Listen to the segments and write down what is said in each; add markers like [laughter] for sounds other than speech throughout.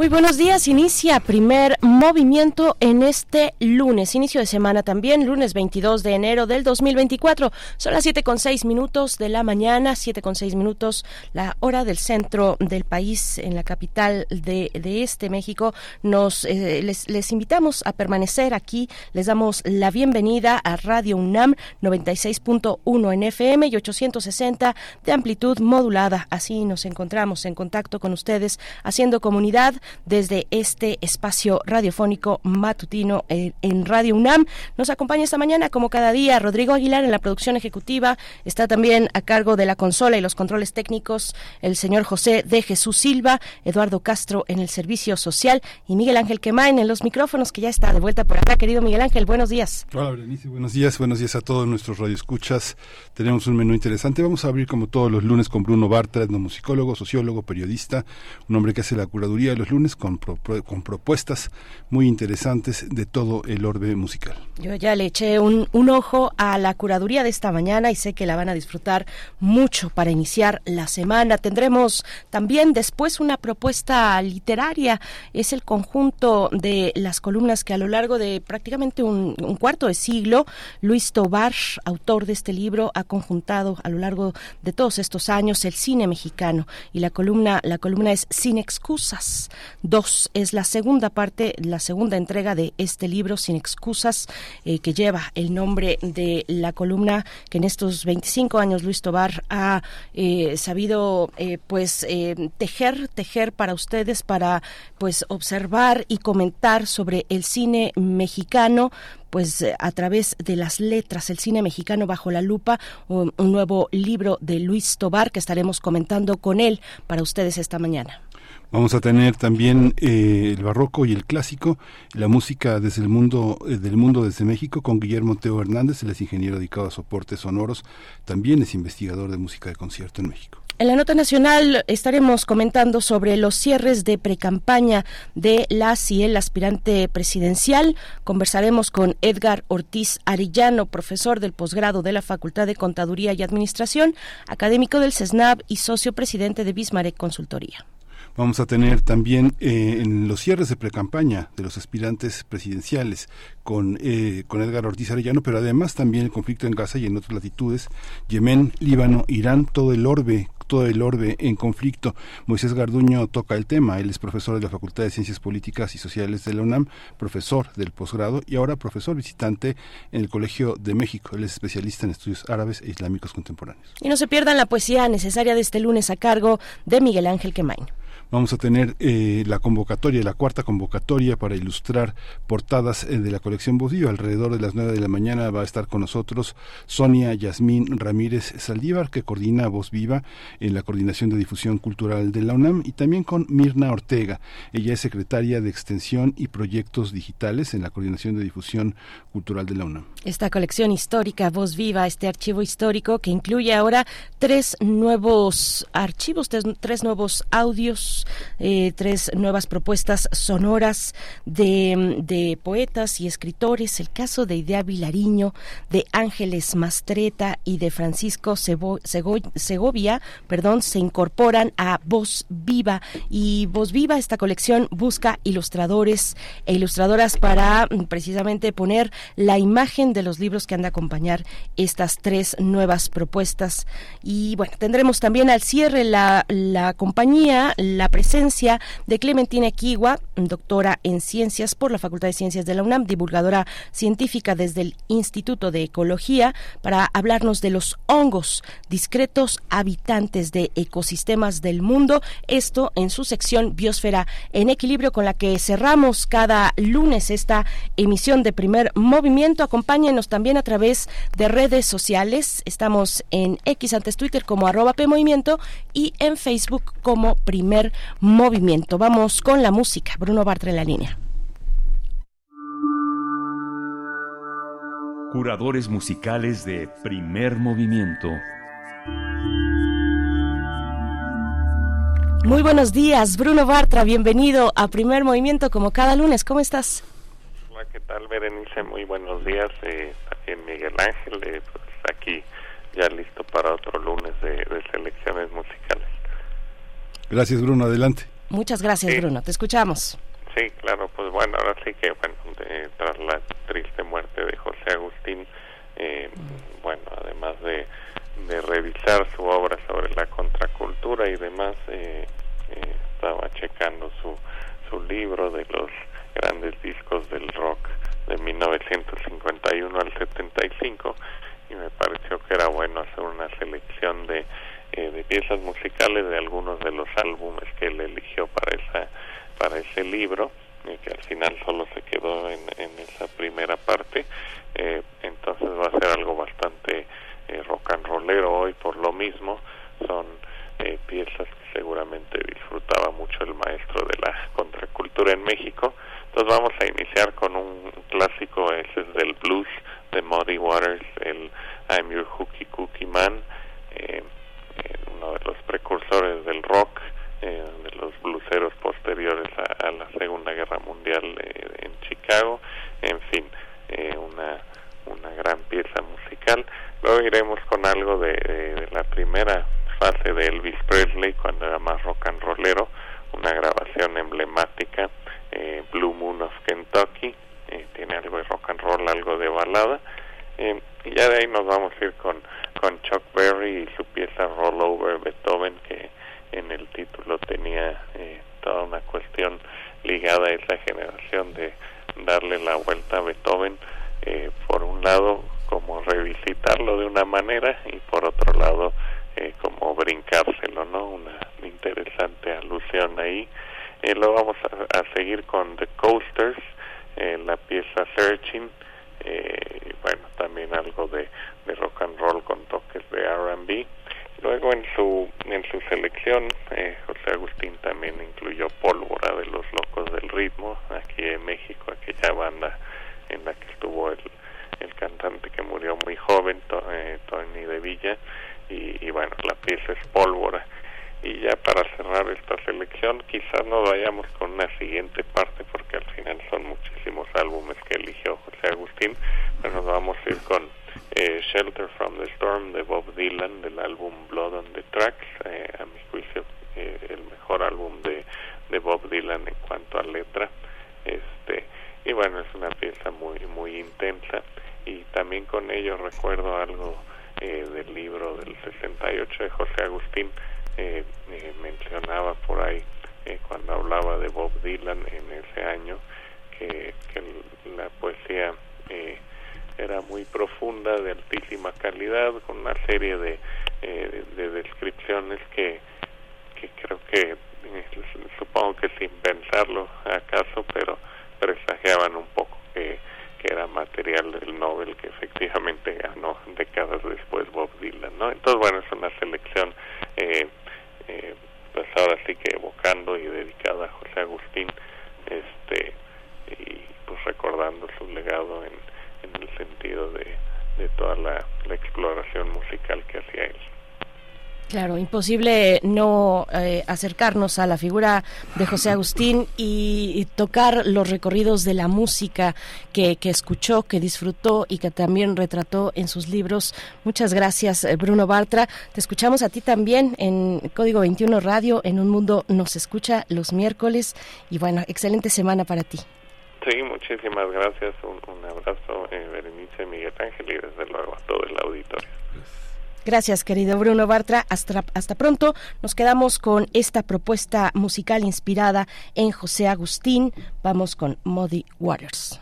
Muy buenos días, inicia primer movimiento en este lunes, inicio de semana también, lunes 22 de enero del 2024. Son las siete con seis minutos de la mañana, siete con seis minutos, la hora del centro del país, en la capital de, este México. Nos eh, les, les invitamos a permanecer aquí, les damos la bienvenida a Radio UNAM 96.1 en FM y 860 de amplitud modulada. Así nos encontramos en contacto con ustedes, haciendo comunidad desde este espacio radiofónico matutino en, Radio UNAM. Nos acompaña esta mañana, como cada día, Rodrigo Aguilar en la producción ejecutiva. Está también a cargo de la consola y los controles técnicos el señor José de Jesús Silva, Eduardo Castro en el servicio social y Miguel Ángel Quemain en los micrófonos, que ya está de vuelta por acá. Querido Miguel Ángel, buenos días. Hola, Berenice, buenos días. Buenos días a todos nuestros radioescuchas. Tenemos un menú interesante. Vamos a abrir como todos los lunes con Bruno Bartra, etnomusicólogo, sociólogo, periodista, un hombre que hace la curaduría de los lunes con, con propuestas muy interesantes de todo el orbe musical. Yo ya le eché un, un ojo a la curaduría de esta mañana y sé que la van a disfrutar mucho para iniciar la semana. Tendremos también después una propuesta literaria. Es el conjunto de las columnas que a lo largo de prácticamente un, un cuarto de siglo, Luis Tobar, autor de este libro, ha conjuntado a lo largo de todos estos años el cine mexicano. Y la columna, la columna es Sin excusas. Dos es la segunda parte, la segunda entrega de este libro, Sin excusas, eh, que lleva el nombre de la columna que en estos 25 años Luis Tobar ha eh, sabido eh, pues tejer, tejer para ustedes, para pues observar y comentar sobre el cine mexicano, pues a través de las letras, el cine mexicano bajo la lupa, un, un nuevo libro de Luis Tobar que estaremos comentando con él para ustedes esta mañana. Vamos a tener también eh, el barroco y el clásico, la música desde el mundo eh, del mundo desde México con Guillermo Teo Hernández, él es ingeniero dedicado a soportes sonoros, también es investigador de música de concierto en México. En la nota nacional estaremos comentando sobre los cierres de precampaña de la y el aspirante presidencial. Conversaremos con Edgar Ortiz Arillano, profesor del posgrado de la Facultad de Contaduría y Administración, académico del CESNAB y socio presidente de Bismarck Consultoría. Vamos a tener también eh, en los cierres de precampaña de los aspirantes presidenciales con, eh, con Edgar Ortiz Arellano, pero además también el conflicto en Gaza y en otras latitudes, Yemen, Líbano, Irán, todo el orbe todo el orbe en conflicto. Moisés Garduño toca el tema. Él es profesor de la Facultad de Ciencias Políticas y Sociales de la UNAM, profesor del posgrado y ahora profesor visitante en el Colegio de México. Él es especialista en estudios árabes e islámicos contemporáneos. Y no se pierdan la poesía necesaria de este lunes a cargo de Miguel Ángel Quemain. Vamos a tener eh, la convocatoria, la cuarta convocatoria para ilustrar portadas eh, de la colección Voz Alrededor de las nueve de la mañana va a estar con nosotros Sonia Yasmín Ramírez Saldívar, que coordina Voz Viva en la Coordinación de Difusión Cultural de la UNAM, y también con Mirna Ortega. Ella es secretaria de Extensión y Proyectos Digitales en la Coordinación de Difusión Cultural de la UNAM. Esta colección histórica, Voz Viva, este archivo histórico que incluye ahora tres nuevos archivos, tres nuevos audios eh, tres nuevas propuestas sonoras de, poetas y escritores. El caso de Idea Vilariño, de Ángeles Mastreta y de Francisco Segovia, perdón, se incorporan a Voz Viva. Y Voz Viva, esta colección busca ilustradores e ilustradoras para mm, precisamente poner la imagen de los libros que han de acompañar estas tres nuevas propuestas. Y bueno, tendremos también al cierre la, la compañía, la presencia de Clementina Kiwa, doctora en ciencias por la Facultad de Ciencias de la UNAM, divulgadora científica desde el Instituto de Ecología, para hablarnos de los hongos, discretos habitantes de ecosistemas del mundo. Esto en su sección Biosfera en Equilibrio, con la que cerramos cada lunes esta emisión de primer movimiento. Acompáñenos también a través de redes sociales. Estamos en X antes Twitter como arroba P Movimiento y en Facebook como primer movimiento. Vamos con la música. Bruno Bartra en la línea. Curadores musicales de primer movimiento. Muy buenos días, Bruno Bartra, bienvenido a Primer Movimiento como cada lunes. ¿Cómo estás? Hola, ¿qué tal, Berenice? Muy buenos días. Eh, Miguel Ángel, eh, pues, aquí ya listo para otro lunes de, de selecciones musicales. Gracias, Bruno. Adelante. Muchas gracias. Bruno. Te escuchamos. Sí, claro, pues bueno, ahora sí que, bueno, tras la triste muerte de José Agustín, eh, bueno, además de, revisar su obra sobre la contracultura y demás, eh, eh, estaba checando su, su libro de los grandes discos del rock de 1951 al 75 y me pareció que era bueno hacer una selección de, eh, de piezas musicales de algunos de los álbumes que él eligió para esa para ese libro. imposible no eh, acercarnos a la figura de José Agustín y, tocar los recorridos de la música que, escuchó, que disfrutó y que también retrató en sus libros. Muchas gracias, eh, Bruno Bartra. Te escuchamos a ti también en Código 21 Radio, en Un Mundo Nos Escucha los miércoles. Y bueno, excelente semana para ti. Sí, muchísimas gracias. Un, un abrazo, eh, Berenice, Miguel Ángel, y desde luego a todos. Gracias, querido Bruno Bartra. Hasta, hasta, pronto. Nos quedamos con esta propuesta musical inspirada en José Agustín. Vamos con Muddy Waters.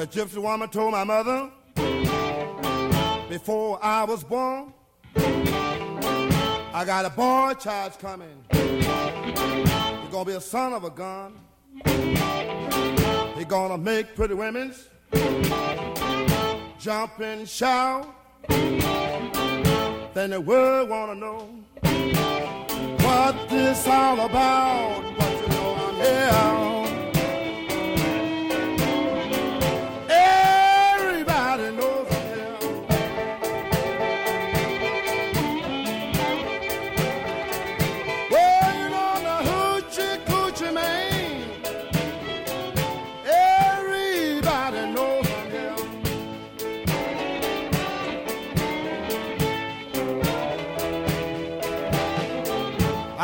The gypsy woman told my mother before I was born, I got a boy child coming. gonna be a son of a gun. He gonna make pretty women jump and shout. Then the world wanna know what this all about. But you know I'm here.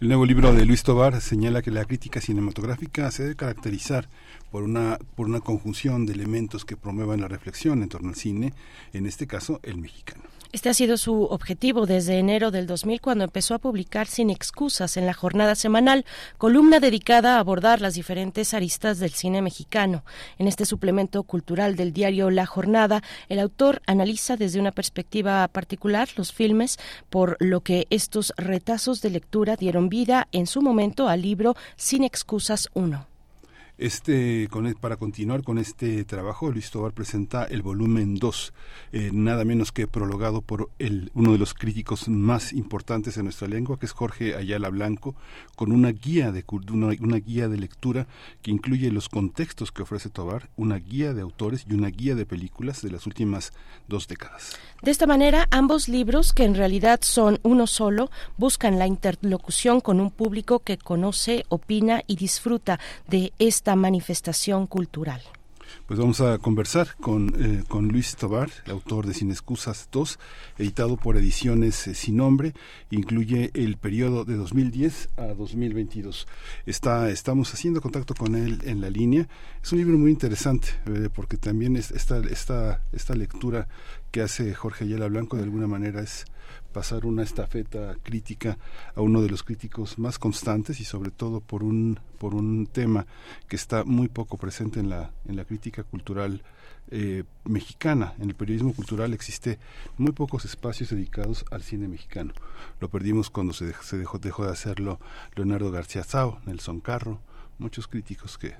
El nuevo libro de Luis Tobar señala que la crítica cinematográfica se debe caracterizar por una, por una conjunción de elementos que promuevan la reflexión en torno al cine, en este caso el mexicano. Este ha sido su objetivo desde enero del 2000 cuando empezó a publicar Sin Excusas en la jornada semanal, columna dedicada a abordar las diferentes aristas del cine mexicano. En este suplemento cultural del diario La Jornada, el autor analiza desde una perspectiva particular los filmes, por lo que estos retazos de lectura dieron vida en su momento al libro Sin Excusas 1. Este, con, para continuar con este trabajo, Luis Tobar presenta el volumen 2, eh, nada menos que prologado por el, uno de los críticos más importantes de nuestra lengua, que es Jorge Ayala Blanco, con una guía de, una, una guía de lectura que incluye los contextos que ofrece Tobar, una guía de autores y una guía de películas de las últimas dos décadas. De esta manera, ambos libros, que en realidad son uno solo, buscan la interlocución con un público que conoce, opina y disfruta de esta manifestación cultural. Pues vamos a conversar con, eh, con Luis Tobar, autor de Sin Excusas 2, editado por Ediciones eh, Sin Nombre, incluye el periodo de 2010 a 2022. Está, estamos haciendo contacto con él en la línea. Es un libro muy interesante, eh, porque también es, esta, esta, esta lectura que hace Jorge Ayala Blanco de alguna manera es pasar una estafeta crítica a uno de los críticos más constantes y sobre todo por un por un tema que está muy poco presente en la en la crítica cultural eh, mexicana. En el periodismo cultural existe muy pocos espacios dedicados al cine mexicano. Lo perdimos cuando se, dejó, se dejó, dejó de hacerlo Leonardo García Sao Nelson Carro muchos críticos que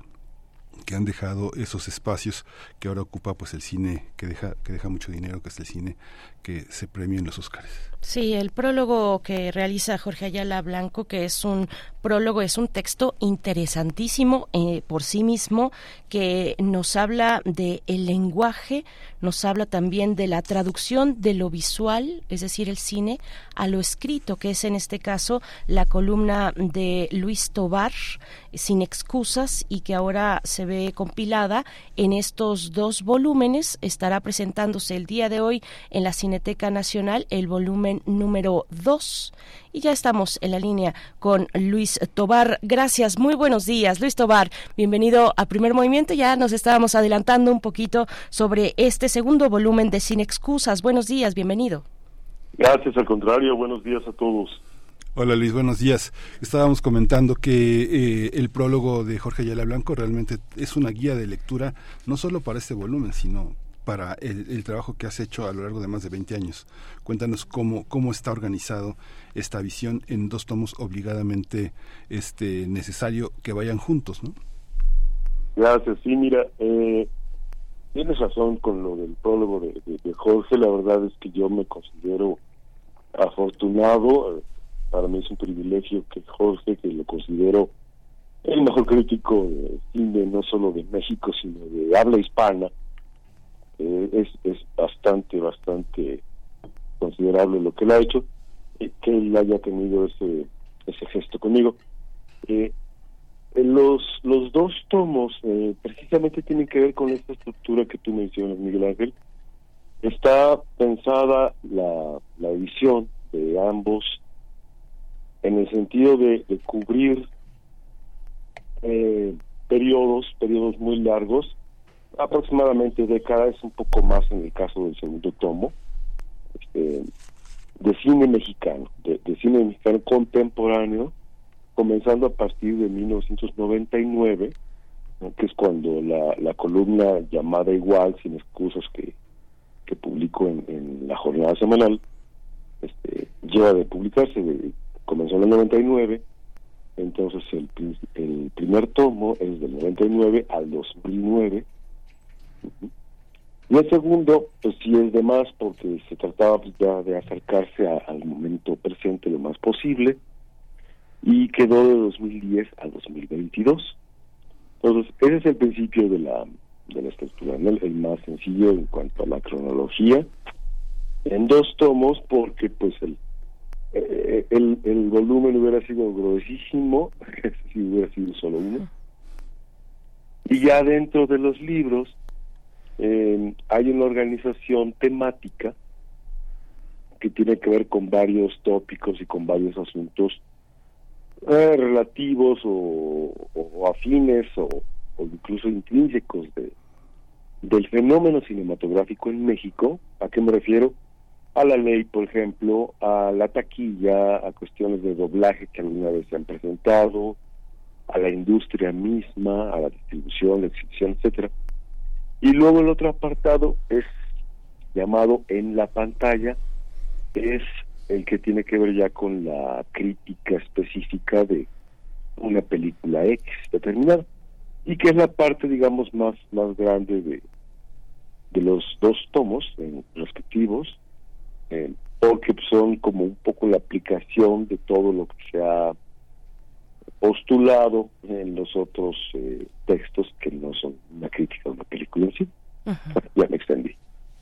que han dejado esos espacios que ahora ocupa pues el cine que deja que deja mucho dinero que es el cine que se premia en los Óscares. Sí, el prólogo que realiza Jorge Ayala Blanco, que es un prólogo, es un texto interesantísimo eh, por sí mismo, que nos habla de el lenguaje, nos habla también de la traducción de lo visual, es decir, el cine, a lo escrito, que es en este caso la columna de Luis Tobar, sin excusas, y que ahora se ve compilada en estos dos volúmenes. Estará presentándose el día de hoy en la Cineteca Nacional el volumen número 2. Y ya estamos en la línea con Luis Tobar. Gracias, muy buenos días, Luis Tobar. Bienvenido a Primer Movimiento. Ya nos estábamos adelantando un poquito sobre este segundo volumen de Sin Excusas. Buenos días, bienvenido. Gracias, al contrario, buenos días a todos. Hola Luis, buenos días. Estábamos comentando que eh, el prólogo de Jorge Ayala Blanco realmente es una guía de lectura no solo para este volumen, sino para el, trabajo que has hecho a lo largo de más de 20 años. Cuéntanos cómo, cómo está organizado esta visión en dos tomos obligadamente este, necesario que vayan juntos, ¿no? Gracias, sí, mira, eh, tienes razón con lo del prólogo de, Jorge, la verdad es que yo me considero afortunado, para mí es un privilegio que Jorge, que lo considero el mejor crítico de cine, no solo de México, sino de habla hispana, eh, es, es bastante, bastante considerable lo que él ha hecho, eh, que él haya tenido ese, ese gesto conmigo. Eh, los, los dos tomos precisamente tienen que ver con esta estructura que tú mencionas, Miguel Ángel. Está pensada la, la edición de ambos en el sentido de, de cubrir periodos, periodos muy largos, aproximadamente décadas, un poco más en el caso del segundo tomo, este, de cine mexicano, de, cine mexicano contemporáneo, comenzando a partir de 1999, que es cuando la, la columna llamada Igual, sin excusas, que, que publico en, la jornada semanal, este, lleva de publicarse, de, comenzó en el 99, entonces el, el primer tomo es del 99 al 2009, y el segundo, pues sí es de más porque se trataba pues, ya de acercarse al momento presente lo más posible y quedó de 2010 a 2022. Entonces, ese es el principio de la, de la estructura, el más sencillo en cuanto a la cronología, en dos tomos porque pues el, eh, el, el volumen hubiera sido gruesísimo [laughs] si hubiera sido solo uno. Y ya dentro de los libros, eh, hay una organización temática que tiene que ver con varios tópicos y con varios asuntos eh, relativos o, afines o, incluso intrínsecos de, del fenómeno cinematográfico en México. ¿A qué me refiero? A la ley, por ejemplo, a la taquilla, a cuestiones de doblaje que alguna vez se han presentado, a la industria misma, a la distribución, la exhibición, etcétera. Y luego el otro apartado es llamado en la pantalla, es el que tiene que ver ya con la crítica específica de una película X determinada y que es la parte digamos más más grande de de los dos tomos en respectivos eh, porque son como un poco la aplicación de todo lo que se ha postulado en los otros eh, textos que no son una crítica de una película en sí. Ya me extendí.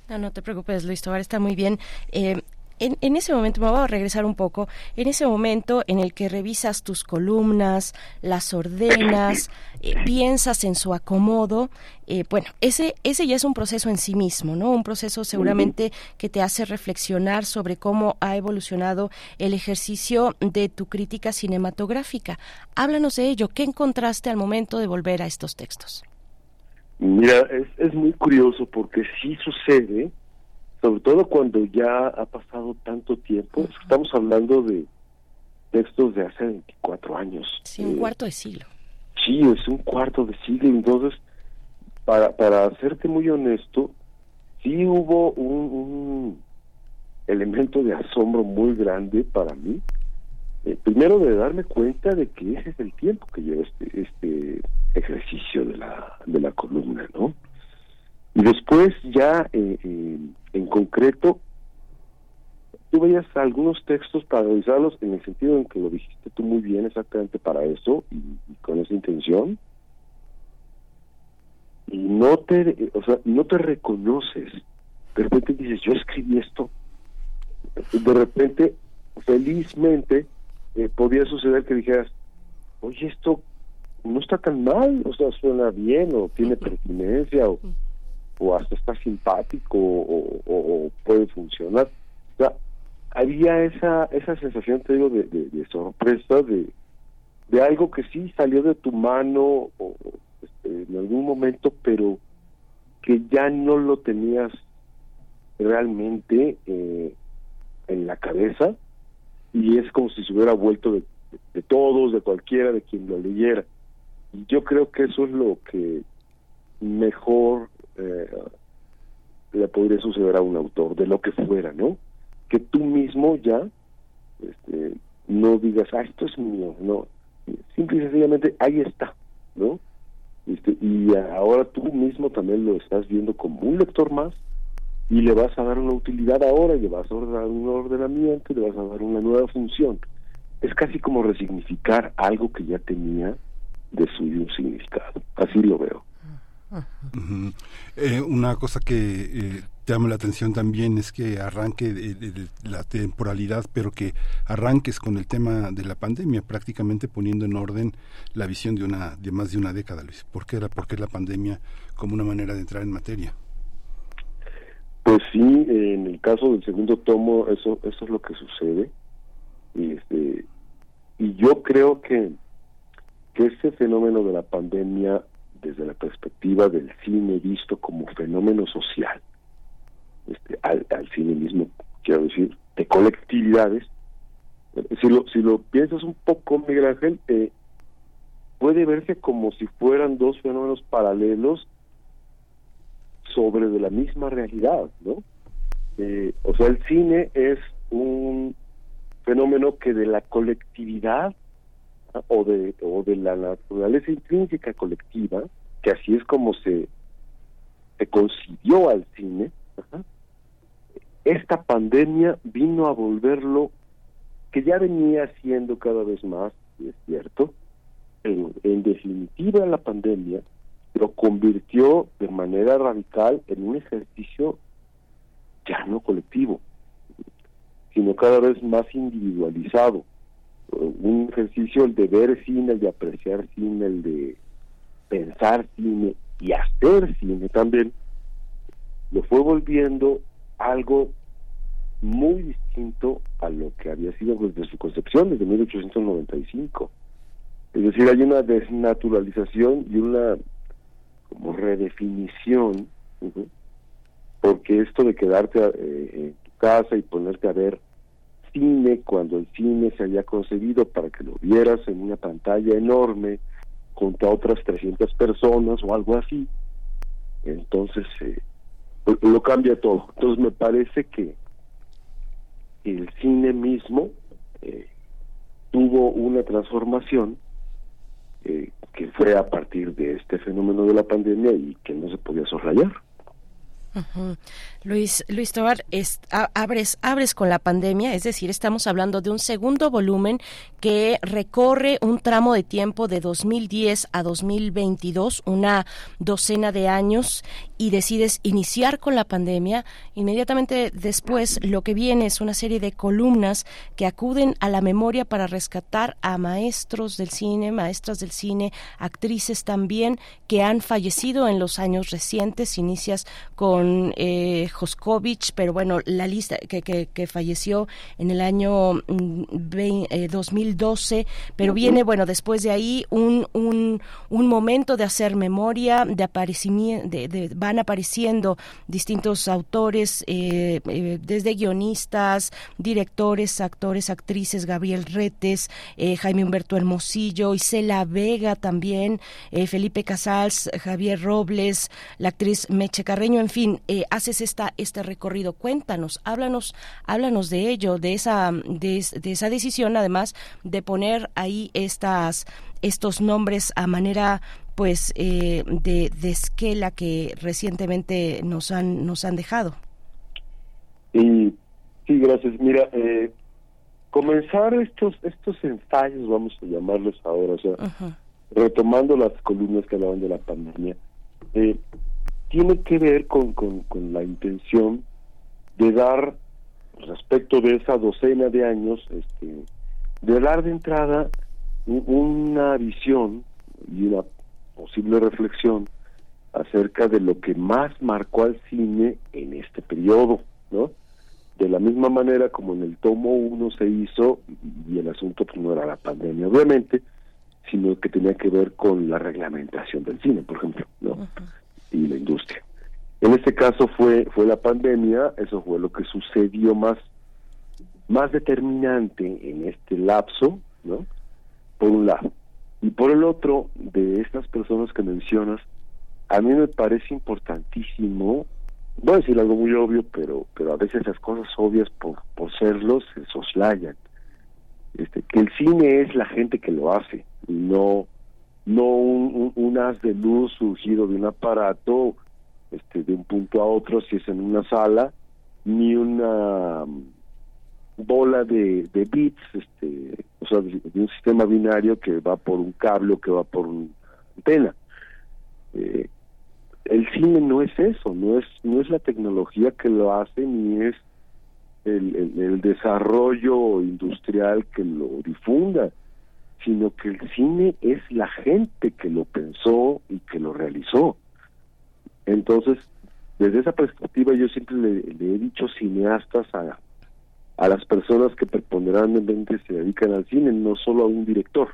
No, no te preocupes, Luis Tobar, está muy bien. Eh, en, en, ese momento, me voy a regresar un poco, en ese momento en el que revisas tus columnas, las ordenas, [coughs] eh, piensas en su acomodo, eh, bueno, ese, ese ya es un proceso en sí mismo, ¿no? Un proceso seguramente que te hace reflexionar sobre cómo ha evolucionado el ejercicio de tu crítica cinematográfica. Háblanos de ello, ¿qué encontraste al momento de volver a estos textos? Mira, es, es muy curioso porque sí sucede sobre todo cuando ya ha pasado tanto tiempo, estamos hablando de textos de hace 24 años. Sí, un eh, cuarto de siglo. Sí, es un cuarto de siglo, entonces, para, para serte muy honesto, sí hubo un, elemento de asombro muy grande para mí. Eh, primero de darme cuenta de que ese es el tiempo que lleva este, este ejercicio de la, de la columna, ¿no? Y después ya eh, eh, en concreto, tú veías algunos textos para revisarlos en el sentido en que lo dijiste tú muy bien exactamente para eso y, con esa intención. Y no te, o sea, no te reconoces. De repente dices, yo escribí esto. De repente, felizmente, eh, podía suceder que dijeras, oye, esto no está tan mal, o sea, suena bien, o tiene pertinencia, o o hasta está simpático o, puede funcionar. Había esa esa sensación, te digo, de, de, sorpresa, de, de algo que sí salió de tu mano o, este, en algún momento, pero que ya no lo tenías realmente eh, en la cabeza y es como si se hubiera vuelto de, de todos, de cualquiera, de quien lo leyera. Y yo creo que eso es lo que mejor eh, le podría suceder a un autor, de lo que fuera, ¿no? Que tú mismo ya este, no digas, ah, esto es mío, no. Simple y sencillamente, ahí está, ¿no? Este, y ahora tú mismo también lo estás viendo como un lector más y le vas a dar una utilidad ahora, y le vas a dar un ordenamiento, y le vas a dar una nueva función. Es casi como resignificar algo que ya tenía de su un significado. Así lo veo. Eh, una cosa que eh, llama la atención también es que arranque de, la temporalidad, pero que arranques con el tema de la pandemia, prácticamente poniendo en orden la visión de una de más de una década, Luis. ¿Por qué, la, por qué la pandemia como una manera de entrar en materia? Pues sí, en el caso del segundo tomo, eso eso es lo que sucede. Y, este, y yo creo que, que este fenómeno de la pandemia desde la perspectiva del cine visto como fenómeno social, este, al, cine mismo, quiero decir, de colectividades. Si lo, si lo piensas un poco, Miguel Ángel, eh, puede verse como si fueran dos fenómenos paralelos sobre de la misma realidad, ¿no? Eh, o sea, el cine es un fenómeno que de la colectividad o de, o de la naturaleza intrínseca colectiva, que así es como se, se concibió al cine, esta pandemia vino a volverlo, que ya venía siendo cada vez más, es cierto, en, en definitiva la pandemia lo convirtió de manera radical en un ejercicio ya no colectivo, sino cada vez más individualizado un ejercicio el de ver cine, el de apreciar cine, el de pensar cine y hacer cine también, lo fue volviendo algo muy distinto a lo que había sido desde su concepción, desde 1895. Es decir, hay una desnaturalización y una como redefinición, porque esto de quedarte eh, en tu casa y ponerte a ver cine cuando el cine se había concebido para que lo vieras en una pantalla enorme junto a otras 300 personas o algo así. Entonces eh, lo cambia todo. Entonces me parece que el cine mismo eh, tuvo una transformación eh, que fue a partir de este fenómeno de la pandemia y que no se podía soslayar. Luis, Luis Tobar, abres, abres con la pandemia, es decir, estamos hablando de un segundo volumen que recorre un tramo de tiempo de 2010 a 2022, una docena de años, y decides iniciar con la pandemia. Inmediatamente después lo que viene es una serie de columnas que acuden a la memoria para rescatar a maestros del cine, maestras del cine, actrices también que han fallecido en los años recientes. Inicias con eh, Joskovich, pero bueno, la lista que, que, falleció en el año 2012, mm, eh, pero viene, bueno, después de ahí un, un, un momento de hacer memoria, de aparecimiento, de, van apareciendo distintos autores, eh, eh, desde guionistas, directores, actores, actrices, Gabriel Retes, Jaime Humberto Hermosillo, Isela Vega también, Felipe Casals, Javier Robles, la actriz Meche Carreño, en fin, haces esta este recorrido. Cuéntanos, háblanos, háblanos de ello, de esa, de, esa decisión, además de poner ahí estas, estos nombres a manera pues eh, de, de esquela que recientemente nos han nos han dejado. Y, sí, gracias. Mira, eh, comenzar estos estos ensayos, vamos a llamarlos ahora, o sea, retomando las columnas que hablaban de la pandemia, eh, tiene que ver con, con, la intención de dar, respecto de esa docena de años, este, de dar de entrada una visión y una posible reflexión acerca de lo que más marcó al cine en este periodo, ¿no? De la misma manera como en el tomo uno se hizo, y el asunto pues no era la pandemia, obviamente, sino que tenía que ver con la reglamentación del cine, por ejemplo, ¿no? Y la industria. En este caso fue, fue la pandemia, eso fue lo que sucedió más más determinante en este lapso, ¿no? Por un lado. Y por el otro, de estas personas que mencionas, a mí me parece importantísimo, voy a decir algo muy obvio, pero pero a veces las cosas obvias por, por serlos se soslayan. Este, que el cine es la gente que lo hace, no no un, haz de luz surgido de un aparato este, de un punto a otro, si es en una sala, ni una bola de, bits, este, o sea, de, un sistema binario que va por un cable o que va por una antena. Eh, el cine no es eso, no es no es la tecnología que lo hace ni es el, el, desarrollo industrial que lo difunda, sino que el cine es la gente que lo pensó y que lo realizó. Entonces, desde esa perspectiva yo siempre le, he dicho cineastas a, a las personas que preponderantemente se dedican al cine, no solo a un director.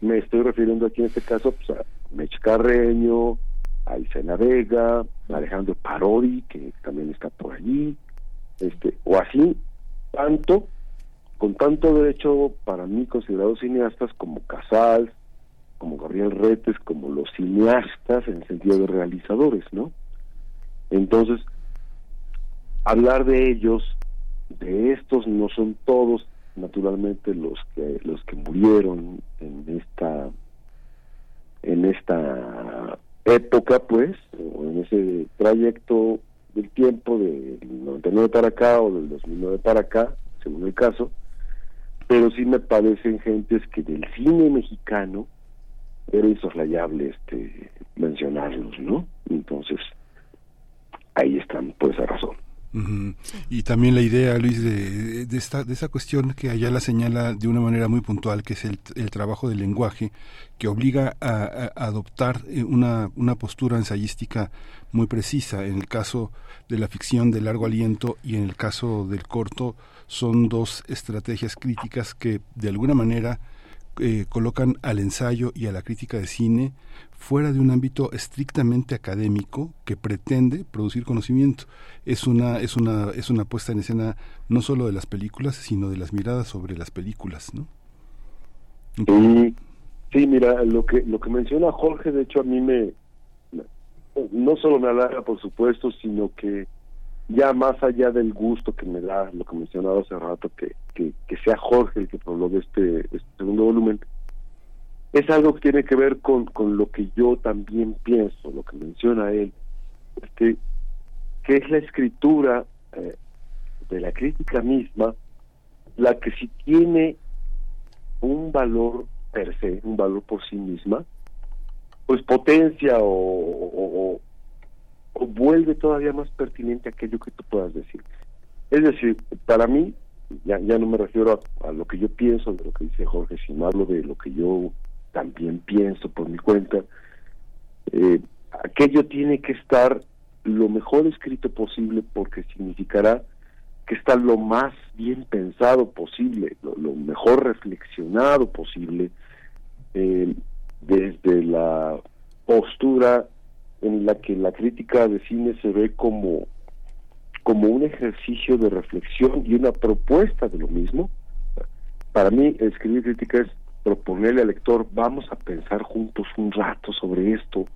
Me estoy refiriendo aquí en este caso pues, a Mech Carreño, a Isena Vega, a Alejandro Parodi, que también está por allí, este, o así, tanto, con tanto derecho para mí considerados cineastas como Casals, como Gabriel Retes, como los cineastas en el sentido de realizadores, ¿no? Entonces, hablar de ellos, de estos no son todos, naturalmente los que los que murieron en esta en esta época, pues, o en ese trayecto del tiempo del 99 para acá o del 2009 para acá, según el caso, pero sí me parecen gentes que del cine mexicano era insoslayable este mencionarlos, ¿no? Entonces, ahí están por esa razón. Y también la idea, Luis, de, de, esta, de esa cuestión que allá la señala de una manera muy puntual, que es el, el trabajo del lenguaje, que obliga a, a, adoptar eh, una, una postura ensayística muy precisa. En el caso de la ficción de largo aliento y en el caso del corto, son dos estrategias críticas que de alguna manera eh, colocan al ensayo y a la crítica de cine fuera de un ámbito estrictamente académico que pretende producir conocimiento. Es una, es una, es una puesta en escena no solo de las películas, sino de las miradas sobre las películas, ¿no? Sí, sí, mira, lo que, lo que menciona Jorge, de hecho a mí me, no solo me halaga, por supuesto, sino que ya más allá del gusto que me da lo que mencionaba hace rato, que, que, sea Jorge el que prologue este, este segundo volumen, es algo que tiene que ver con, con lo que yo también pienso, lo que menciona él, este, que es la escritura eh, de la crítica misma, la que si tiene un valor per se, un valor por sí misma, pues potencia o, o vuelve todavía más pertinente aquello que tú puedas decir. Es decir, para mí, ya, ya no me refiero a, lo que yo pienso de lo que dice Jorge, sino hablo de lo que yo también pienso por mi cuenta. Eh, aquello tiene que estar lo mejor escrito posible porque significará que está lo más bien pensado posible, lo, mejor reflexionado posible, eh, desde la postura en la que la crítica de cine se ve como, como un ejercicio de reflexión y una propuesta de lo mismo. Para mí, escribir crítica es proponerle al lector, vamos a pensar juntos un rato sobre esto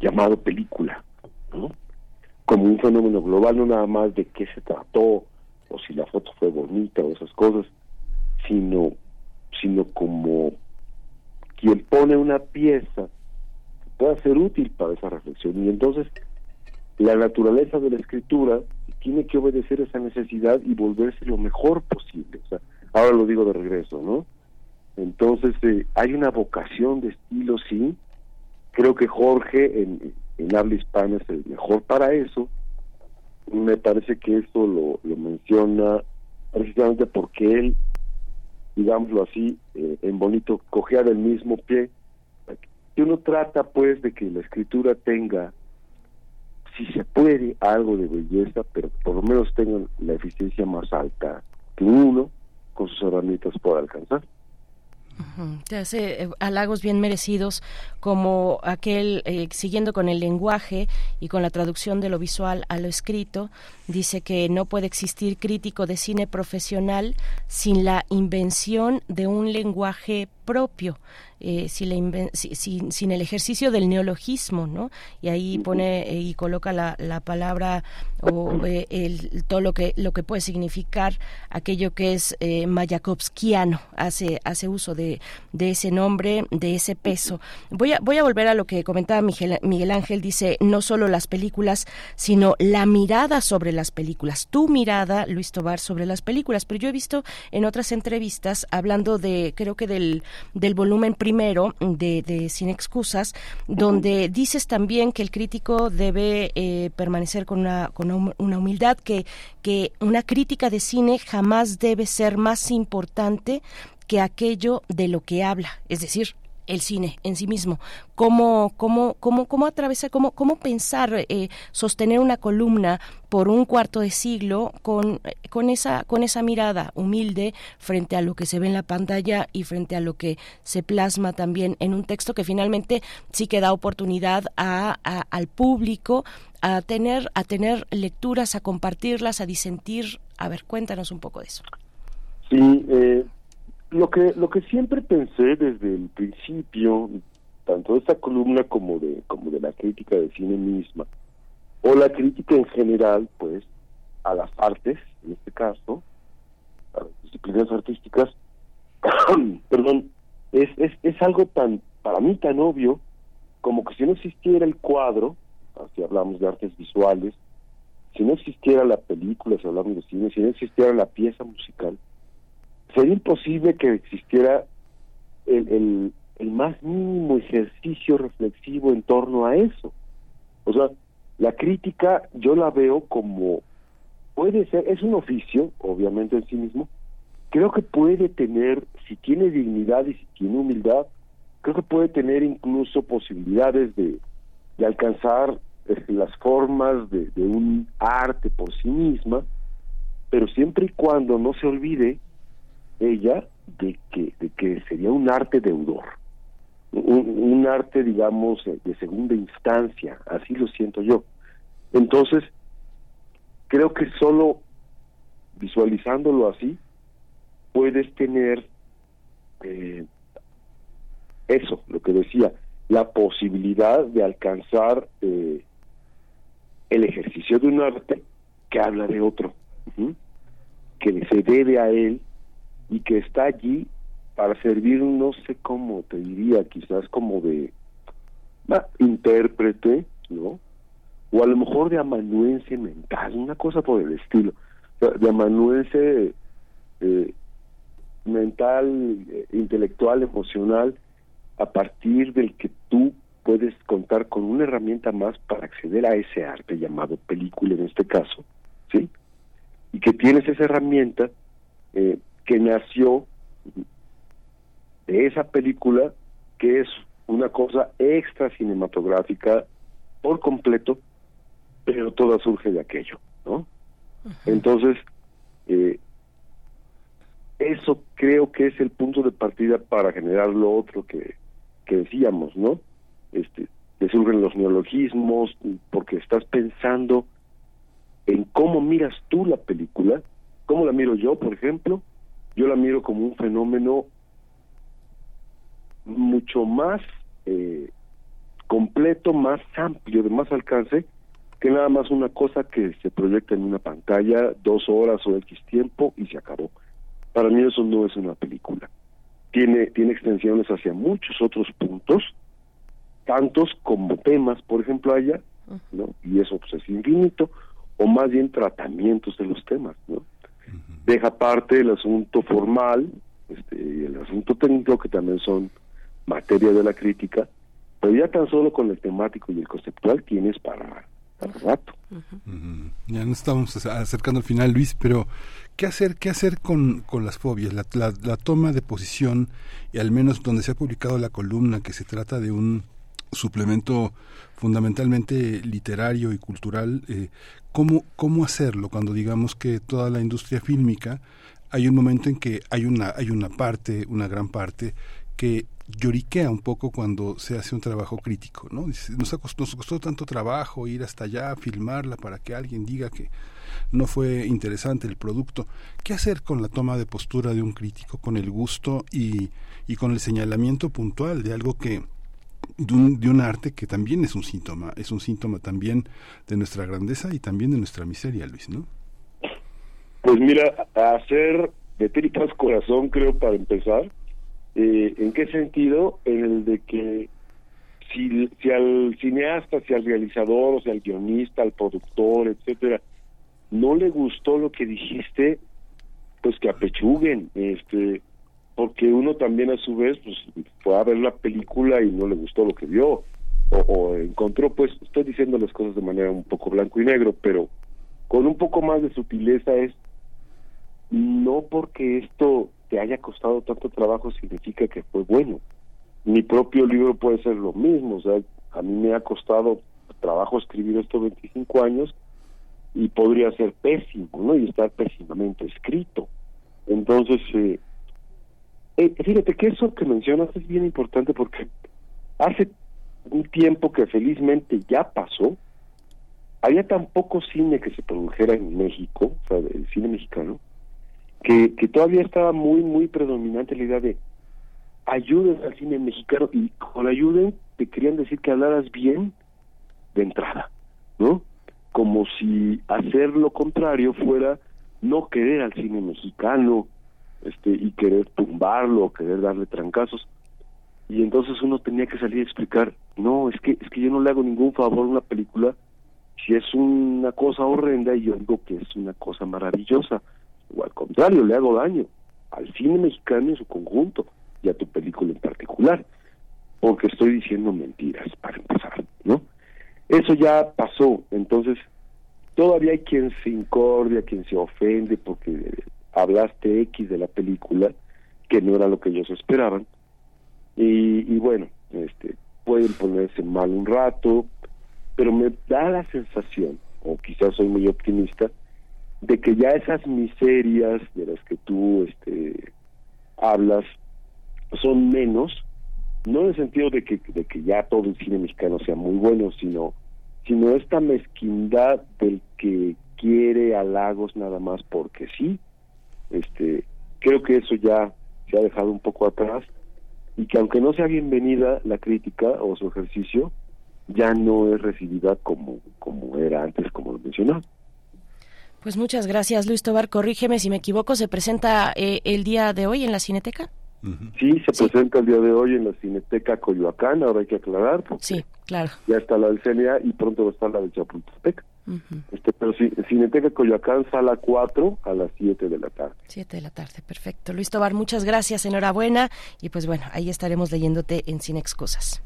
llamado película, como un fenómeno global, no nada más de qué se trató, o si la foto fue bonita o esas cosas, sino, sino como quien pone una pieza pueda ser útil para esa reflexión. Y entonces la naturaleza de la escritura tiene que obedecer esa necesidad y volverse lo mejor posible. Ahora lo digo de regreso, ¿no? Entonces eh, hay una vocación de estilo, sí. Creo que Jorge en, en habla hispana es el mejor para eso. Me parece que eso lo, lo menciona precisamente porque él, digámoslo así, eh, en bonito, cogea del mismo pie que uno trata pues de que la escritura tenga, si se puede, algo de belleza, pero por lo menos tenga la eficiencia más alta que uno con sus herramientas pueda alcanzar. Te hace eh, halagos bien merecidos como aquel, eh, siguiendo con el lenguaje y con la traducción de lo visual a lo escrito, dice que no puede existir crítico de cine profesional sin la invención de un lenguaje propio eh, sin, sin, el ejercicio del neologismo, ¿no? Y ahí pone eh, y coloca la, la palabra o eh, el, todo lo que lo que puede significar aquello que es eh, mayakovskiano, hace hace uso de, de ese nombre, de ese peso. Voy a voy a volver a lo que comentaba Miguel, Miguel Ángel, dice no solo las películas, sino la mirada sobre las películas, tu mirada, Luis Tobar, sobre las películas. Pero yo he visto en otras entrevistas hablando de creo que del del volumen primero primero de, Sin Excusas, donde dices también que el crítico debe eh, permanecer con una, con una humildad, que, que una crítica de cine jamás debe ser más importante que aquello de lo que habla, es decir, el cine en sí mismo, cómo, cómo, cómo, cómo atravesar, cómo, cómo pensar, eh, sostener una columna por un cuarto de siglo con, con, esa, con esa mirada humilde frente a lo que se ve en la pantalla y frente a lo que se plasma también en un texto que finalmente sí que da oportunidad a, al público a tener, a tener lecturas, a compartirlas, a disentir. A ver, cuéntanos un poco de eso. Sí, eh, lo que lo que siempre pensé desde el principio tanto de esta columna como de como de la crítica de cine misma o la crítica en general pues a las artes en este caso a las disciplinas artísticas [coughs] perdón es, es es algo tan para mí tan obvio como que si no existiera el cuadro si hablamos de artes visuales si no existiera la película si hablamos de cine si no existiera la pieza musical sería imposible que existiera el, el, más mínimo ejercicio reflexivo en torno a eso. O sea, la crítica yo la veo como, puede ser, es un oficio, obviamente en sí mismo, creo que puede tener, si tiene dignidad y si tiene humildad, creo que puede tener incluso posibilidades de, de alcanzar eh, las formas de, de un arte por sí misma, pero siempre y cuando no se olvide ella de que, de que sería un arte deudor, un, arte, digamos, de segunda instancia, así lo siento yo. Entonces, creo que solo visualizándolo así, puedes tener eh, eso, lo que decía, la posibilidad de alcanzar eh, el ejercicio de un arte que habla de otro, que se debe a él y que está allí para servir, no sé cómo te diría, quizás como de intérprete, ¿no? O a lo mejor de amanuense mental, una cosa por el estilo, de amanuense eh, mental, eh, intelectual, emocional, a partir del que tú puedes contar con una herramienta más para acceder a ese arte llamado película en este caso, ¿sí? Y que tienes esa herramienta eh, que nació de esa película que es una cosa extra cinematográfica por completo, pero toda surge de aquello, ¿no? Entonces, eh, eso creo que es el punto de partida para generar lo otro que, que decíamos, ¿no? Este, que surgen los neologismos, porque estás pensando en cómo miras tú la película, cómo la miro yo, por ejemplo, yo la miro como un fenómeno mucho más eh, completo, más amplio, de más alcance, que nada más una cosa que se proyecta en una pantalla dos horas o X tiempo y se acabó. Para mí eso no es una película. Tiene, tiene extensiones hacia muchos otros puntos, tantos como temas, por ejemplo, haya, ¿no? Y eso pues es infinito, o más bien tratamientos de los temas, ¿no? Deja aparte el asunto formal este, y el asunto técnico, que también son materia de la crítica, pero ya tan solo con el temático y el conceptual tienes para, para rato. Ya nos estamos acercando al final, Luis, pero ¿qué hacer, qué hacer con, con las fobias? La, la, la toma de posición, y al menos donde se ha publicado la columna, que se trata de un suplemento fundamentalmente literario y cultural, eh, ¿cómo, ¿cómo hacerlo cuando digamos que toda la industria fílmica hay un momento en que hay una, hay una parte, una gran parte, que lloriquea un poco cuando se hace un trabajo crítico, ¿no? Nos, costó, nos costó tanto trabajo ir hasta allá, filmarla para que alguien diga que no fue interesante el producto. ¿Qué hacer con la toma de postura de un crítico, con el gusto y, y con el señalamiento puntual de algo que de un, de un arte que también es un síntoma, es un síntoma también de nuestra grandeza y también de nuestra miseria, Luis, ¿no? Pues mira, hacer de tripas corazón, creo, para empezar, eh, ¿En qué sentido? En el de que si, si al cineasta, si al realizador, o sea, al guionista, al productor, etcétera, no le gustó lo que dijiste, pues que apechuguen, este, porque uno también a su vez pues fue a ver la película y no le gustó lo que vio o, o encontró, pues estoy diciendo las cosas de manera un poco blanco y negro, pero con un poco más de sutileza es no porque esto te haya costado tanto trabajo significa que fue bueno. Mi propio libro puede ser lo mismo, o sea, a mí me ha costado trabajo escribir estos 25 años y podría ser pésimo, ¿no? Y estar pésimamente escrito. Entonces, eh, eh, fíjate que eso que mencionas es bien importante porque hace un tiempo que felizmente ya pasó, había tan poco cine que se produjera en México, o sea, el cine mexicano, que, que todavía estaba muy, muy predominante la idea de ayuden al cine mexicano y con ayuden te querían decir que hablaras bien de entrada, ¿no? Como si hacer lo contrario fuera no querer al cine mexicano este y querer tumbarlo, querer darle trancazos. Y entonces uno tenía que salir a explicar, no, es que es que yo no le hago ningún favor a una película si es una cosa horrenda y yo digo que es una cosa maravillosa o al contrario, le hago daño al cine mexicano en su conjunto y a tu película en particular, porque estoy diciendo mentiras para empezar, ¿no? Eso ya pasó, entonces todavía hay quien se incordia, quien se ofende porque hablaste X de la película, que no era lo que ellos esperaban, y, bueno, este pueden ponerse mal un rato, pero me da la sensación, o quizás soy muy optimista, de que ya esas miserias de las que tú este, hablas son menos, no en el sentido de que, de que ya todo el cine mexicano sea muy bueno, sino, sino esta mezquindad del que quiere halagos nada más porque sí. Este, creo que eso ya se ha dejado un poco atrás y que aunque no sea bienvenida la crítica o su ejercicio, ya no es recibida como, como era antes, como lo mencionaba. Pues muchas gracias, Luis Tobar. Corrígeme si me equivoco, ¿se presenta eh, el día de hoy en la Cineteca? Sí, se presenta el día de hoy en la Cineteca Coyoacán, ahora hay que aclarar. Sí, claro. Ya está la del CNA y pronto va a estar la de Chapultepec. Este, pero sí, Cineteca Coyoacán, sala 4 a las 7 de la tarde. 7 de la tarde, perfecto. Luis Tobar, muchas gracias, enhorabuena. Y pues bueno, ahí estaremos leyéndote en Cine Excusas.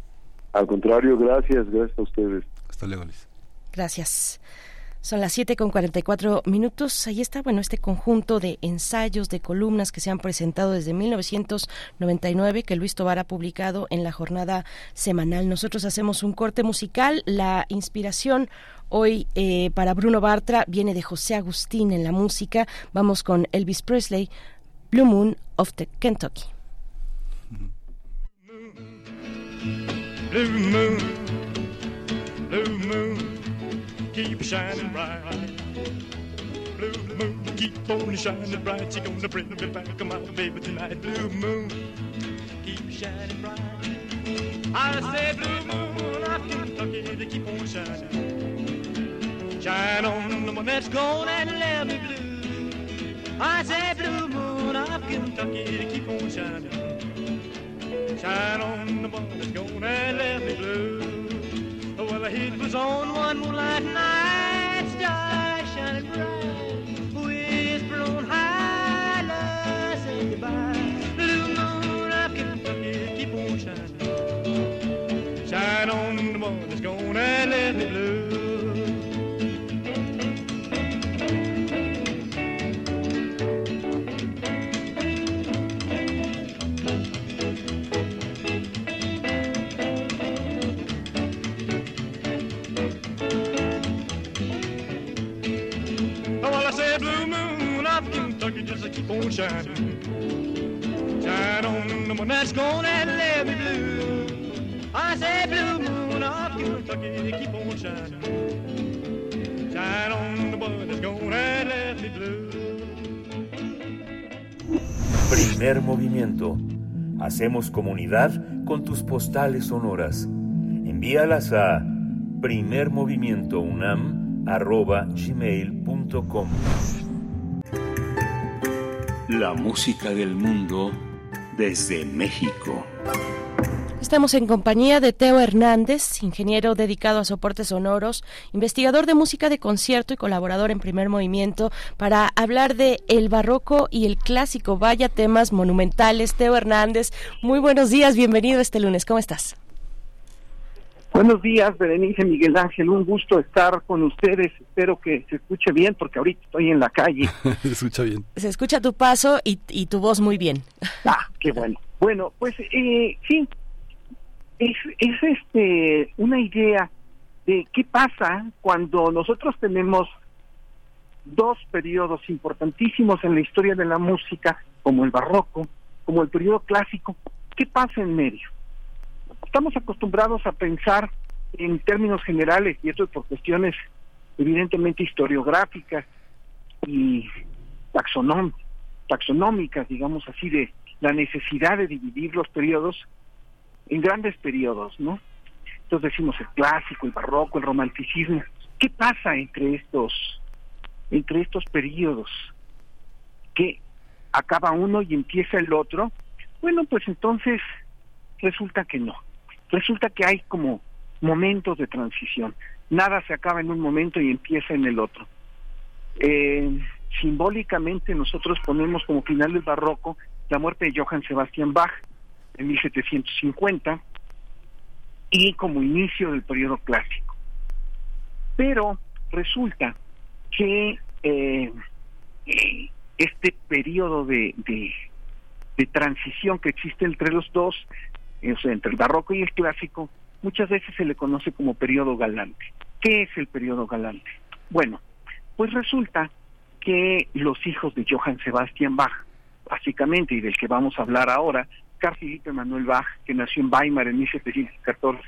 Al contrario, gracias, gracias a ustedes. Hasta luego, Luis. Gracias. Son las 7 con 44 minutos. Ahí está, bueno, este conjunto de ensayos, de columnas que se han presentado desde 1999, que Luis Tobar ha publicado en la jornada semanal. Nosotros hacemos un corte musical. La inspiración hoy eh, para Bruno Bartra viene de José Agustín en la música. Vamos con Elvis Presley, Blue Moon of the Kentucky. Blue moon. Keep shining bright. Blue moon, keep on shining bright. She gonna bring me back, my baby tonight. Blue moon, keep shining bright. I say, blue moon of Kentucky, to keep on shining. Shine on the one that's gone and left me blue. I say, blue moon of Kentucky, to keep on shining. Shine on the one that's gone and left me blue. Oh, well, the heat was on one moonlight night, stars shining bright, whisper on high, love say goodbye. Blue moon of Kentucky, keep on shining. Shine on the one that's gonna let me blue. Primer movimiento. Hacemos comunidad con tus postales sonoras. Envíalas a primermovimientounam.gmail.com La música del mundo desde México. Estamos en compañía de Teo Hernández, ingeniero dedicado a soportes sonoros, investigador de música de concierto y colaborador en Primer Movimiento para hablar de el barroco y el clásico. Vaya temas monumentales. Teo Hernández, muy buenos días, bienvenido este lunes. ¿Cómo estás? Buenos días, Berenice Miguel Ángel. Un gusto estar con ustedes. Espero que se escuche bien porque ahorita estoy en la calle. [laughs] se escucha bien. Se escucha tu paso y, y tu voz muy bien. [laughs] Ah, qué bueno. Bueno, pues eh, sí, es, es este una idea de qué pasa cuando nosotros tenemos dos periodos importantísimos en la historia de la música, como el barroco, como el periodo clásico. ¿Qué pasa en medio? Estamos acostumbrados a pensar en términos generales, y esto es por cuestiones evidentemente historiográficas y taxonóm taxonómicas, digamos así, de la necesidad de dividir los periodos en grandes periodos, ¿no? Entonces decimos el clásico, el barroco, el romanticismo. ¿Qué pasa entre estos, entre estos periodos? ¿Que acaba uno y empieza el otro? Bueno, pues entonces resulta que no. Resulta que hay como momentos de transición. Nada se acaba en un momento y empieza en el otro. Eh, simbólicamente nosotros ponemos como final del barroco la muerte de Johann Sebastian Bach en 1750 y como inicio del periodo clásico. Pero resulta que eh, este periodo de, de, transición que existe entre los dos, entre el barroco y el clásico, muchas veces se le conoce como periodo galante. ¿Qué es el periodo galante? Bueno, pues resulta que los hijos de Johann Sebastian Bach, básicamente, y del que vamos a hablar ahora, Carl Philipp Emanuel Bach, que nació en Weimar en 1714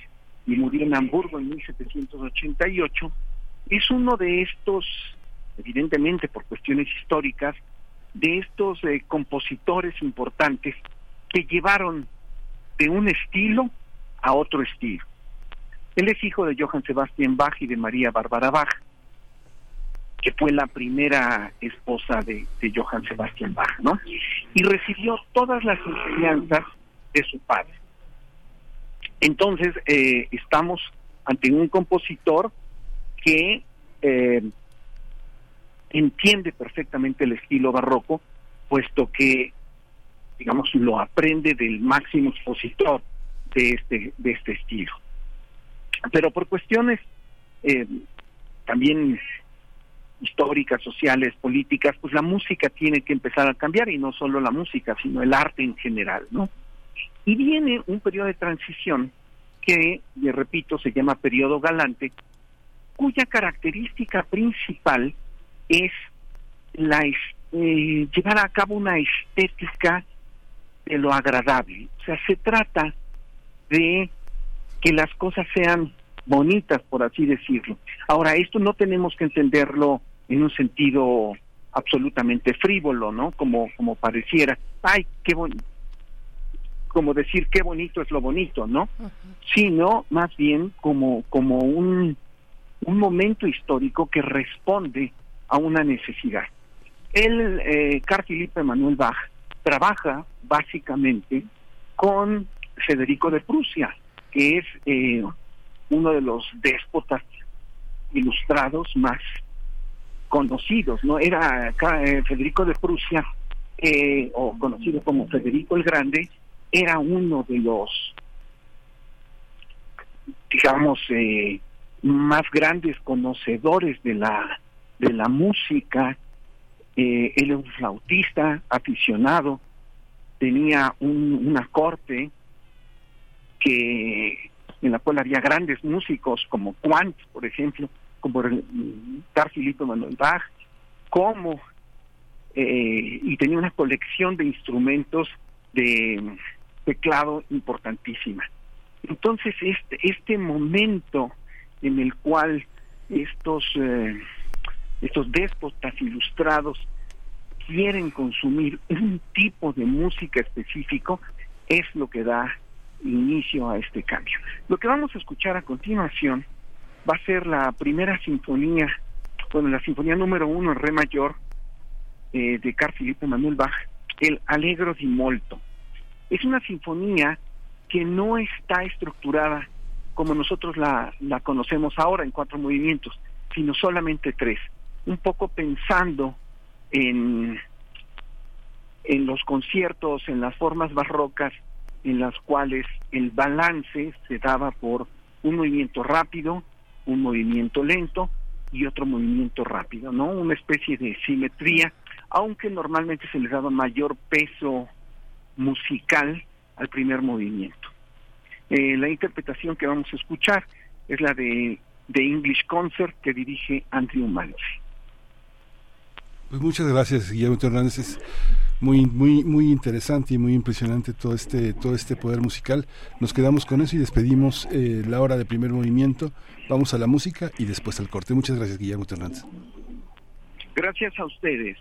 y murió en Hamburgo en 1788, es uno de estos, evidentemente por cuestiones históricas, de estos eh, compositores importantes que llevaron de un estilo a otro estilo. Él es hijo de Johann Sebastian Bach y de María Bárbara Bach, que fue la primera esposa de, Johann Sebastian Bach, ¿no? Y recibió todas las enseñanzas de su padre. Entonces, eh, estamos ante un compositor que eh, entiende perfectamente el estilo barroco, puesto que, digamos, lo aprende del máximo expositor de este, de este estilo. Pero por cuestiones eh, también históricas, sociales, políticas, pues la música tiene que empezar a cambiar y no solo la música, sino el arte en general, ¿no? Y viene un periodo de transición que, le repito, se llama periodo galante, cuya característica principal es la eh, llevar a cabo una estética de lo agradable. O sea, se trata de que las cosas sean bonitas, por así decirlo. Ahora, esto no tenemos que entenderlo en un sentido absolutamente frívolo, ¿no? Como, como pareciera, ay, qué bonito, como decir qué bonito es lo bonito, ¿no? Sino más bien como, como un, un momento histórico que responde a una necesidad. El eh, Carl Philipp Emanuel Bach trabaja básicamente con Federico de Prusia, que es eh, uno de los déspotas ilustrados más conocidos, ¿no? Era eh, Federico de Prusia, eh, o conocido como Federico el Grande, era uno de los, digamos, más grandes conocedores de la, de la música. Él era un flautista aficionado, tenía un, una corte que en la cual había grandes músicos como Quant, por ejemplo, como Carl Philipp Manuel Bach, como eh, y tenía una colección de instrumentos de teclado importantísima. Entonces, este, este momento en el cual estos, eh, estos déspotas ilustrados quieren consumir un tipo de música específico es lo que da inicio a este cambio. Lo que vamos a escuchar a continuación va a ser la primera sinfonía, bueno, la sinfonía número uno en re mayor eh, de Carl Filippo Manuel Bach, el Allegro di Molto. Es una sinfonía que no está estructurada como nosotros la, la conocemos ahora en cuatro movimientos, sino solamente tres, un poco pensando en, en los conciertos, en las formas barrocas, en las cuales el balance se daba por un movimiento rápido, un movimiento lento y otro movimiento rápido, ¿no? Una especie de simetría, aunque normalmente se le daba mayor peso musical al primer movimiento. Eh, la interpretación que vamos a escuchar es la de, de English Concert que dirige Andrew Manzi. Pues muchas gracias, Guillermo Hernández. Es muy, muy, muy interesante y muy impresionante todo este, todo este poder musical. Nos quedamos con eso y despedimos eh, la hora de primer movimiento. Vamos a la música y después al corte. Muchas gracias, Guillermo Hernández. Gracias a ustedes.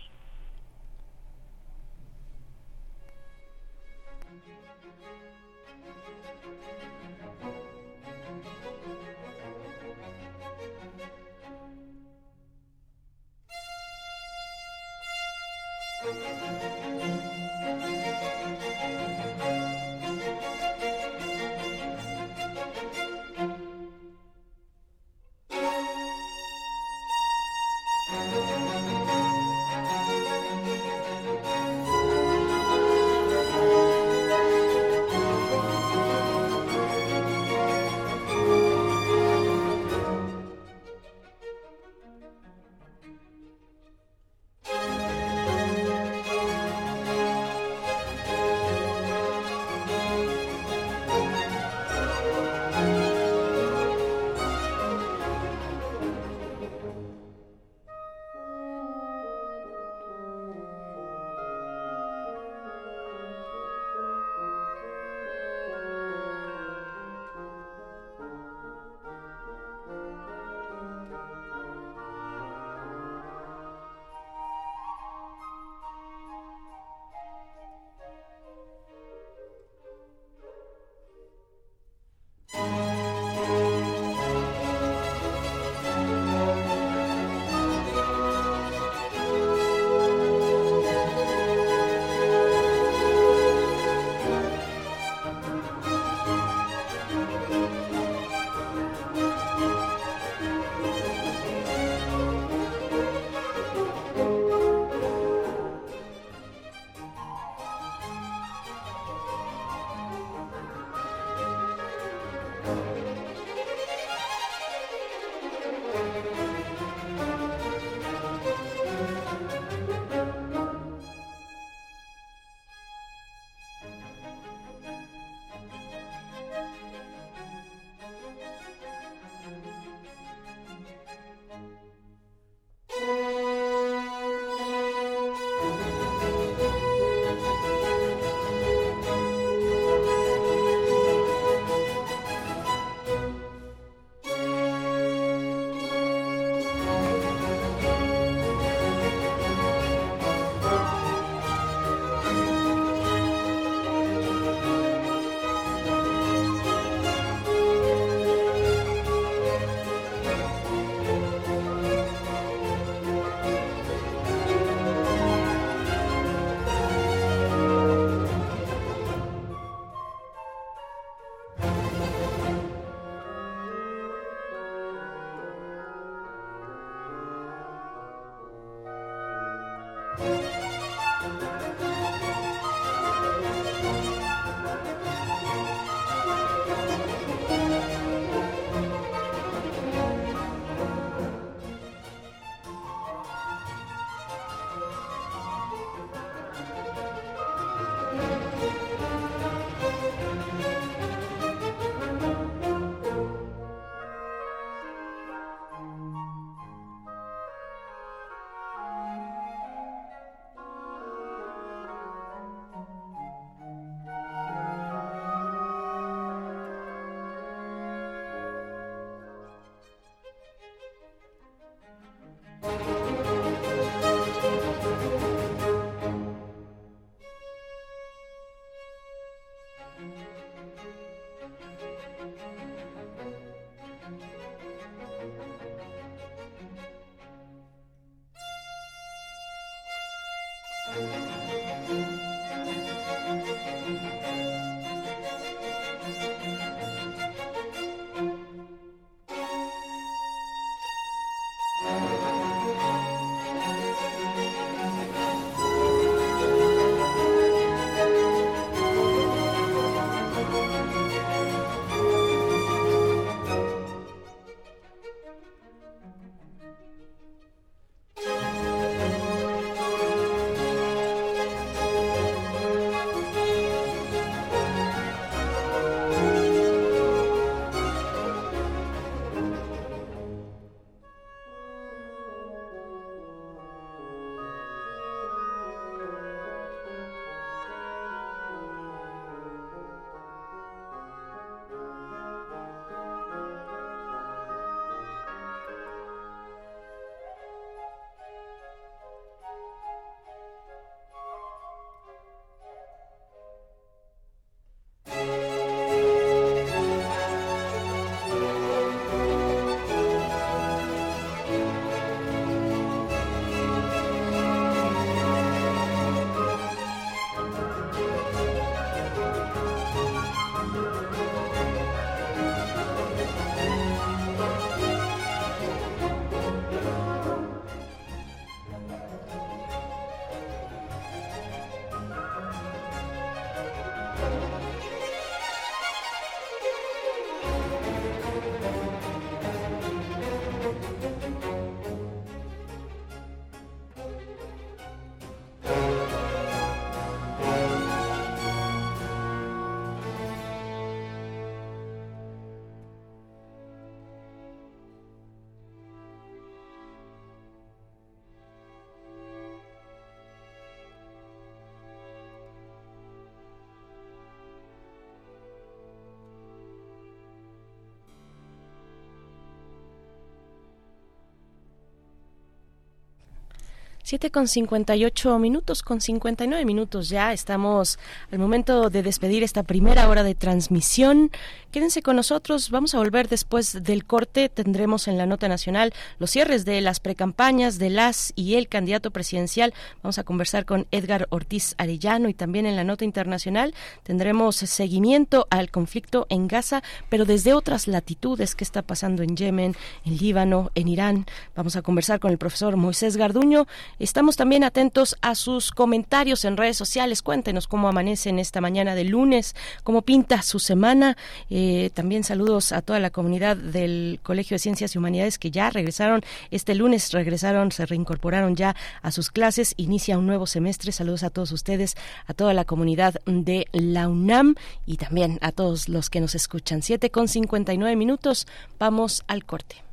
Siete con 58 minutos, con 59 minutos ya. Estamos al momento de despedir esta primera hora de transmisión. Quédense con nosotros. Vamos a volver después del corte. Tendremos en la nota nacional los cierres de las precampañas de las y el candidato presidencial. Vamos a conversar con Edgar Ortiz Arellano y también en la nota internacional tendremos seguimiento al conflicto en Gaza, pero desde otras latitudes. ¿Qué está pasando en Yemen, en Líbano, en Irán? Vamos a conversar con el profesor Moisés Garduño Estamos también atentos a sus comentarios en redes sociales. Cuéntenos cómo amanecen esta mañana de lunes, cómo pinta su semana. Eh, también saludos a toda la comunidad del Colegio de Ciencias y Humanidades que ya regresaron este lunes, regresaron, se reincorporaron ya a sus clases. Inicia un nuevo semestre. Saludos a todos ustedes, a toda la comunidad de la UNAM y también a todos los que nos escuchan. Siete con 59 minutos. Vamos al corte.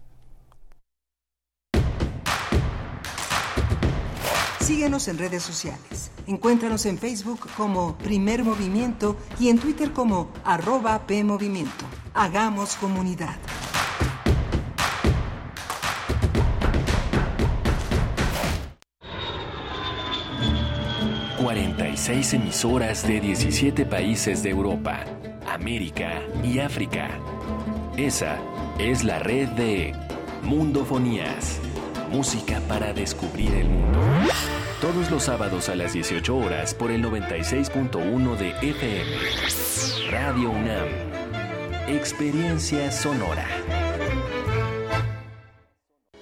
Síguenos en redes sociales. Encuéntranos en Facebook como Primer Movimiento y en Twitter como arroba PMovimiento. Hagamos comunidad. ...46 emisoras de 17 países de Europa, América y África. Esa es la red de Mundofonías música para descubrir el mundo. Todos los sábados a las 18 horas por el 96.1 de FM. Radio UNAM. Experiencia sonora.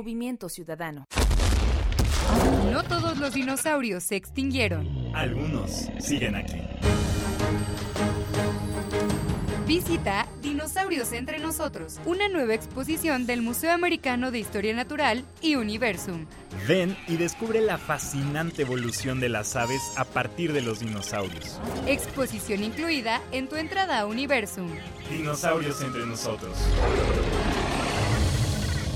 Movimiento Ciudadano. No todos los dinosaurios se extinguieron. Algunos siguen aquí. Visita Dinosaurios entre nosotros, una nueva exposición del Museo Americano de Historia Natural y Universum. Ven y descubre la fascinante evolución de las aves a partir de los dinosaurios. Exposición incluida en tu entrada a Universum. Dinosaurios entre nosotros.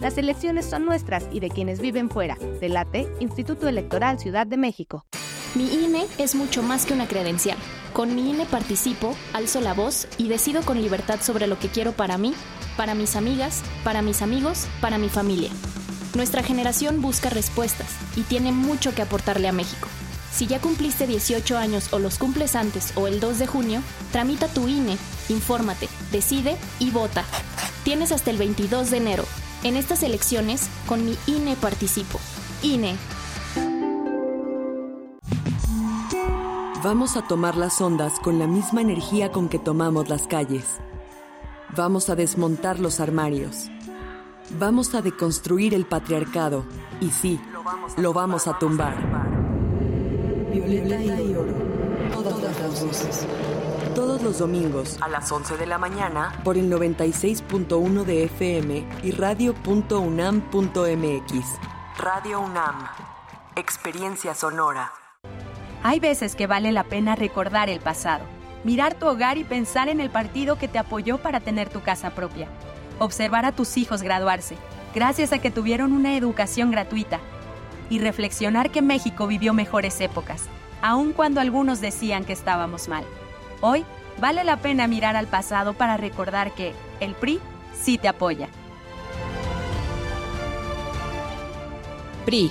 Las elecciones son nuestras y de quienes viven fuera. Delate, Instituto Electoral Ciudad de México. Mi INE es mucho más que una credencial. Con mi INE participo, alzo la voz y decido con libertad sobre lo que quiero para mí, para mis amigas, para mis amigos, para mi familia. Nuestra generación busca respuestas y tiene mucho que aportarle a México. Si ya cumpliste 18 años o los cumples antes o el 2 de junio, tramita tu INE, infórmate, decide y vota. Tienes hasta el 22 de enero. En estas elecciones, con mi INE participo. INE. Vamos a tomar las ondas con la misma energía con que tomamos las calles. Vamos a desmontar los armarios. Vamos a deconstruir el patriarcado. Y sí, lo vamos a tumbar. Violeta y oro. Todas las voces. Todos los domingos a las 11 de la mañana por el 96.1 de FM y radio.unam.mx. Radio UNAM. Experiencia sonora. Hay veces que vale la pena recordar el pasado, mirar tu hogar y pensar en el partido que te apoyó para tener tu casa propia, observar a tus hijos graduarse, gracias a que tuvieron una educación gratuita, y reflexionar que México vivió mejores épocas, aun cuando algunos decían que estábamos mal. Hoy vale la pena mirar al pasado para recordar que el PRI sí te apoya. PRI.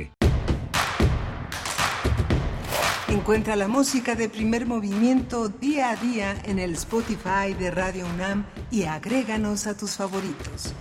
Encuentra la música de primer movimiento día a día en el Spotify de Radio UNAM y agréganos a tus favoritos.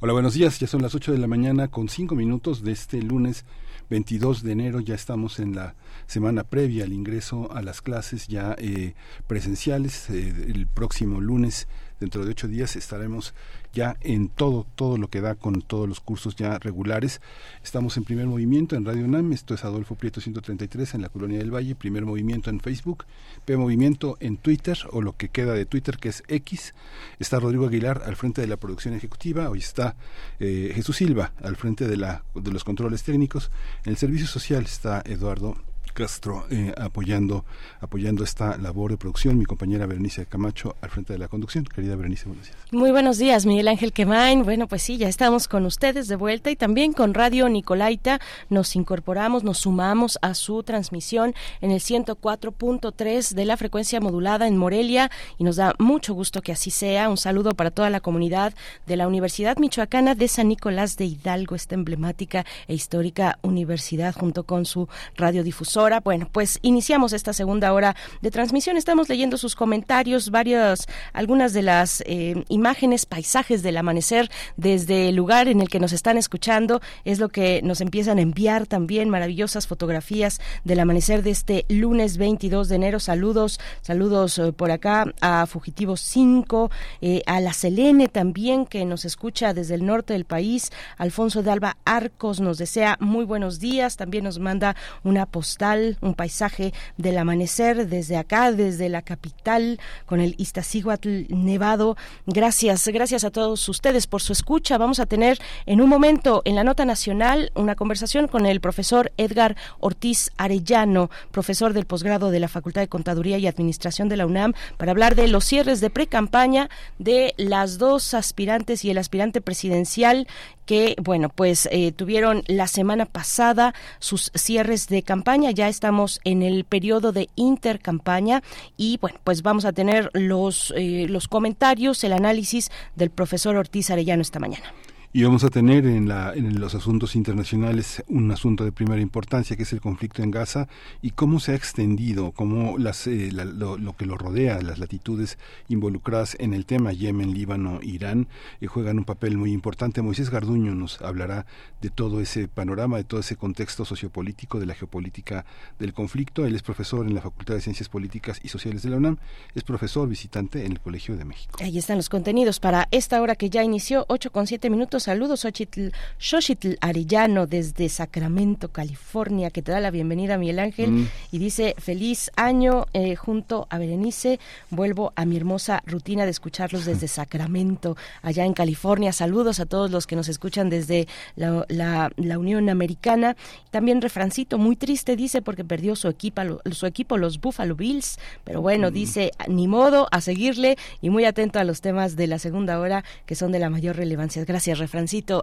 Hola, buenos días. Ya son las 8 de la mañana con 5 minutos de este lunes 22 de enero. Ya estamos en la semana previa al ingreso a las clases ya eh, presenciales. Eh, el próximo lunes, dentro de ocho días, estaremos ya en todo, todo lo que da con todos los cursos ya regulares. Estamos en primer movimiento en Radio UNAM, esto es Adolfo Prieto 133 en la Colonia del Valle, primer movimiento en Facebook, P Movimiento en Twitter o lo que queda de Twitter que es X. Está Rodrigo Aguilar al frente de la producción ejecutiva, hoy está eh, Jesús Silva al frente de, la, de los controles técnicos. En el servicio social está Eduardo Castro eh, apoyando apoyando esta labor de producción. Mi compañera Berenice Camacho al frente de la conducción. Querida Berenice, buenos días. Muy buenos días, Miguel Ángel Quemain. Bueno, pues sí, ya estamos con ustedes de vuelta y también con Radio Nicolaita. Nos incorporamos, nos sumamos a su transmisión en el 104.3 de la frecuencia modulada en Morelia y nos da mucho gusto que así sea. Un saludo para toda la comunidad de la Universidad Michoacana de San Nicolás de Hidalgo, esta emblemática e histórica universidad junto con su radiodifusora bueno, pues iniciamos esta segunda hora de transmisión. Estamos leyendo sus comentarios, varias, algunas de las eh, imágenes, paisajes del amanecer desde el lugar en el que nos están escuchando. Es lo que nos empiezan a enviar también maravillosas fotografías del amanecer de este lunes 22 de enero. Saludos, saludos eh, por acá a Fugitivo 5, eh, a la Selene también que nos escucha desde el norte del país. Alfonso de Alba Arcos nos desea muy buenos días. También nos manda una postal un paisaje del amanecer desde acá, desde la capital, con el Iztaccíhuatl nevado. Gracias, gracias a todos ustedes por su escucha. Vamos a tener en un momento en la nota nacional una conversación con el profesor Edgar Ortiz Arellano, profesor del posgrado de la Facultad de Contaduría y Administración de la UNAM, para hablar de los cierres de pre-campaña de las dos aspirantes y el aspirante presidencial que, bueno, pues eh, tuvieron la semana pasada sus cierres de campaña. Ya estamos en el periodo de intercampaña y, bueno, pues vamos a tener los, eh, los comentarios, el análisis del profesor Ortiz Arellano esta mañana. Y vamos a tener en, la, en los asuntos internacionales un asunto de primera importancia, que es el conflicto en Gaza y cómo se ha extendido, cómo las, eh, la- lo, que lo rodea, las latitudes involucradas en el tema Yemen, Líbano, Irán, eh, juegan un papel muy importante. Moisés Garduño nos hablará de todo ese panorama, de todo ese contexto sociopolítico, de la geopolítica del conflicto. Él es profesor en la Facultad de Ciencias Políticas y Sociales de la UNAM, es profesor visitante en el Colegio de México. Ahí están los contenidos para esta hora que ya inició, 8 con 7 minutos. Saludos, Xochitl, Xochitl Arellano desde Sacramento, California, que te da la bienvenida, Miguel Ángel, Mm. y dice, feliz año eh, junto a Berenice. Vuelvo a mi hermosa rutina de escucharlos desde [laughs] Sacramento, allá en California. Saludos a todos los que nos escuchan desde la, la- la Unión Americana. También refrancito, muy triste, dice, porque perdió su equipo, su equipo, los Buffalo Bills. Pero bueno, dice, ni modo, a seguirle y muy atento a los temas de la segunda hora que son de la mayor relevancia. Gracias, refrancito,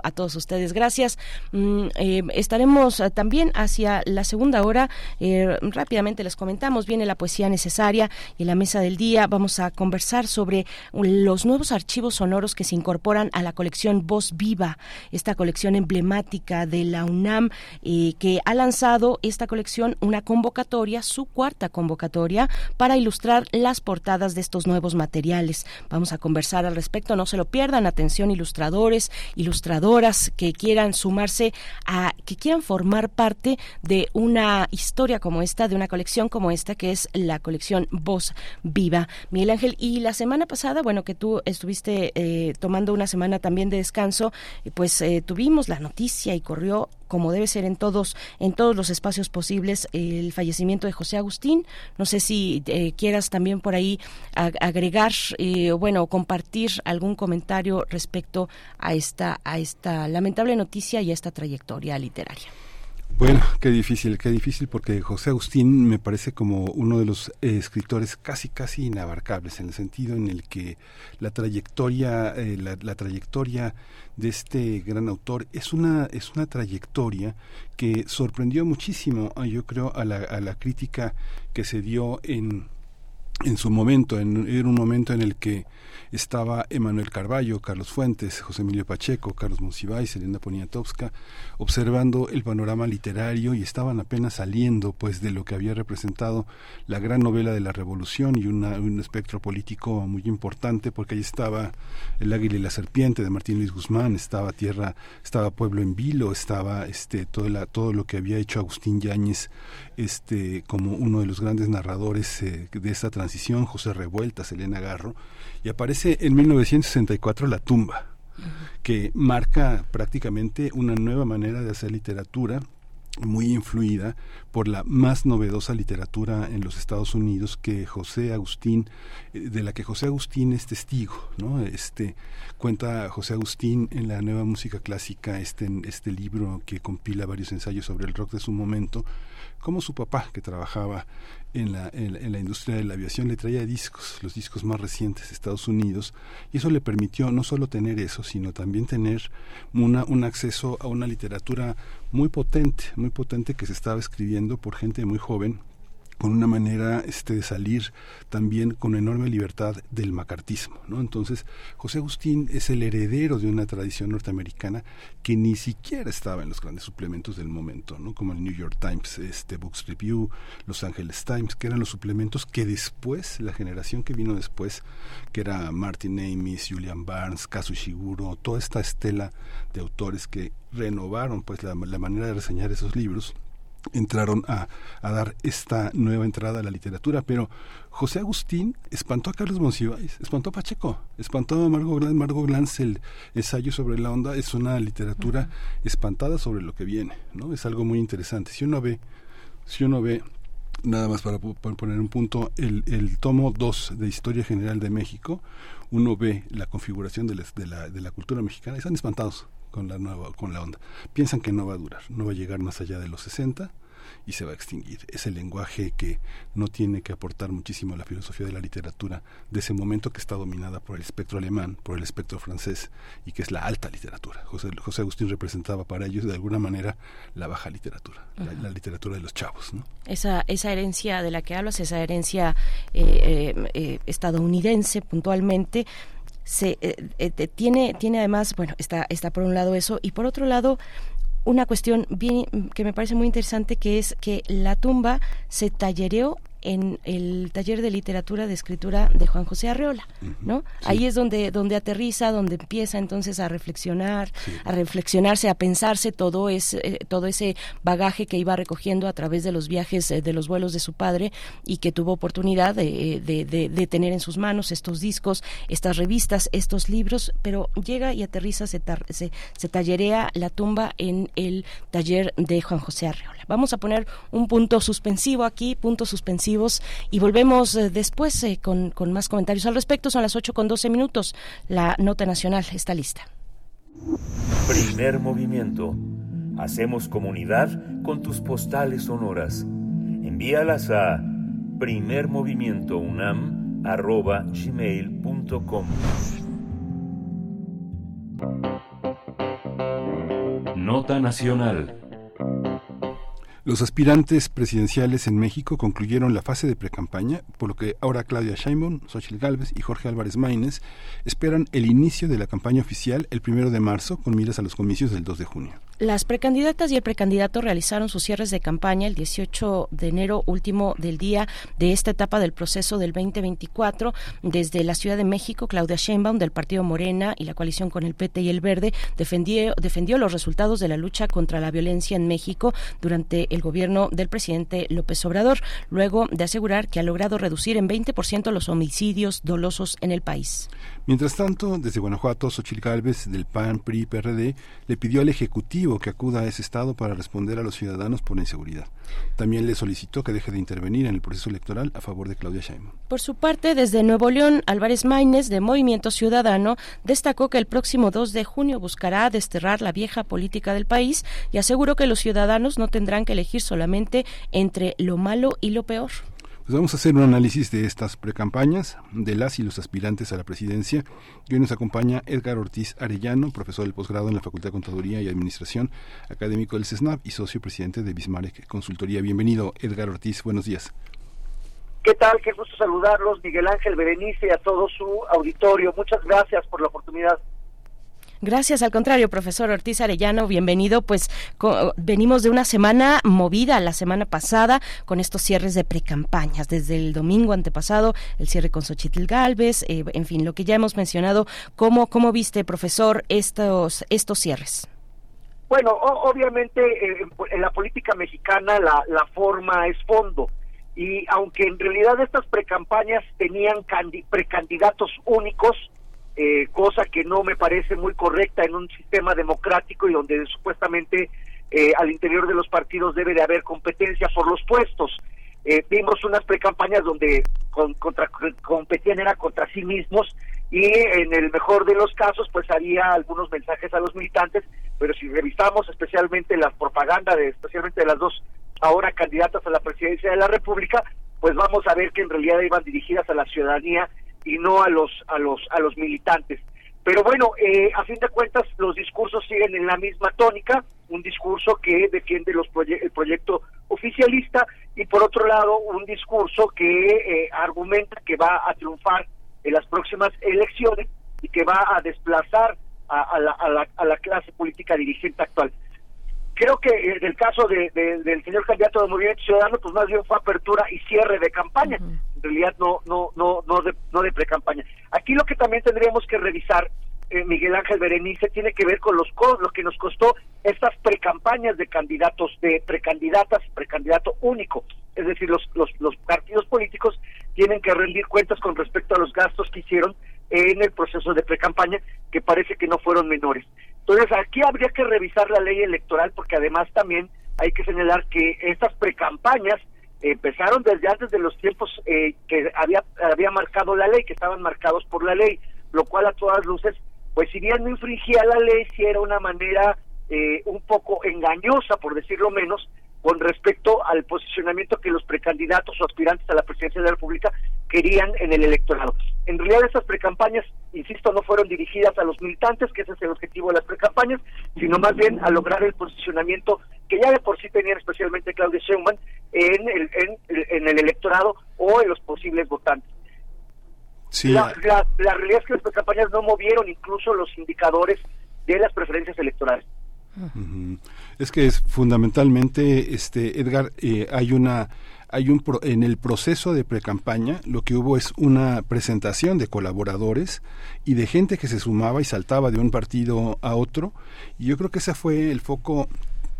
a todos ustedes. Gracias. Mm, eh, estaremos eh, también hacia la segunda hora. Eh, rápidamente les comentamos, viene la poesía necesaria y la mesa del día vamos a conversar sobre los nuevos archivos sonoros que se incorporan a la colección Voz Viva, esta colección emblemática de la UNAM eh, que ha lanzado esta colección una convocatoria, su cuarta convocatoria, para ilustrar las portadas de estos nuevos materiales. Vamos a conversar al respecto, no se lo pierdan. Atención, ilustradores, ilustradoras que quieran sumarse a, que quieran formar parte de una historia como esta, de una colección como esta, que es la colección Voz Viva. Miguel Ángel, y la semana pasada, bueno, que tú estuviste eh, tomando una semana también de descanso, pues eh, tuvimos la noticia y corrió como debe ser en todos en todos los espacios posibles el fallecimiento de José Agustín. No sé si eh, quieras también por ahí ag- agregar eh, o bueno compartir algún comentario respecto a esta a esta lamentable noticia y a esta trayectoria literaria Bueno, qué difícil, qué difícil, porque José Agustín me parece como uno de los eh, escritores casi, casi inabarcables, en el sentido en el que la trayectoria, eh, la, la trayectoria de este gran autor es una, es una trayectoria que sorprendió muchísimo, ah, yo creo, a la, a la crítica que se dio en, en su momento, en, era un momento en el que estaba Emanuel Carballo, Carlos Fuentes, José Emilio Pacheco, Carlos Monsiváis, Elena Poniatowska, observando el panorama literario y estaban apenas saliendo pues de lo que había representado la gran novela de la Revolución y un espectro político muy importante porque ahí estaba El Águila y la Serpiente de Martín Luis Guzmán, estaba Tierra, estaba Pueblo en Vilo, estaba este todo, la, todo lo que había hecho Agustín Yáñez este como uno de los grandes narradores eh, de esta transición, José Revueltas, Elena Garro, y aparece en 1964 La tumba, que marca prácticamente una nueva manera de hacer literatura muy influida por la más novedosa literatura en los Estados Unidos que José Agustín eh, de la que José Agustín es testigo no este cuenta José Agustín en la nueva música clásica este este libro que compila varios ensayos sobre el rock de su momento como su papá que trabajaba en la, en, industria de la aviación le traía discos, los discos más recientes de Estados Unidos, y eso le permitió no solo tener eso, sino también tener una, un acceso a una literatura muy potente, muy potente que se estaba escribiendo por gente muy joven con una manera este, de salir también con enorme libertad del macartismo. ¿no? Entonces, José Agustín es el heredero de una tradición norteamericana que ni siquiera estaba en los grandes suplementos del momento, ¿no? como el New York Times, este Books Review, Los Angeles Times, que eran los suplementos que después, la generación que vino después, que era Martin Amis, Julian Barnes, Kazu Ishiguro, toda esta estela de autores que renovaron pues la, la manera de reseñar esos libros, entraron a, a dar esta nueva entrada a la literatura, pero José Agustín espantó a Carlos Monsiváis, espantó a Pacheco, espantó a Margot Glantz, Margot Glantz el ensayo sobre la onda es una literatura espantada sobre lo que viene, ¿no? Es algo muy interesante. Si uno ve Si uno ve nada más para, poner un punto, el, el tomo 2 de Historia General de México, uno ve la configuración de la, de la, de la cultura mexicana y están espantados con la nueva con la onda. Piensan que no va a durar, no va a llegar más allá de los 60 y se va a extinguir. Es el lenguaje que no tiene que aportar muchísimo a la filosofía de la literatura de ese momento que está dominada por el espectro alemán, por el espectro francés y que es la alta literatura. José, José Agustín representaba para ellos de alguna manera la baja literatura, la, literatura de los chavos. ¿no? Esa, esa herencia de la que hablas, esa herencia eh, eh, eh, estadounidense puntualmente, se tiene tiene además bueno está está por un lado eso y por otro lado una cuestión bien que me parece muy interesante que es que la tumba se tallereó en el taller de literatura de escritura de Juan José Arreola, ¿no? Ahí es donde donde aterriza, donde empieza entonces a reflexionar, a reflexionarse, a pensarse todo ese eh, todo ese bagaje que iba recogiendo a través de los viajes eh, de los vuelos de su padre y que tuvo oportunidad de, de, tener en sus manos estos discos, estas revistas, estos libros, pero llega y aterriza, se, se, se tallerea la tumba en el taller de Juan José Arreola. Vamos a poner un punto suspensivo aquí, punto suspensivo y volvemos eh, después eh, con, con, más comentarios al respecto. Son las 8 con 12 minutos. La nota nacional está lista. Primer movimiento. Hacemos comunidad con tus postales sonoras. Envíalas a primermovimientounam.gmail.com Nota Nacional los aspirantes presidenciales en México concluyeron la fase de precampaña, por lo que ahora Claudia Sheinbaum, Xochitl Gálvez y Jorge Álvarez Maínez esperan el inicio de la campaña oficial el primero de marzo con miras a los comicios del 2 de junio. Las precandidatas y el precandidato realizaron sus cierres de campaña el 18 de enero, último del día de esta etapa del proceso del 2024. Desde la Ciudad de México, Claudia Sheinbaum del Partido Morena y la coalición con el PT y el Verde defendió, defendió los resultados de la lucha contra la violencia en México durante el gobierno del presidente López Obrador, luego de asegurar que ha logrado reducir en 20% los homicidios dolosos en el país. Mientras tanto, desde Guanajuato, Xochitl Gálvez del PAN, PRI, PRD le pidió al Ejecutivo que acuda a ese estado para responder a los ciudadanos por inseguridad. También le solicitó que deje de intervenir en el proceso electoral a favor de Claudia Sheinbaum. Por su parte, desde Nuevo León, Álvarez Maínez, de Movimiento Ciudadano, destacó que el próximo 2 de junio buscará desterrar la vieja política del país y aseguró que los ciudadanos no tendrán que elegir solamente entre lo malo y lo peor. Pues vamos a hacer un análisis de estas precampañas de las y los aspirantes a la presidencia. Y hoy nos acompaña Edgar Ortiz Arellano, profesor del posgrado en la Facultad de Contaduría y Administración, académico del CESNAP y socio presidente de Bismarck Consultoría. Bienvenido, Edgar Ortiz. Buenos días. ¿Qué tal? Qué gusto saludarlos, Miguel Ángel Berenice y a todo su auditorio. Muchas gracias por la oportunidad. Gracias, al contrario, profesor Ortiz Arellano, bienvenido. Pues venimos de una semana movida la semana pasada con estos cierres de precampañas. Desde el domingo antepasado, el cierre con Xochitl Galvez, eh, en fin, lo que ya hemos mencionado. ¿Cómo, cómo viste, profesor, estos, estos cierres? Bueno, obviamente eh, en la política mexicana la, la forma es fondo. Y aunque en realidad estas precampañas tenían precandidatos únicos, eh, cosa que no me parece muy correcta en un sistema democrático y donde supuestamente eh, al interior de los partidos debe de haber competencia por los puestos. Eh, vimos unas precampañas donde con, contra, competían era contra sí mismos y en el mejor de los casos pues había algunos mensajes a los militantes, pero si revisamos especialmente la propaganda de especialmente de las dos ahora candidatas a la presidencia de la República, pues vamos a ver que en realidad iban dirigidas a la ciudadanía y no a los a los a los militantes. Pero bueno, eh, a fin de cuentas los discursos siguen en la misma tónica, un discurso que defiende los el proyecto oficialista y por otro lado un discurso que eh, argumenta que va a triunfar en las próximas elecciones y que va a desplazar a, la, a, la, a la clase política dirigente actual creo que en el caso de, del señor candidato de Movimiento Ciudadano, pues más bien fue apertura y cierre de campaña, en realidad no no no no de, no de pre-campaña. Aquí lo que también tendríamos que revisar, eh, Miguel Ángel Berenice, tiene que ver con los lo que nos costó estas precampañas de candidatos, de precandidatas, precandidato único. Es decir, los, los, los partidos políticos tienen que rendir cuentas con respecto a los gastos que hicieron en el proceso de precampaña, que parece que no fueron menores. Entonces aquí habría que revisar la ley electoral porque además también hay que señalar que estas precampañas empezaron desde antes de los tiempos eh, que había, había marcado la ley, que estaban marcados por la ley, lo cual a todas luces, pues si bien no infringía la ley, sí era una manera eh, un poco engañosa, por decirlo menos, con respecto al posicionamiento que los precandidatos o aspirantes a la presidencia de la República querían en el electorado. En realidad estas precampañas, insisto, no fueron dirigidas a los militantes, que ese es el objetivo de las precampañas, sino más bien a lograr el posicionamiento que ya de por sí tenía especialmente Claudia Sheinbaum en el, en, en el electorado o en los posibles votantes. Sí. La, la, la realidad es que las precampañas no movieron incluso los indicadores de las preferencias electorales. Es que es fundamentalmente, este Edgar, eh, hay una hay un pro- en el proceso de precampaña lo que hubo es una presentación de colaboradores y de gente que se sumaba y saltaba de un partido a otro. Y yo creo que ese fue el foco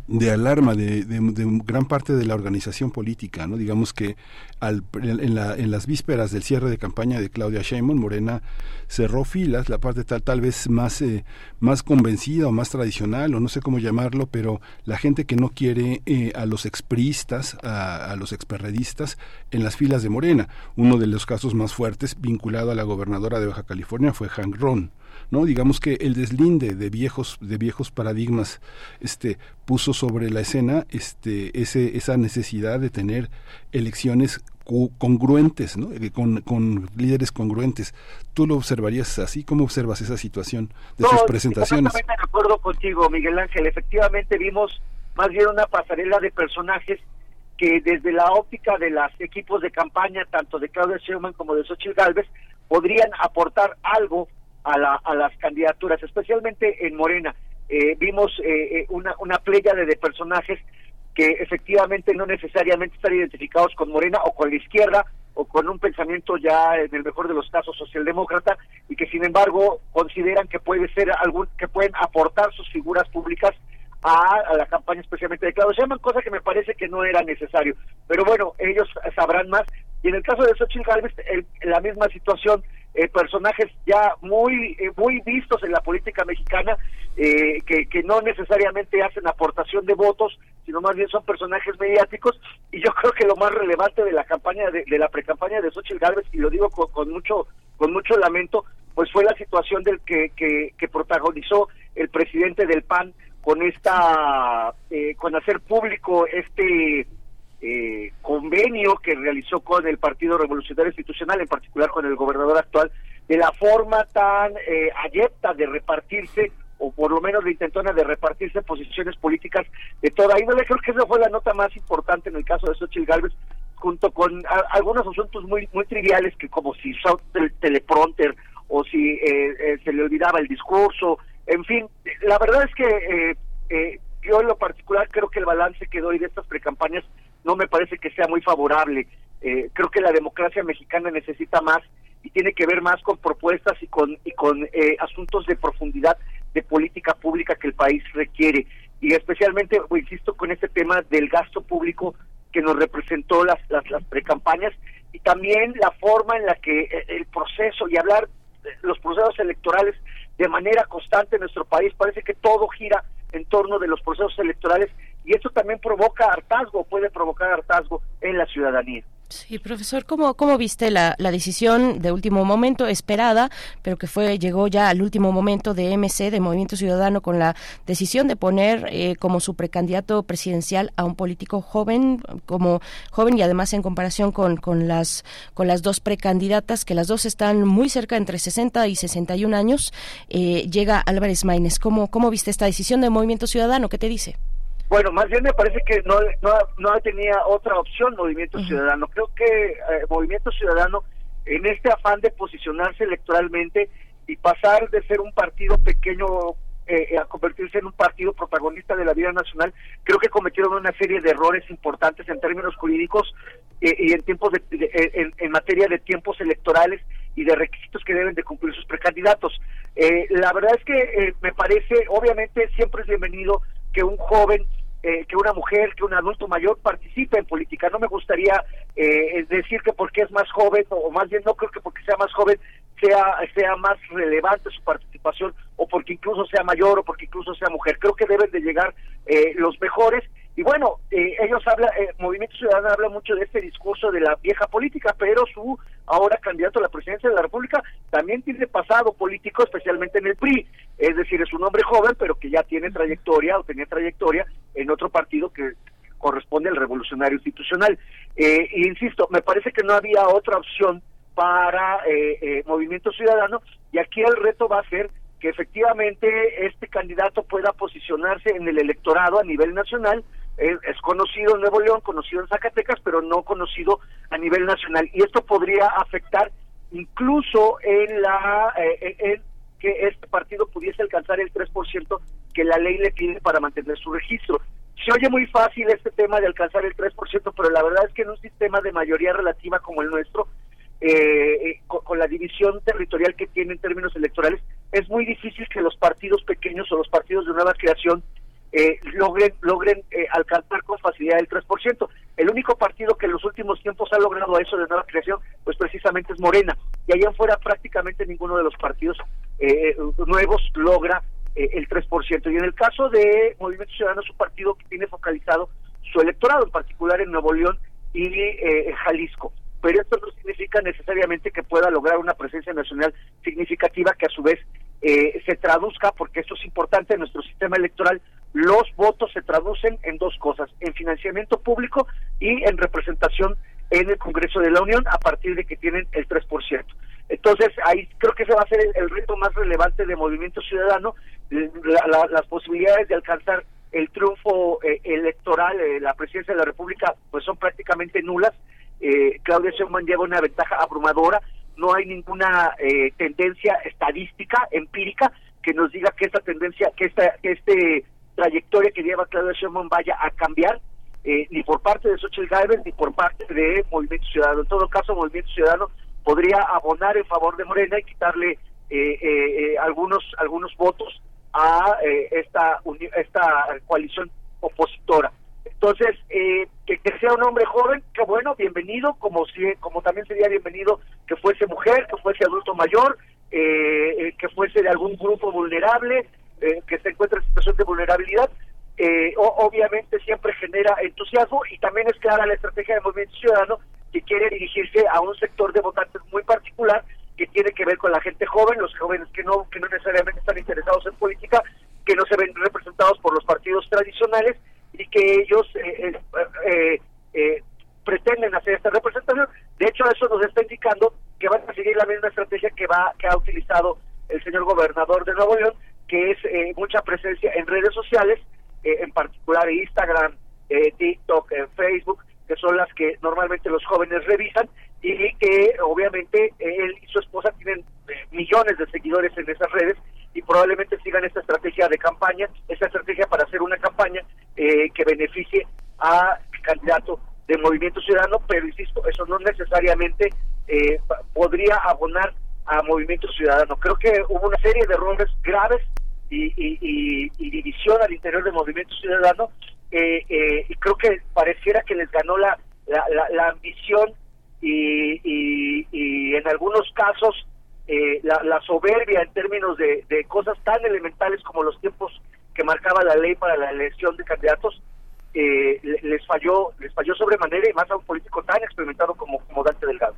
de alarma de, de- gran parte de la organización política, ¿no? Digamos que al, en las vísperas del cierre de campaña de Claudia Sheinbaum, Morena cerró filas, la parte tal, tal vez más, eh, más convencida o más tradicional, o no sé cómo llamarlo, pero la gente que no quiere eh, a los expristas, a, a los experredistas en las filas de Morena. Uno de los casos más fuertes vinculado a la gobernadora de Baja California fue Hank Ron. ¿No? Digamos que el deslinde de viejos, de viejos paradigmas este, puso sobre la escena este, ese, esa necesidad de tener elecciones congruentes, ¿no? Eh, con, con líderes congruentes. ¿Tú lo observarías así? ¿Cómo observas esa situación de sus presentaciones? completamente de acuerdo contigo, Miguel Ángel. Efectivamente vimos más bien una pasarela de personajes que desde la óptica de los equipos de campaña, tanto de Claudia Sheinbaum como de Xochitl Gálvez, podrían aportar algo a, la, a las candidaturas, especialmente en Morena. Eh, vimos eh, eh, una, una pléyade de personajes que efectivamente no necesariamente están identificados con Morena o con la izquierda o con un pensamiento ya en el mejor de los casos socialdemócrata y que sin embargo consideran que puede ser algún que pueden aportar sus figuras públicas a, a la campaña especialmente de Claudio Sheinbaum, cosa que me parece que no era necesario. Pero bueno, ellos sabrán más. Y en el caso de Xochitl Gálvez, el- la misma situación, eh, personajes ya muy eh, muy vistos en la política mexicana, eh, que, que no necesariamente hacen aportación de votos, sino más bien son personajes mediáticos. Y yo creo que lo más relevante de la campaña, de, de la precampaña de Xochitl Gálvez, y lo digo con, con mucho con mucho lamento, pues fue la situación del que, que, que protagonizó el presidente del PAN con esta, eh, con hacer público este eh, convenio que realizó con el Partido Revolucionario Institucional, en particular con el gobernador actual, de la forma tan eh, de repartirse, o por lo menos de intentona de repartirse posiciones políticas de toda índole. Creo que esa fue la nota más importante en el caso de Xochitl Gálvez, junto con algunos asuntos muy muy triviales que como si usó el teleprompter o si eh, eh, se le olvidaba el discurso, en fin, la verdad es que eh, eh, yo en lo particular creo que el balance que doy de estas precampañas no me parece que sea muy favorable. Eh, creo que la democracia mexicana necesita más y tiene que ver más con propuestas y con y con eh, asuntos de profundidad de política pública que el país requiere y especialmente pues, insisto con este tema del gasto público que nos representó las las, las precampañas y también la forma en la que eh, el proceso y hablar los procesos electorales de manera constante en nuestro país parece que todo gira en torno de los procesos electorales y esto también provoca hartazgo puede provocar hartazgo en la ciudadanía Sí, profesor, ¿cómo, cómo viste la, la decisión de último momento esperada, pero que fue llegó ya al último momento de MC, de Movimiento Ciudadano, con la decisión de poner eh, como su precandidato presidencial a un político joven, como joven y además en comparación con, con las con las dos precandidatas, que las dos están muy cerca, entre 60 y 61 años, eh, llega Álvarez Maínez. ¿Cómo, ¿Cómo viste esta decisión de Movimiento Ciudadano? ¿Qué te dice? Bueno, más bien me parece que no, no, no tenía otra opción Movimiento Ciudadano. Creo que eh, Movimiento Ciudadano, en este afán de posicionarse electoralmente y pasar de ser un partido pequeño eh, a convertirse en un partido protagonista de la vida nacional, creo que cometieron una serie de errores importantes en términos jurídicos eh, y en tiempos de, de- en, en materia de tiempos electorales y de requisitos que deben de cumplir sus precandidatos. Eh, la verdad es que eh, me parece, obviamente, siempre es bienvenido que un joven, eh, que una mujer, que un adulto mayor participe en política. No me gustaría eh, decir que porque es más joven, o más bien no creo que porque sea más joven sea, sea más relevante su participación o porque incluso sea mayor o porque incluso sea mujer. Creo que deben de llegar eh, los mejores. Y bueno, eh, ellos hablan, eh, Movimiento Ciudadano habla mucho de este discurso de la vieja política, pero su ahora candidato a la presidencia de la República también tiene pasado político, especialmente en el PRI. Es decir, es un hombre joven, pero que ya tiene trayectoria o tenía trayectoria en otro partido que corresponde al revolucionario institucional. Eh, e insisto, me parece que no había otra opción para eh, eh, Movimiento Ciudadano y aquí el reto va a ser que efectivamente este candidato pueda posicionarse en el electorado a nivel nacional. Es, conocido en Nuevo León, conocido en Zacatecas, pero no conocido a nivel nacional. Y esto podría afectar incluso en la eh, en que este partido pudiese alcanzar el 3% que la ley le pide para mantener su registro. Se oye muy fácil este tema de alcanzar el 3%, pero la verdad es que en un sistema de mayoría relativa como el nuestro, eh, eh, con la división territorial que tiene en términos electorales, es muy difícil que los partidos pequeños o los partidos de nueva creación eh, logren logren eh, alcanzar con facilidad el 3%. El único partido que en los últimos tiempos ha logrado eso de nueva creación, pues precisamente es Morena. Y allá afuera prácticamente ninguno de los partidos eh, nuevos logra eh, el 3%. Y en el caso de Movimiento Ciudadano, es un partido que tiene focalizado su electorado, en particular en Nuevo León y eh, Jalisco. Pero esto no significa necesariamente que pueda lograr una presencia nacional significativa que a su vez eh, se traduzca, porque esto es importante en nuestro sistema electoral, los votos se traducen en dos cosas, en financiamiento público y en representación en el Congreso de la Unión a partir de que tienen el 3%. Entonces, ahí creo que ese va a ser el, reto más relevante de Movimiento Ciudadano, la- la- las posibilidades de alcanzar el triunfo eh, electoral, eh, la presidencia de la República, pues son prácticamente nulas. Eh, Claudia Sheinbaum lleva una ventaja abrumadora, no hay ninguna eh, tendencia estadística, empírica, que nos diga que esta tendencia, que esta, que este trayectoria que lleva Claudia Sheinbaum vaya a cambiar, eh, ni por parte de Xochitl Gálvez ni por parte de Movimiento Ciudadano. En todo caso, Movimiento Ciudadano podría abonar en favor de Morena y quitarle eh, eh, eh, algunos algunos votos a eh, esta esta coalición opositora. Entonces, eh, que, que sea un hombre joven, que bueno, bienvenido, como si, como también sería bienvenido que fuese mujer, que fuese adulto mayor, que fuese de algún grupo vulnerable, que se encuentre en situación de vulnerabilidad. Eh, obviamente siempre genera entusiasmo y también es clara la estrategia del Movimiento Ciudadano que quiere dirigirse a un sector de votantes muy particular que tiene que ver con la gente joven, los jóvenes que no que no necesariamente están interesados en política, que no se ven representados por los partidos tradicionales y que ellos eh, eh, eh, eh, pretenden hacer esta representación. De hecho, eso nos está indicando que van a seguir la misma estrategia que va que ha utilizado el señor gobernador de Nuevo León, que es eh, mucha presencia en redes sociales, eh, en particular Instagram, eh, TikTok, eh, Facebook, que son las que normalmente los jóvenes revisan y que obviamente él y su esposa tienen eh, millones de seguidores en esas redes y probablemente sigan esta estrategia de campaña, esta estrategia para hacer una campaña eh, que beneficie a candidato del Movimiento Ciudadano, pero insisto, eso no necesariamente eh, podría abonar a Movimiento Ciudadano. Creo que hubo una serie de errores graves y, y- división al interior del Movimiento Ciudadano eh, eh, y creo que pareciera que les ganó la, la, ambición y, y- en algunos casos eh, la, soberbia en términos de, cosas tan elementales como los tiempos que marcaba la ley para la elección de candidatos eh, le- les falló les falló sobremanera y más a un político tan experimentado como, como Dante Delgado.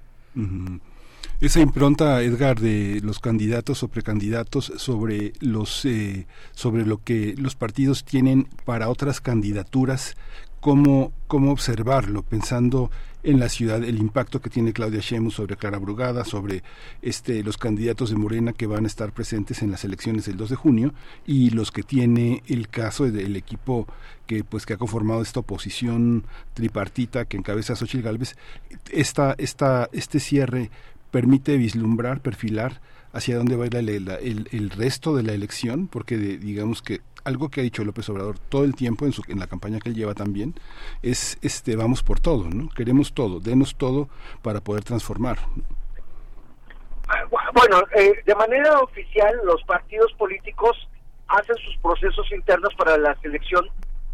Esa impronta, Edgar, de los candidatos o precandidatos sobre los eh, sobre lo que los partidos tienen para otras candidaturas, cómo cómo observarlo, pensando en la ciudad, el impacto que tiene Claudia Sheinbaum sobre Clara Brugada, sobre este los candidatos de Morena que van a estar presentes en las elecciones del 2 de junio y los que tiene el caso del equipo que pues que ha conformado esta oposición tripartita que encabeza Xochitl Gálvez, esta, esta, este cierre permite vislumbrar, perfilar hacia dónde va la- el, el resto de la elección, porque de- digamos que algo que ha dicho López Obrador todo el tiempo en, su, en la campaña que él lleva también es este vamos por todo, ¿no? Queremos todo, denos todo para poder transformar. Bueno, eh, de manera oficial los partidos políticos hacen sus procesos internos para la selección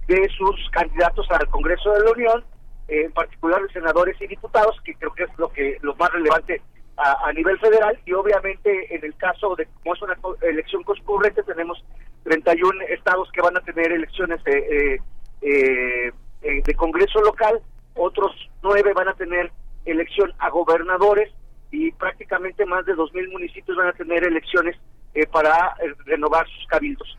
de sus candidatos al Congreso de la Unión, en particular de senadores y diputados, que creo que es lo que lo más relevante a, a nivel federal y obviamente en el caso de como es una elección concurrente tenemos 31 estados que van a tener elecciones de, eh, eh, eh, de Congreso local, otros nueve van a tener elección a gobernadores y prácticamente más de 2.000 municipios van a tener elecciones eh, para eh, renovar sus cabildos.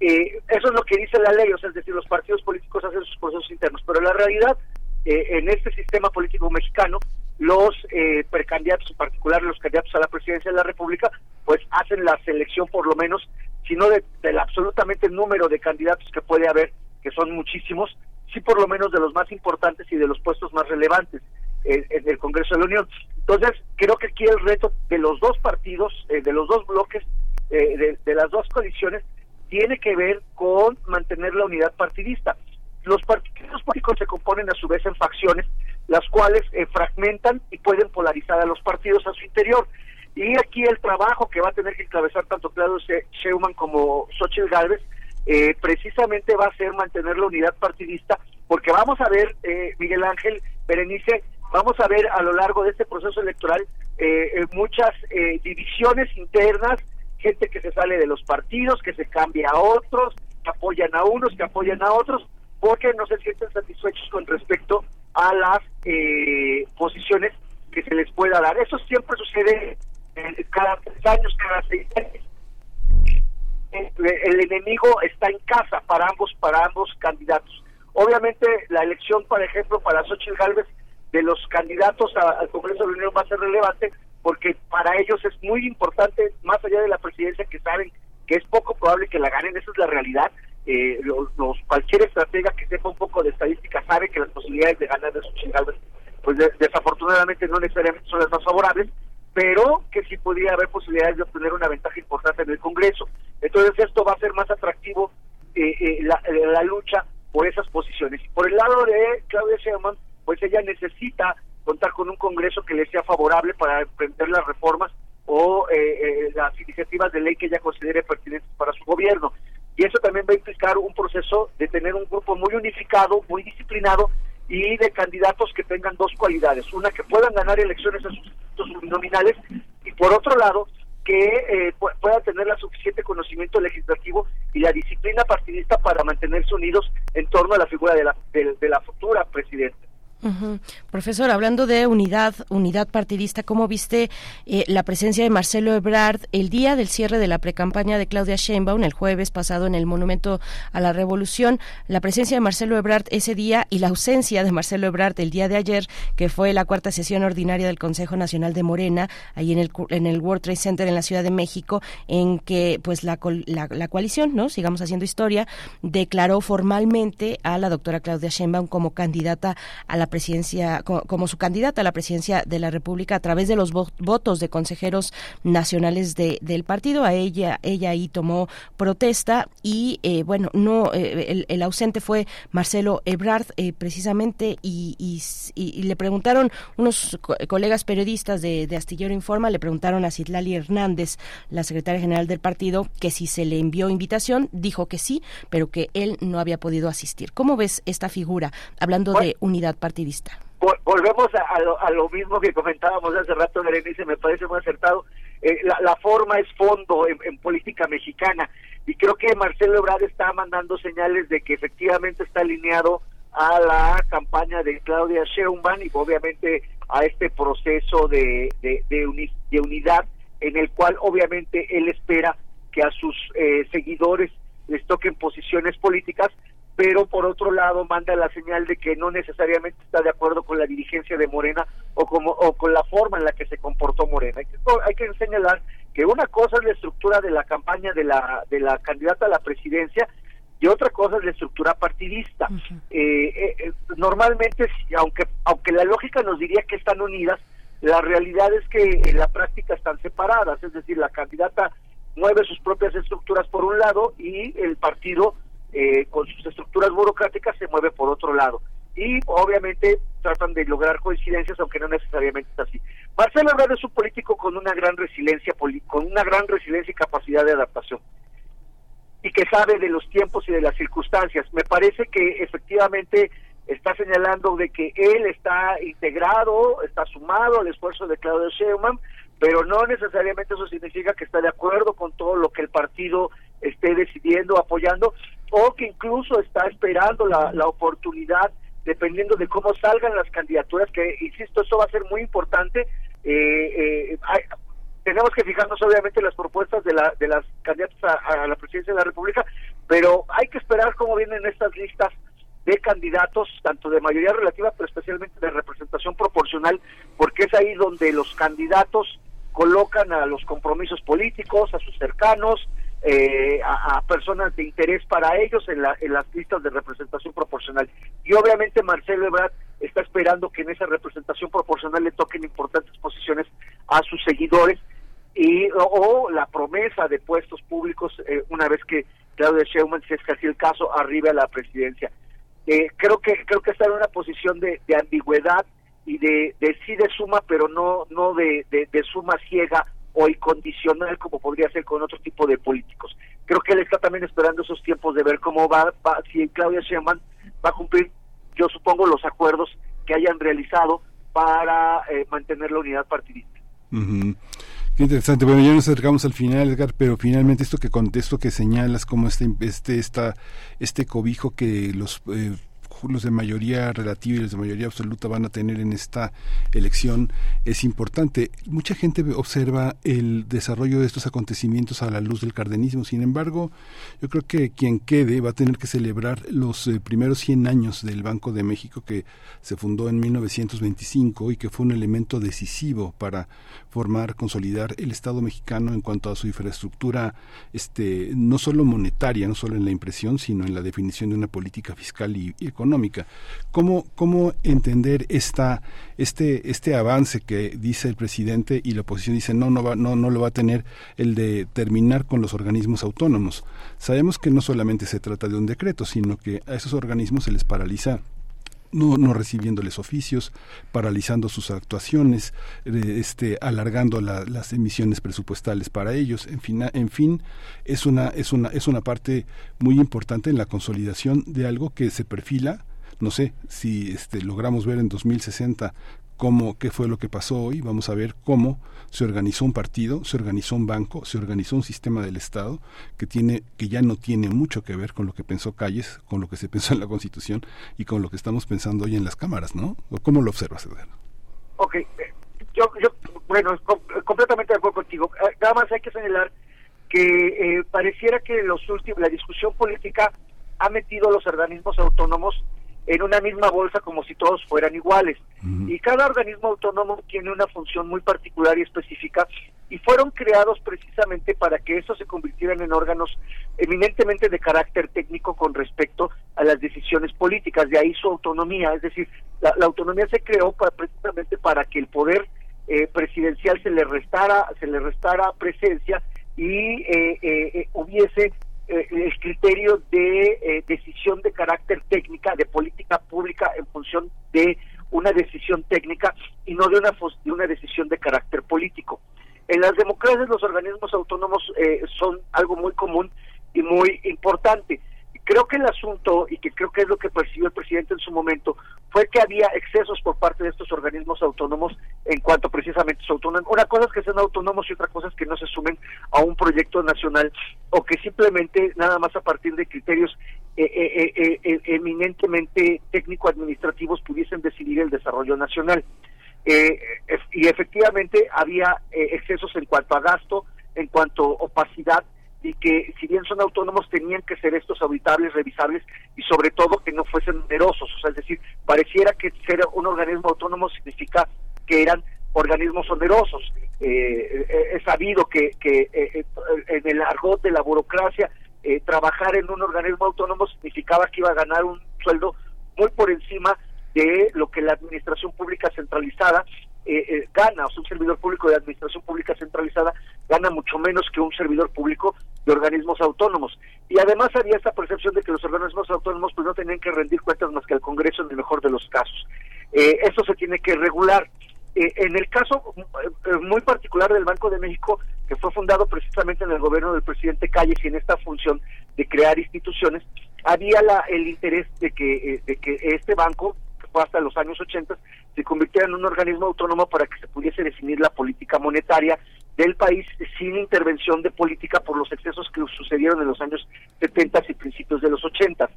Eh, eso es lo que dice la ley, o sea, es decir, los partidos políticos hacen sus procesos internos, pero la realidad, eh, en este sistema político mexicano, los eh, precandidatos, en particular los candidatos a la presidencia de la República, pues hacen la selección por lo menos, si no de- del absolutamente número de candidatos que puede haber, que son muchísimos, sí por lo menos de los más importantes y de los puestos más relevantes eh, en el Congreso de la Unión. Entonces, creo que aquí el reto de los dos partidos, eh, de los dos bloques, eh, de, de las dos coaliciones, tiene que ver con mantener la unidad partidista. Los partidos políticos se componen a su vez en facciones, las cuales eh, fragmentan y pueden polarizar a los partidos a su interior. Y aquí el trabajo que va a tener que encabezar tanto Claudio She- Sheinbaum como Xochitl Gálvez eh, precisamente va a ser mantener la unidad partidista, porque vamos a ver, eh, Miguel Ángel, Berenice, vamos a ver a lo largo de este proceso electoral eh, eh, muchas eh, divisiones internas, gente que se sale de los partidos, que se cambia a otros, que apoyan a unos, que apoyan a otros, porque no se sienten satisfechos con respecto a las eh, posiciones que se les pueda dar. Eso siempre sucede eh, cada tres años, cada seis años. El enemigo está en casa para ambos, para ambos candidatos. Obviamente la elección, por ejemplo, para Xochitl Gálvez de los candidatos a- al Congreso de la Unión va a ser relevante porque para ellos es muy importante, más allá de la presidencia, que saben que es poco probable que la ganen, esa es la realidad. Eh, los, cualquier estratega que sepa un poco de estadística sabe que las posibilidades de ganar de Xochitl Gálvez, pues de- desafortunadamente no necesariamente son las más favorables, pero que sí podría haber posibilidades de obtener una ventaja importante en el Congreso. Entonces esto va a ser más atractivo eh, eh, la, eh, la lucha por esas posiciones. Por el lado de Claudia Sheinbaum, pues ella necesita contar con un Congreso que le sea favorable para emprender las reformas o eh, eh, las iniciativas de ley que ella considere pertinentes para su gobierno. Y eso también va a implicar un proceso de tener un grupo muy unificado, muy disciplinado y de candidatos que tengan dos cualidades. Una, que puedan ganar elecciones a sus nominales y por otro lado, que eh, pu- puedan tener la suficiente conocimiento legislativo y la disciplina partidista para mantenerse unidos en torno a la figura de la, de la futura presidenta. Ujú. Profesor, hablando de unidad, unidad partidista, ¿cómo viste eh, la presencia de Marcelo Ebrard el día del cierre de la precampaña de Claudia Sheinbaum, el jueves pasado en el Monumento a la Revolución? La presencia de Marcelo Ebrard ese día y la ausencia de Marcelo Ebrard el día de ayer, que fue la cuarta sesión ordinaria del Consejo Nacional de Morena, ahí en el, en el World Trade Center en la Ciudad de México, en que pues la, la, la coalición, ¿no? Sigamos haciendo historia, declaró formalmente a la doctora Claudia Sheinbaum como candidata a la presidencia, co- como, su candidata a la presidencia de la República a través de los vo- votos de consejeros nacionales de, del partido. A ella, ella ahí tomó protesta y eh, bueno, no, eh, el, el ausente fue Marcelo Ebrard eh, precisamente y, le preguntaron unos co- colegas periodistas de, de Astillero Informa, le preguntaron a Citlali Hernández, la secretaria general del partido, que si se le envió invitación, dijo que sí, pero que él no había podido asistir. ¿Cómo ves esta figura, hablando de unidad partidista? Vol- volvemos a, lo, a lo mismo que comentábamos hace rato, Berenice, me parece muy acertado. Eh, la, forma es fondo en, política mexicana y creo que Marcelo Ebrard está mandando señales de que efectivamente está alineado a la campaña de Claudia Sheinbaum y obviamente a este proceso de, de unidad en el cual obviamente él espera que a sus eh, seguidores les toquen posiciones políticas pero por otro lado manda la señal de que no necesariamente está de acuerdo con la dirigencia de Morena o como o con la forma en la que se comportó Morena. Hay que, hay que señalar que una cosa es la estructura de la campaña de la de la candidata a la presidencia y otra cosa es la estructura partidista. Eh, eh, eh, normalmente, aunque aunque la lógica nos diría que están unidas, la realidad es que en la práctica están separadas, es decir, la candidata mueve sus propias estructuras por un lado y el partido eh, con sus estructuras burocráticas se mueve por otro lado. Y obviamente tratan de lograr coincidencias, aunque no necesariamente es así. Marcelo Ebrard es un político con una gran resiliencia, con una gran resiliencia y capacidad de adaptación y que sabe de los tiempos y de las circunstancias. Me parece que efectivamente está señalando de que él está integrado, está sumado al esfuerzo de Claudio Sheinbaum, pero no necesariamente eso significa que está de acuerdo con todo lo que el partido esté decidiendo, apoyando, o que incluso está esperando la, la oportunidad, dependiendo de cómo salgan las candidaturas, que, insisto, eso va a ser muy importante. Eh, eh, hay- tenemos que fijarnos obviamente en las propuestas de, la, de las candidatas a, a la presidencia de la República, pero hay que esperar cómo vienen estas listas de candidatos, tanto de mayoría relativa, pero especialmente de representación proporcional, porque es ahí donde los candidatos colocan a los compromisos políticos, a sus cercanos, eh, a, personas de interés para ellos en, la- en las listas de representación proporcional. Y obviamente Marcelo Ebrard está esperando que en esa representación proporcional le toquen importantes posiciones a sus seguidores y o, la promesa de puestos públicos eh, una vez que Claudia Sheinbaum, si es que así el caso, arribe a la presidencia. Eh, creo que creo que está en una posición de, ambigüedad y de, de sí de suma, pero no no de, de suma ciega o incondicional como podría ser con otro tipo de políticos. Creo que él está también esperando esos tiempos de ver cómo va, va si Claudia Sheinbaum va a cumplir, yo supongo, los acuerdos que hayan realizado para eh, mantener la unidad partidista. Qué interesante. Bueno, ya nos acercamos al final, Edgar, pero finalmente esto que contesto que señalas como este este esta este cobijo que los eh, los de mayoría relativa y los de mayoría absoluta van a tener en esta elección es importante. Mucha gente observa el desarrollo de estos acontecimientos a la luz del cardenismo. Sin embargo, yo creo que quien quede va a tener que celebrar los eh, primeros 100 años del Banco de México que se fundó en 1925 y que fue un elemento decisivo para formar, consolidar el Estado mexicano en cuanto a su infraestructura, este, no solo monetaria, no solo en la impresión, sino en la definición de una política fiscal y, económica. ¿Cómo, cómo entender esta, este, este avance que dice el presidente y la oposición dice no, no, va, no, no lo va a tener el de terminar con los organismos autónomos? Sabemos que no solamente se trata de un decreto, sino que a esos organismos se les paraliza no, no recibiéndoles oficios, paralizando sus actuaciones, eh, este, alargando la- las emisiones presupuestales para ellos, en fin, en fin, es una, es una, es una parte muy importante en la consolidación de algo que se perfila, no sé, si este, logramos ver en 2060 cómo, qué fue lo que pasó hoy, vamos a ver cómo se organizó un partido, se organizó un banco, se organizó un sistema del Estado que tiene, que ya no tiene mucho que ver con lo que pensó Calles, con lo que se [laughs] pensó en la Constitución y con lo que estamos pensando hoy en las cámaras, ¿no? ¿O ¿Cómo lo observas, Edgar? Ok, eh, yo, yo bueno, com- completamente de acuerdo contigo. Eh, Nada más hay que señalar que eh, pareciera que los últimos, la discusión política ha metido a los organismos autónomos en una misma bolsa como si todos fueran iguales. Y cada organismo autónomo tiene una función muy particular y específica y fueron creados precisamente para que estos se convirtieran en órganos eminentemente de carácter técnico con respecto a las decisiones políticas, de ahí su autonomía, es decir, la, la autonomía se creó para, precisamente para que el poder eh, presidencial se le restara, se le restara presencia y eh, eh, eh, hubiese eh, el criterio de eh, decisión de carácter técnica, de política pública en función de una decisión técnica y no de una, de una decisión de carácter político. En las democracias los organismos autónomos eh, son algo muy común y muy importante. Creo que el asunto, y que creo que es lo que percibió el presidente en su momento, fue que había excesos por parte de estos organismos autónomos en cuanto precisamente su autonomía. Una cosa es que sean autónomos y otra cosa es que no se sumen a un proyecto nacional o que simplemente nada más a partir de criterios eh, eh, eh, eh, eminentemente técnico-administrativos pudiesen decidir el desarrollo nacional. Y efectivamente había excesos en cuanto a gasto, en cuanto a opacidad, y que si bien son autónomos tenían que ser estos auditables, revisables y sobre todo que no fuesen numerosos. O sea, es decir, pareciera que ser un organismo autónomo significa que eran organismos onerosos. Eh, eh, es sabido que, que eh, eh, en el argot de la burocracia eh, trabajar en un organismo autónomo significaba que iba a ganar un sueldo muy por encima de lo que la administración pública centralizada eh, eh, gana, o sea, un servidor público de administración pública centralizada gana mucho menos que un servidor público de organismos autónomos. Y además había esta percepción de que los organismos autónomos pues no tenían que rendir cuentas más que al Congreso en el mejor de los casos. Eh, eso se tiene que regular. Eh, en el caso eh, muy particular del Banco de México, que fue fundado precisamente en el gobierno del presidente Calles y en esta función de crear instituciones, había la, el interés de que, eh, de que este banco, hasta los años 80, se convirtiera en un organismo autónomo para que se pudiese definir la política monetaria del país sin intervención de política por los excesos que sucedieron en los años 70 y principios de los 80.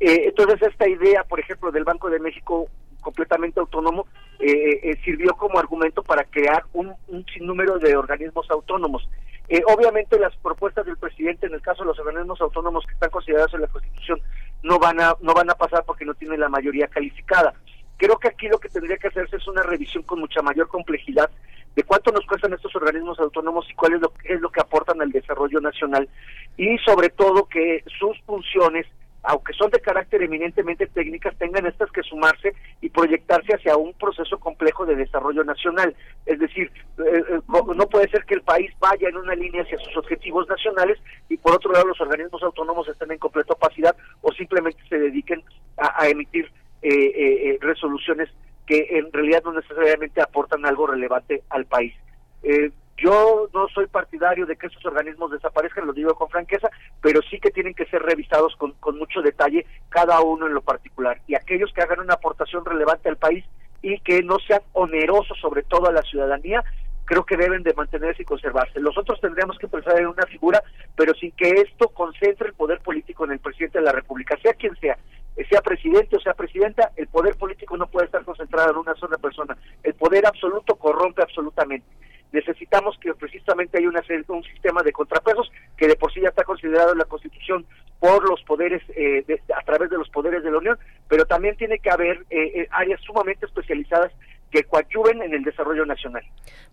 Eh, entonces esta idea, por ejemplo, del Banco de México completamente autónomo, eh, eh, sirvió como argumento para crear un, un sinnúmero de organismos autónomos. Eh, obviamente las propuestas del presidente, en el caso de los organismos autónomos que están considerados en la Constitución, no van a no van a pasar porque no tienen la mayoría calificada. Creo que aquí lo que tendría que hacerse es una revisión con mucha mayor complejidad de cuánto nos cuestan estos organismos autónomos y cuál es lo, es lo que aportan al desarrollo nacional y sobre todo que sus funciones aunque son de carácter eminentemente técnicas, tengan estas que sumarse y proyectarse hacia un proceso complejo de desarrollo nacional. Es decir, eh, eh, no puede ser que el país vaya en una línea hacia sus objetivos nacionales y por otro lado los organismos autónomos estén en completa opacidad o simplemente se dediquen a, a emitir eh, resoluciones que en realidad no necesariamente aportan algo relevante al país. Eh, yo no soy partidario de que estos organismos desaparezcan, lo digo con franqueza, pero sí que tienen que ser revisados con, con mucho detalle cada uno en lo particular. Y aquellos que hagan una aportación relevante al país y que no sean onerosos sobre todo a la ciudadanía, creo que deben de mantenerse y conservarse. Los otros tendríamos que pensar en una figura, pero sin que esto concentre el poder político en el presidente de la República, sea quien sea, sea presidente o sea presidenta, el poder político no puede estar concentrado en una sola persona. El poder absoluto corrompe absolutamente necesitamos que precisamente haya un sistema de contrapesos que de por sí ya está considerado en la Constitución por los poderes, eh, a través de los poderes de la Unión, pero también tiene que haber eh, eh áreas sumamente especializadas que coadyuven en el desarrollo nacional.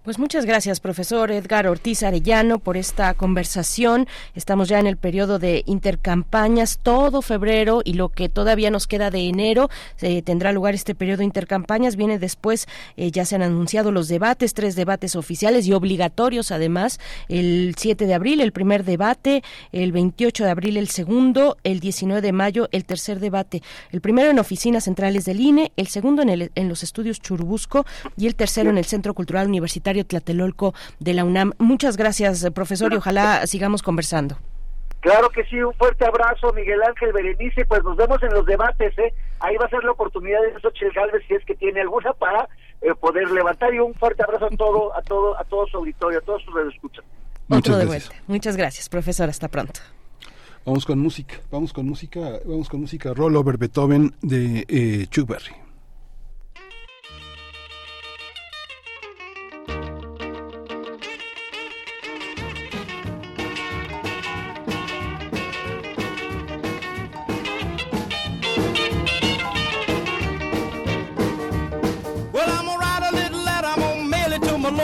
Pues muchas gracias, profesor Edgar Ortiz Arellano, por esta conversación. Estamos ya en el periodo de intercampañas, todo febrero y lo que todavía nos queda de enero eh, tendrá lugar este periodo de intercampañas. Viene después, eh, ya se han anunciado los debates, tres debates oficiales y obligatorios además. El 7 de abril el primer debate, el 28 de abril el segundo, el 19 de mayo el tercer debate. El primero en oficinas centrales del INE, el segundo en, el, en los estudios Churubusco y el tercero en el Centro Cultural Universitario Tlatelolco de la UNAM. Muchas gracias, profesor, y ojalá sigamos conversando. Claro que sí, un fuerte abrazo, Miguel Ángel Berenice, pues nos vemos en los debates, ¿eh? Ahí va a ser la oportunidad de Xochitl Galvez, si es que tiene alguna, para eh, poder levantar, y un fuerte abrazo a todo, a todo, a todo su auditorio, a todos sus. Otro de vuelta. Muchas gracias, profesor, hasta pronto. Vamos con música, vamos con música, vamos con música Roll Over Beethoven de eh, Chuck Berry.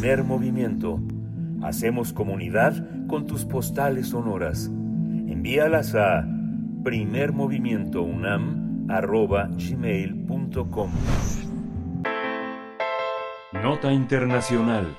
Primer movimiento. Hacemos comunidad con tus postales sonoras. Envíalas a primermovimientounam.gmail.com Nota Internacional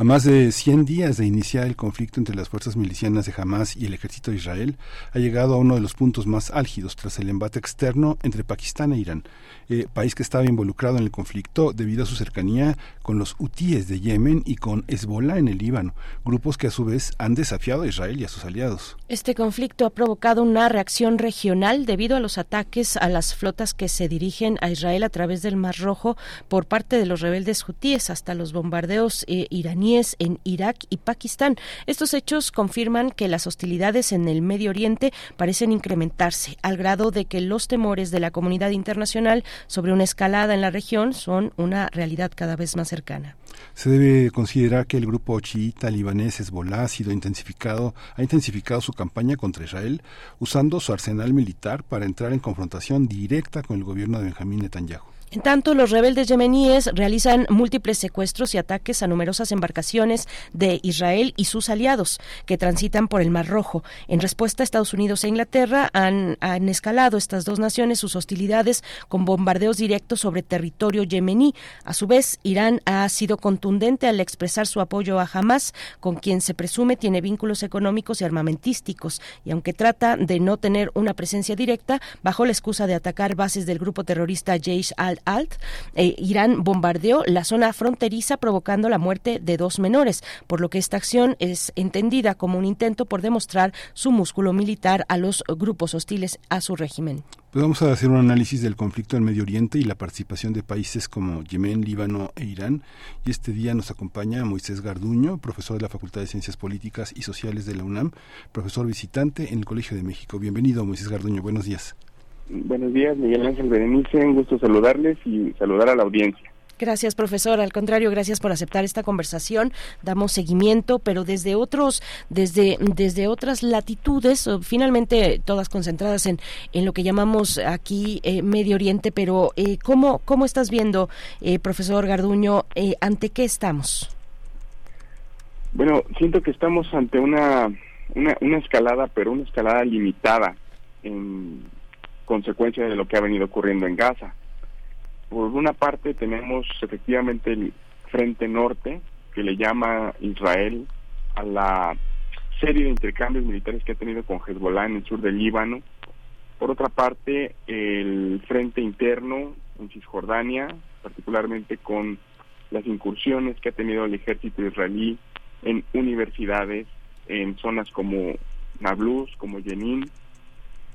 A más de 100 días de iniciar el conflicto entre las fuerzas milicianas de Hamas y el ejército de Israel, ha llegado a uno de los puntos más álgidos tras el embate externo entre Pakistán e Irán, eh, país que estaba involucrado en el conflicto debido a su cercanía con los hutíes de Yemen y con Hezbollah en el Líbano, grupos que a su vez han desafiado a Israel y a sus aliados. Este conflicto ha provocado una reacción regional debido a los ataques a las flotas que se dirigen a Israel a través del Mar Rojo por parte de los rebeldes hutíes hasta los bombardeos eh, iraníes en Irak y Pakistán. Estos hechos confirman que las hostilidades en el Medio Oriente parecen incrementarse al grado de que los temores de la comunidad internacional sobre una escalada en la región son una realidad cada vez más cercana. Se debe considerar que el grupo chiita libanés Hezbollah ha sido intensificado, ha intensificado su campaña contra Israel usando su arsenal militar para entrar en confrontación directa con el gobierno de Benjamín Netanyahu. En tanto, los rebeldes yemeníes realizan múltiples secuestros y ataques a numerosas embarcaciones de Israel y sus aliados que transitan por el Mar Rojo. En respuesta, Estados Unidos e Inglaterra han, escalado estas dos naciones sus hostilidades con bombardeos directos sobre territorio yemení. A su vez, Irán ha sido contundente al expresar su apoyo a Hamas, con quien se presume tiene vínculos económicos y armamentísticos, y aunque trata de no tener una presencia directa, bajo la excusa de atacar bases del grupo terrorista Jaish al Alt, eh, Irán bombardeó la zona fronteriza provocando la muerte de dos menores, por lo que esta acción es entendida como un intento por demostrar su músculo militar a los grupos hostiles a su régimen. Pues vamos a hacer un análisis del conflicto en Medio Oriente y la participación de países como Yemen, Líbano e Irán. Y este día nos acompaña Moisés Garduño, profesor de la Facultad de Ciencias Políticas y Sociales de la UNAM, profesor visitante en el Colegio de México. Bienvenido, Moisés Garduño. Buenos días. Buenos días, Miguel Ángel Berenice. Un gusto saludarles y saludar a la audiencia. Gracias, profesor. Al contrario, gracias por aceptar esta conversación. Damos seguimiento, pero desde otros, desde, desde otras latitudes, finalmente todas concentradas en, en lo que llamamos aquí eh, Medio Oriente. Pero eh, ¿cómo, ¿cómo estás viendo, eh, profesor Garduño, eh, ante qué estamos? Bueno, siento que estamos ante una, una, una escalada, pero una escalada limitada en consecuencia de lo que ha venido ocurriendo en Gaza. Por una parte tenemos efectivamente el Frente Norte, que le llama Israel a la serie de intercambios militares que ha tenido con Hezbollah en el sur del Líbano. Por otra parte, el Frente Interno en Cisjordania, particularmente con las incursiones que ha tenido el ejército israelí en universidades, en zonas como Nablus, como Jenin,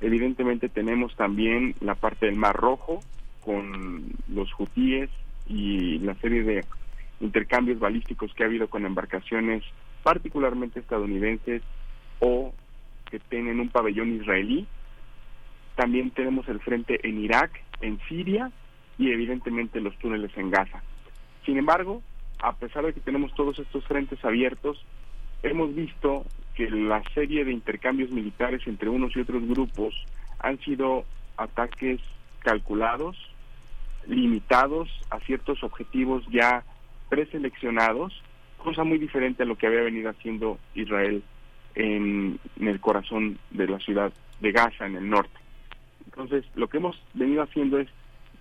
Evidentemente tenemos también la parte del Mar Rojo con los hutíes y la serie de intercambios balísticos que ha habido con embarcaciones particularmente estadounidenses o que tienen un pabellón israelí. También tenemos el frente en Irak, en Siria y evidentemente los túneles en Gaza. Sin embargo, a pesar de que tenemos todos estos frentes abiertos, hemos visto que la serie de intercambios militares entre unos y otros grupos han sido ataques calculados, limitados a ciertos objetivos ya preseleccionados, cosa muy diferente a lo que había venido haciendo Israel en, el corazón de la ciudad de Gaza, en el norte. Entonces, lo que hemos venido haciendo es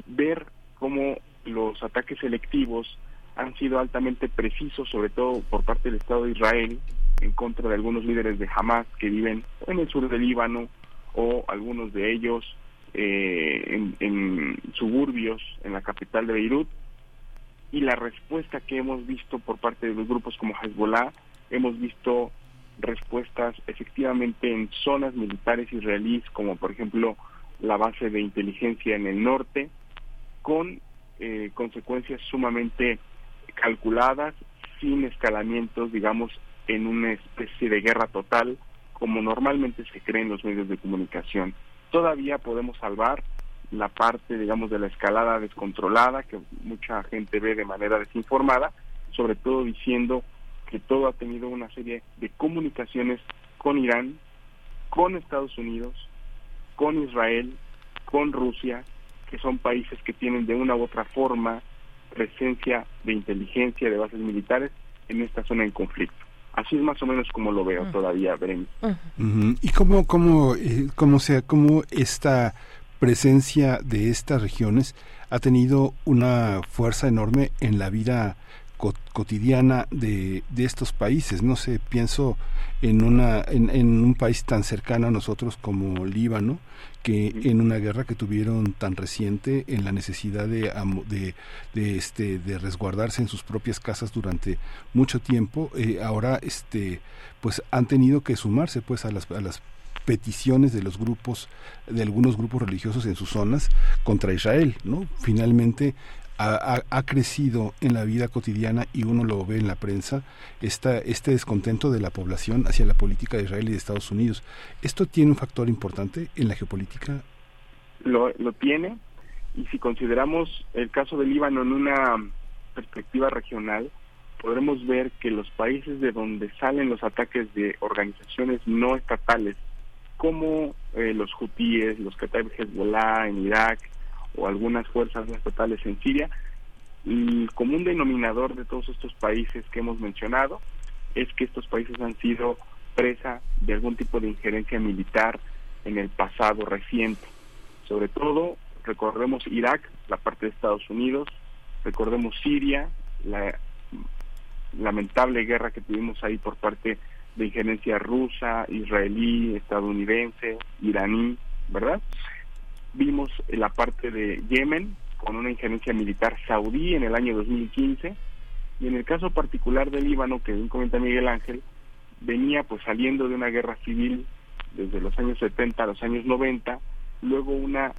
ver cómo los ataques selectivos han sido altamente precisos, sobre todo por parte del Estado de Israel, en contra de algunos líderes de Hamas que viven en el sur del Líbano o algunos de ellos eh, en, suburbios en la capital de Beirut. Y la respuesta que hemos visto por parte de los grupos como Hezbollah, hemos visto respuestas efectivamente en zonas militares israelíes, como por ejemplo la base de inteligencia en el norte, con eh, consecuencias sumamente calculadas, sin escalamientos, digamos, en una especie de guerra total, como normalmente se cree en los medios de comunicación. Todavía podemos salvar la parte, digamos, de la escalada descontrolada que mucha gente ve de manera desinformada, sobre todo diciendo que todo ha tenido una serie de comunicaciones con Irán, con Estados Unidos, con Israel, con Rusia, que son países que tienen de una u otra forma presencia de inteligencia de bases militares en esta zona en conflicto. Así es más o menos como lo veo todavía. Ujú. ¿Y cómo, cómo, eh, cómo, sea, cómo esta presencia de estas regiones ha tenido una fuerza enorme en la vida co- cotidiana de, de estos países? No sé, pienso en, una, en, en un país tan cercano a nosotros como Líbano, que en una guerra que tuvieron tan reciente, en la necesidad de, de, este, de resguardarse en sus propias casas durante mucho tiempo, eh, ahora este, pues han tenido que sumarse pues a las, a las peticiones de los grupos, de algunos grupos religiosos en sus zonas contra Israel, ¿no? Finalmente ha, ha- crecido en la vida cotidiana y uno lo ve en la prensa esta, este descontento de la población hacia la política de Israel y de Estados Unidos. ¿Esto tiene un factor importante en la geopolítica? lo, lo tiene y si consideramos el caso del Líbano en una perspectiva regional, podremos ver que los países de donde salen los ataques de organizaciones no estatales, como eh, los hutíes, los Kataib Hezbollah en Irak o algunas fuerzas estatales en Siria, el común denominador de todos estos países que hemos mencionado es que estos países han sido presa de algún tipo de injerencia militar en el pasado reciente. Sobre todo, recordemos Irak, la parte de Estados Unidos, recordemos Siria, la lamentable guerra que tuvimos ahí por parte de injerencia rusa, israelí, estadounidense, iraní, ¿verdad? Vimos la parte de Yemen con una injerencia militar saudí en el año 2015 y en el caso particular del Líbano, que bien comenta Miguel Ángel, venía pues saliendo de una guerra civil desde los años 70 a los años 90, luego una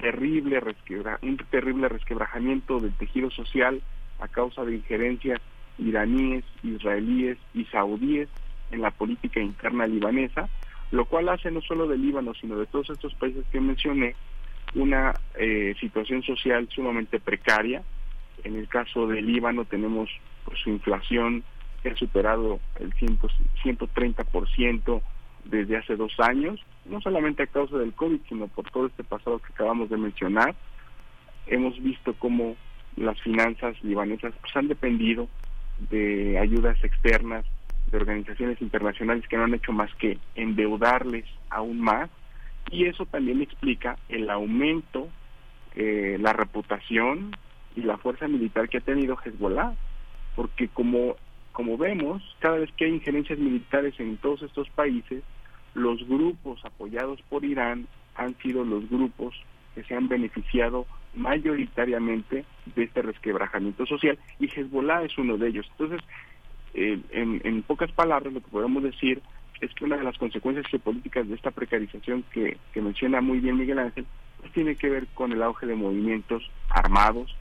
terrible resquebra, un terrible resquebrajamiento del tejido social a causa de injerencias iraníes, israelíes y saudíes en la política interna libanesa, lo cual hace no solo del Líbano, sino de todos estos países que mencioné, una eh, situación social sumamente precaria. En el caso del Líbano tenemos pues, su inflación que ha superado el 100, 130% desde hace dos años, no solamente a causa del COVID, sino por todo este pasado que acabamos de mencionar. Hemos visto cómo las finanzas libanesas pues, han dependido de ayudas externas, de organizaciones internacionales que no han hecho más que endeudarles aún más, y eso también explica el aumento, eh, la reputación y la fuerza militar que ha tenido Hezbollah, porque como, como vemos, cada vez que hay injerencias militares en todos estos países, los grupos apoyados por Irán han sido los grupos que se han beneficiado mayoritariamente de este resquebrajamiento social y Hezbollah es uno de ellos. Entonces, eh, en, en pocas palabras, lo que podemos decir es que una de las consecuencias geopolíticas de esta precarización que, menciona muy bien Miguel Ángel, pues tiene que ver con el auge de movimientos armados,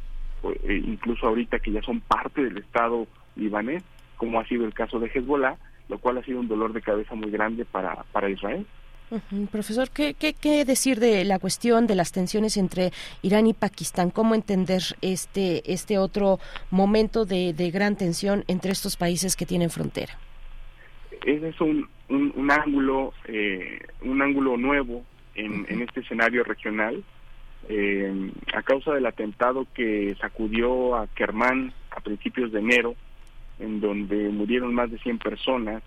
eh, incluso ahorita que ya son parte del Estado libanés, como ha sido el caso de Hezbollah, lo cual ha sido un dolor de cabeza muy grande para, para Israel. Ujú. Profesor, ¿qué, qué, qué decir de la cuestión de las tensiones entre Irán y Pakistán? ¿Cómo entender este, este otro momento de, de gran tensión entre estos países que tienen frontera? Ese es un, un, un ángulo eh, un ángulo nuevo en, en este escenario regional eh, a causa del atentado que sacudió a Kermán a principios de enero en donde murieron más de 100 personas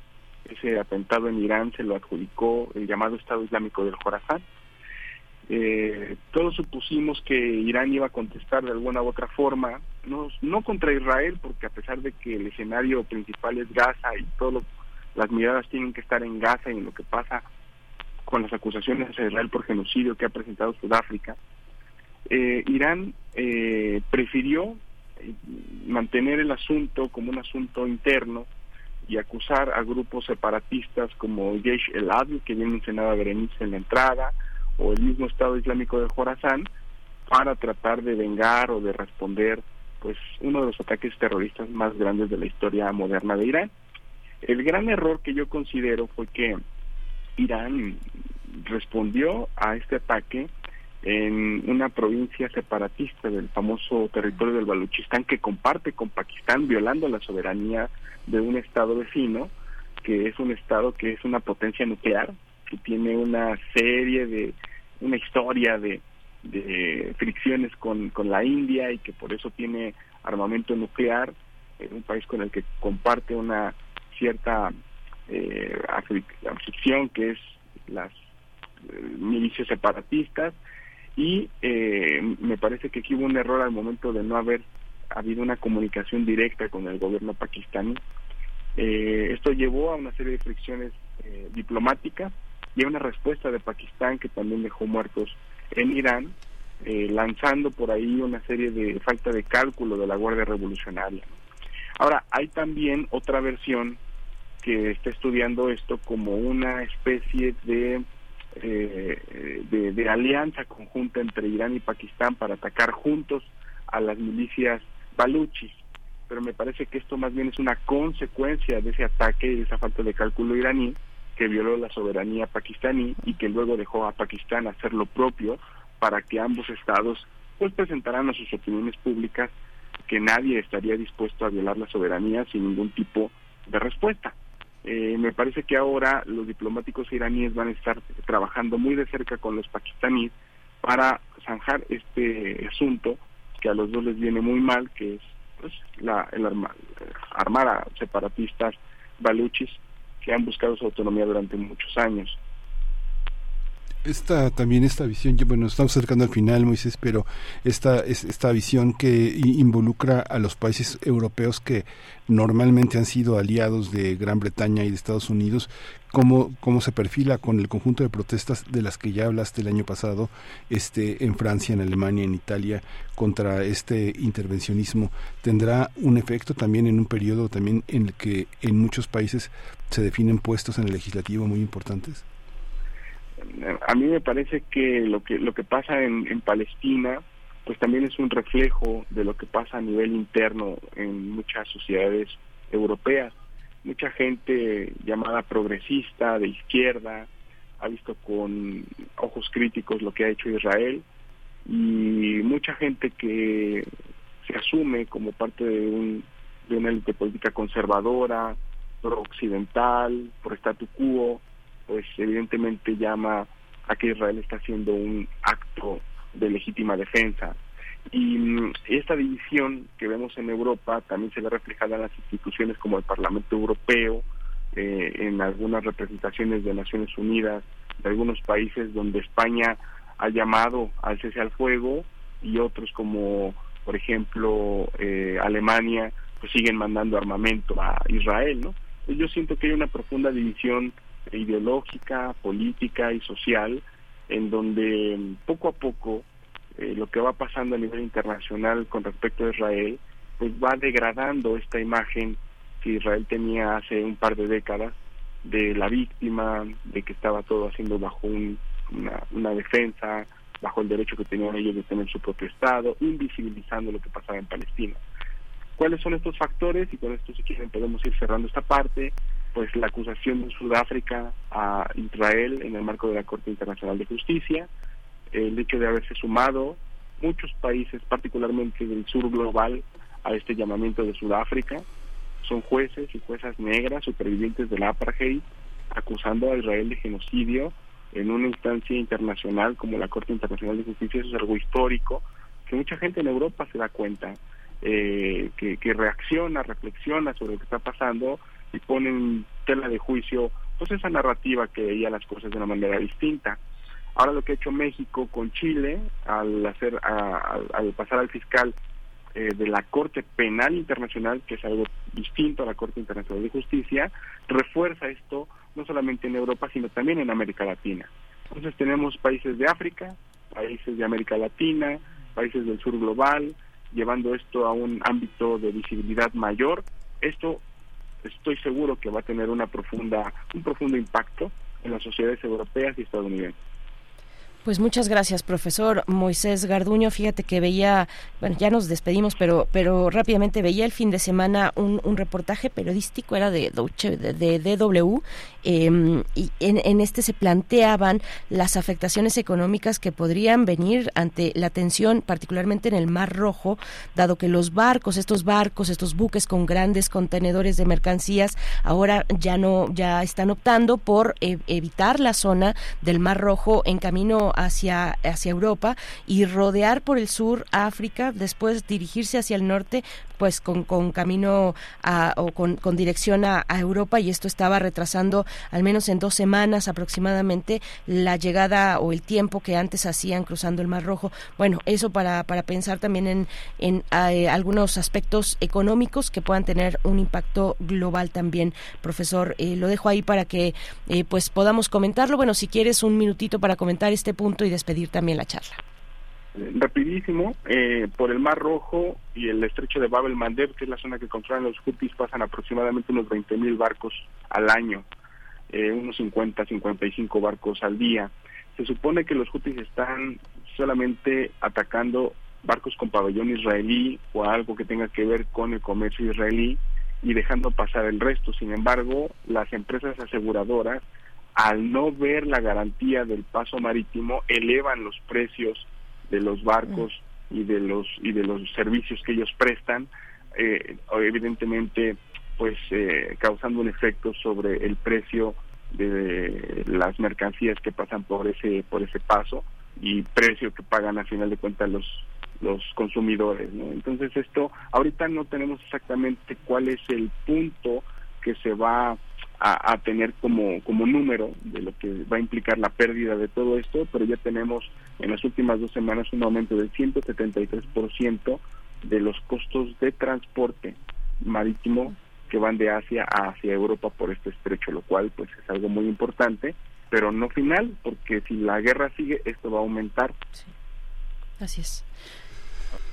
ese atentado en Irán se lo adjudicó el llamado Estado Islámico del Jorazán eh, todos supusimos que Irán iba a contestar de alguna u otra forma no, no contra Israel porque a pesar de que el escenario principal es Gaza y todo lo las miradas tienen que estar en Gaza y en lo que pasa con las acusaciones a Israel por genocidio que ha presentado Sudáfrica, eh, Irán eh, prefirió eh, mantener el asunto como un asunto interno y acusar a grupos separatistas como Yesh el Adl, que bien mencionaba Berenice en la entrada, o el mismo Estado Islámico de Jorazán, para tratar de vengar o de responder pues uno de los ataques terroristas más grandes de la historia moderna de Irán. El gran error que yo considero fue que Irán respondió a este ataque en una provincia separatista del famoso territorio del Baluchistán que comparte con Pakistán violando la soberanía de un estado vecino que es un estado que es una potencia nuclear que tiene una serie de una historia de, fricciones con, con la India y que por eso tiene armamento nuclear, en un país con el que comparte una cierta eh, que es las eh, milicias separatistas y eh, me parece que aquí hubo un error al momento de no haber habido una comunicación directa con el gobierno pakistaní. Eh, esto llevó a una serie de fricciones eh, diplomáticas y a una respuesta de Pakistán que también dejó muertos en Irán, eh, lanzando por ahí una serie de falta de cálculo de la Guardia Revolucionaria. Ahora, hay también otra versión que está estudiando esto como una especie de, eh, de, alianza conjunta entre Irán y Pakistán para atacar juntos a las milicias baluchis pero me parece que esto más bien es una consecuencia de ese ataque y de esa falta de cálculo iraní que violó la soberanía pakistaní y que luego dejó a Pakistán hacer lo propio para que ambos estados pues presentaran a sus opiniones públicas que nadie estaría dispuesto a violar la soberanía sin ningún tipo de respuesta. Eh, me parece que ahora los diplomáticos iraníes van a estar trabajando muy de cerca con los pakistaníes para zanjar este asunto que a los dos les viene muy mal, que es pues, la, el arma, armar a separatistas baluchis que han buscado su autonomía durante muchos años. Esta también esta visión, bueno, estamos acercando al final, Moisés, pero esta esta visión que involucra a los países europeos que normalmente han sido aliados de Gran Bretaña y de Estados Unidos, cómo cómo se perfila con el conjunto de protestas de las que ya hablaste el año pasado, este en Francia, en Alemania, en Italia contra este intervencionismo, tendrá un efecto también en un periodo también en el que en muchos países se definen puestos en el legislativo muy importantes a mí me parece que lo que lo que pasa en, en Palestina pues también es un reflejo de lo que pasa a nivel interno en muchas sociedades europeas. Mucha gente llamada progresista de izquierda ha visto con ojos críticos lo que ha hecho Israel y mucha gente que se asume como parte de un de una élite política conservadora pro occidental por statu quo pues evidentemente llama a que Israel está haciendo un acto de legítima defensa. Y mm, esta división que vemos en Europa también se ve reflejada en las instituciones como el Parlamento Europeo, eh, en algunas representaciones de Naciones Unidas, de algunos países donde España ha llamado al cese al fuego y otros como, por ejemplo, eh, Alemania, pues siguen mandando armamento a Israel, ¿no? Yo siento que hay una profunda división ideológica, política y social, en donde poco a poco eh, lo que va pasando a nivel internacional con respecto a Israel, pues va degradando esta imagen que Israel tenía hace un par de décadas de la víctima, de que estaba todo haciendo bajo una, una defensa, bajo el derecho que tenían ellos de tener su propio Estado, invisibilizando lo que pasaba en Palestina. ¿Cuáles son estos factores? Y con esto, si quieren, podemos ir cerrando esta parte pues la acusación de Sudáfrica a Israel en el marco de la Corte Internacional de Justicia, el hecho de haberse sumado muchos países, particularmente del sur global, a este llamamiento de Sudáfrica, son jueces y juezas negras supervivientes del apartheid, acusando a Israel de genocidio en una instancia internacional como la Corte Internacional de Justicia, eso es algo histórico, que mucha gente en Europa se da cuenta, eh, que, que reacciona, reflexiona sobre lo que está pasando y ponen tela de juicio pues esa narrativa que veía las cosas de una manera distinta. Ahora lo que ha hecho México con Chile al hacer al pasar al fiscal eh, de la Corte Penal Internacional, que es algo distinto a la Corte Internacional de Justicia, refuerza esto no solamente en Europa, sino también en América Latina. Entonces tenemos países de África, países de América Latina, países del sur global, llevando esto a un ámbito de visibilidad mayor. Esto estoy seguro que va a tener una profunda, un profundo impacto en las sociedades europeas y estadounidenses. Pues muchas gracias, profesor Moisés Garduño. Fíjate que veía, bueno, ya nos despedimos, pero, pero rápidamente veía el fin de semana un, un reportaje periodístico, era de, de, de DW, em, y en, en, este se planteaban las afectaciones económicas que podrían venir ante la tensión, particularmente en el Mar Rojo, dado que los barcos, estos barcos, estos buques con grandes contenedores de mercancías, ahora ya no, ya están optando por e, evitar la zona del Mar Rojo en camino hacia, hacia Europa y rodear por el sur África, después dirigirse hacia el norte, pues con, con camino a, o con, con dirección a, a Europa y esto estaba retrasando al menos en dos semanas aproximadamente la llegada o el tiempo que antes hacían cruzando el Mar Rojo. Bueno, eso para, para pensar también en, en eh, algunos aspectos económicos que puedan tener un impacto global también. Profesor, eh, lo dejo ahí para que eh, pues podamos comentarlo. Bueno, si quieres un minutito para comentar este punto y despedir también la charla. Rapidísimo, eh, por el Mar Rojo y el estrecho de Bab el Mandeb, que es la zona que controlan los Houthis, pasan aproximadamente unos 20 mil barcos al año, eh, unos 50, 55 barcos al día. Se supone que los Houthis están solamente atacando barcos con pabellón israelí o algo que tenga que ver con el comercio israelí y dejando pasar el resto. Sin embargo, las empresas aseguradoras, al no ver la garantía del paso marítimo, elevan los precios de los barcos y de los y de los servicios que ellos prestan, eh, evidentemente, pues eh, causando un efecto sobre el precio de las mercancías que pasan por ese por ese paso y precio que pagan a final de cuentas los los consumidores ¿no? entonces esto ahorita no tenemos exactamente cuál es el punto que se va a, a, tener como como número de lo que va a implicar la pérdida de todo esto pero ya tenemos en las últimas dos semanas un aumento del 173% de los costos de transporte marítimo que van de Asia hacia Europa por este estrecho, lo cual pues es algo muy importante, pero no final, porque si la guerra sigue, esto va a aumentar. Sí. Así es.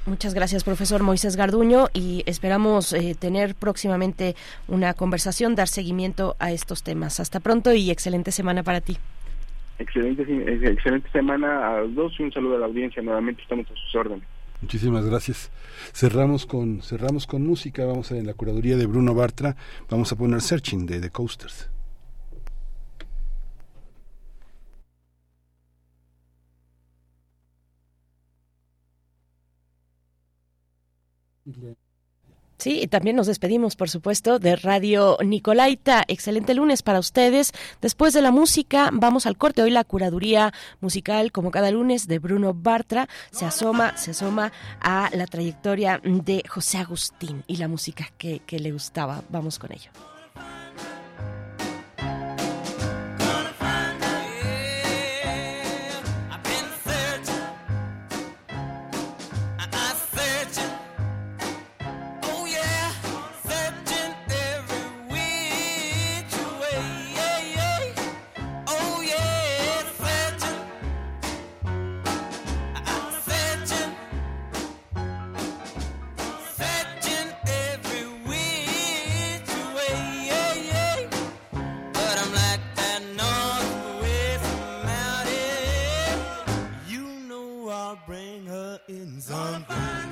Muchas gracias, profesor Moisés Garduño, y esperamos eh, tener próximamente una conversación, dar seguimiento a estos temas. Hasta pronto y excelente semana para ti. Excelente, excelente semana a los dos y un saludo a la audiencia. Nuevamente estamos a sus órdenes. Muchísimas gracias. Cerramos con cerramos con música. Vamos a en la curaduría de Bruno Bartra. Vamos a poner Searching de The Coasters. Sí, y también nos despedimos, por supuesto, de Radio Nicolaita. Excelente lunes para ustedes. Después de la música, vamos al corte. Hoy la curaduría musical, como cada lunes, de Bruno Bartra, se asoma, se asoma a la trayectoria de José Agustín y la música que, que le gustaba. Vamos con ello. in Zonquil.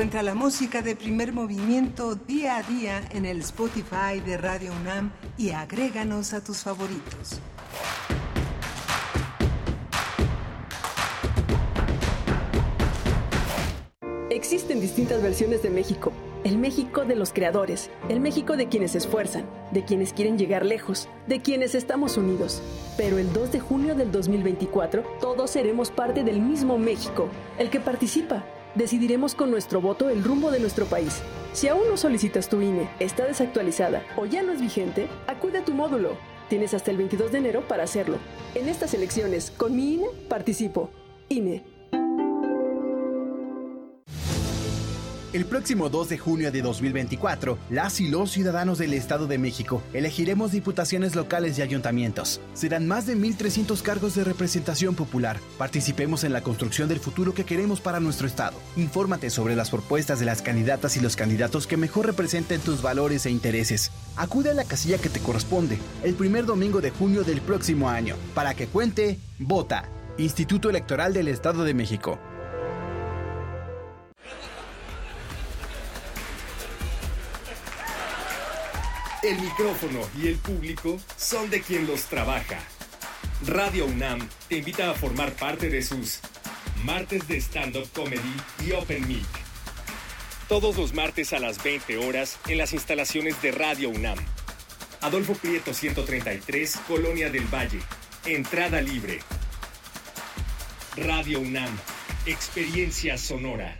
Encuentra la música de primer movimiento día a día en el Spotify de Radio UNAM y agréganos a tus favoritos. Existen distintas versiones de México. El México de los creadores, el México de quienes se esfuerzan, de quienes quieren llegar lejos, de quienes estamos unidos. Pero el 2 de junio del 2024 todos seremos parte del mismo México, el que participa, decidiremos con nuestro voto el rumbo de nuestro país. Si aún no solicitas tu INE, está desactualizada o ya no es vigente, acude a tu módulo. Tienes hasta el 22 de enero para hacerlo. En estas elecciones, con mi INE, participo. INE. El próximo 2 de junio de 2024, las y los ciudadanos del Estado de México elegiremos diputaciones locales y ayuntamientos. Serán más de 1.300 cargos de representación popular. Participemos en la construcción del futuro que queremos para nuestro Estado. Infórmate sobre las propuestas de las candidatas y los candidatos que mejor representen tus valores e intereses. Acude a la casilla que te corresponde el primer domingo de junio del próximo año. Para que cuente, vota. Instituto Electoral del Estado de México. El micrófono y el público son de quien los trabaja. Radio UNAM te invita a formar parte de sus martes de stand-up comedy y open mic. Todos los martes a las 20 horas en las instalaciones de Radio UNAM. Adolfo Prieto 133, Colonia del Valle. Entrada libre. Radio UNAM. Experiencia sonora.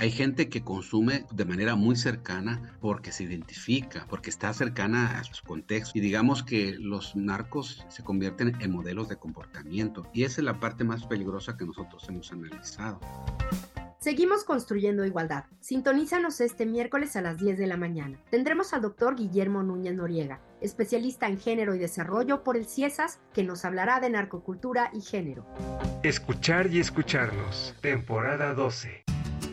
Hay gente que consume de manera muy cercana porque se identifica, porque está cercana a su contexto. Y digamos que los narcos se convierten en modelos de comportamiento. Y esa es la parte más peligrosa que nosotros hemos analizado. Seguimos construyendo igualdad. Sintonízanos este miércoles a las 10 de la mañana. Tendremos al doctor Guillermo Núñez Noriega, especialista en género y desarrollo por el CIESAS, que nos hablará de narcocultura y género. Escuchar y escucharnos. Temporada 12.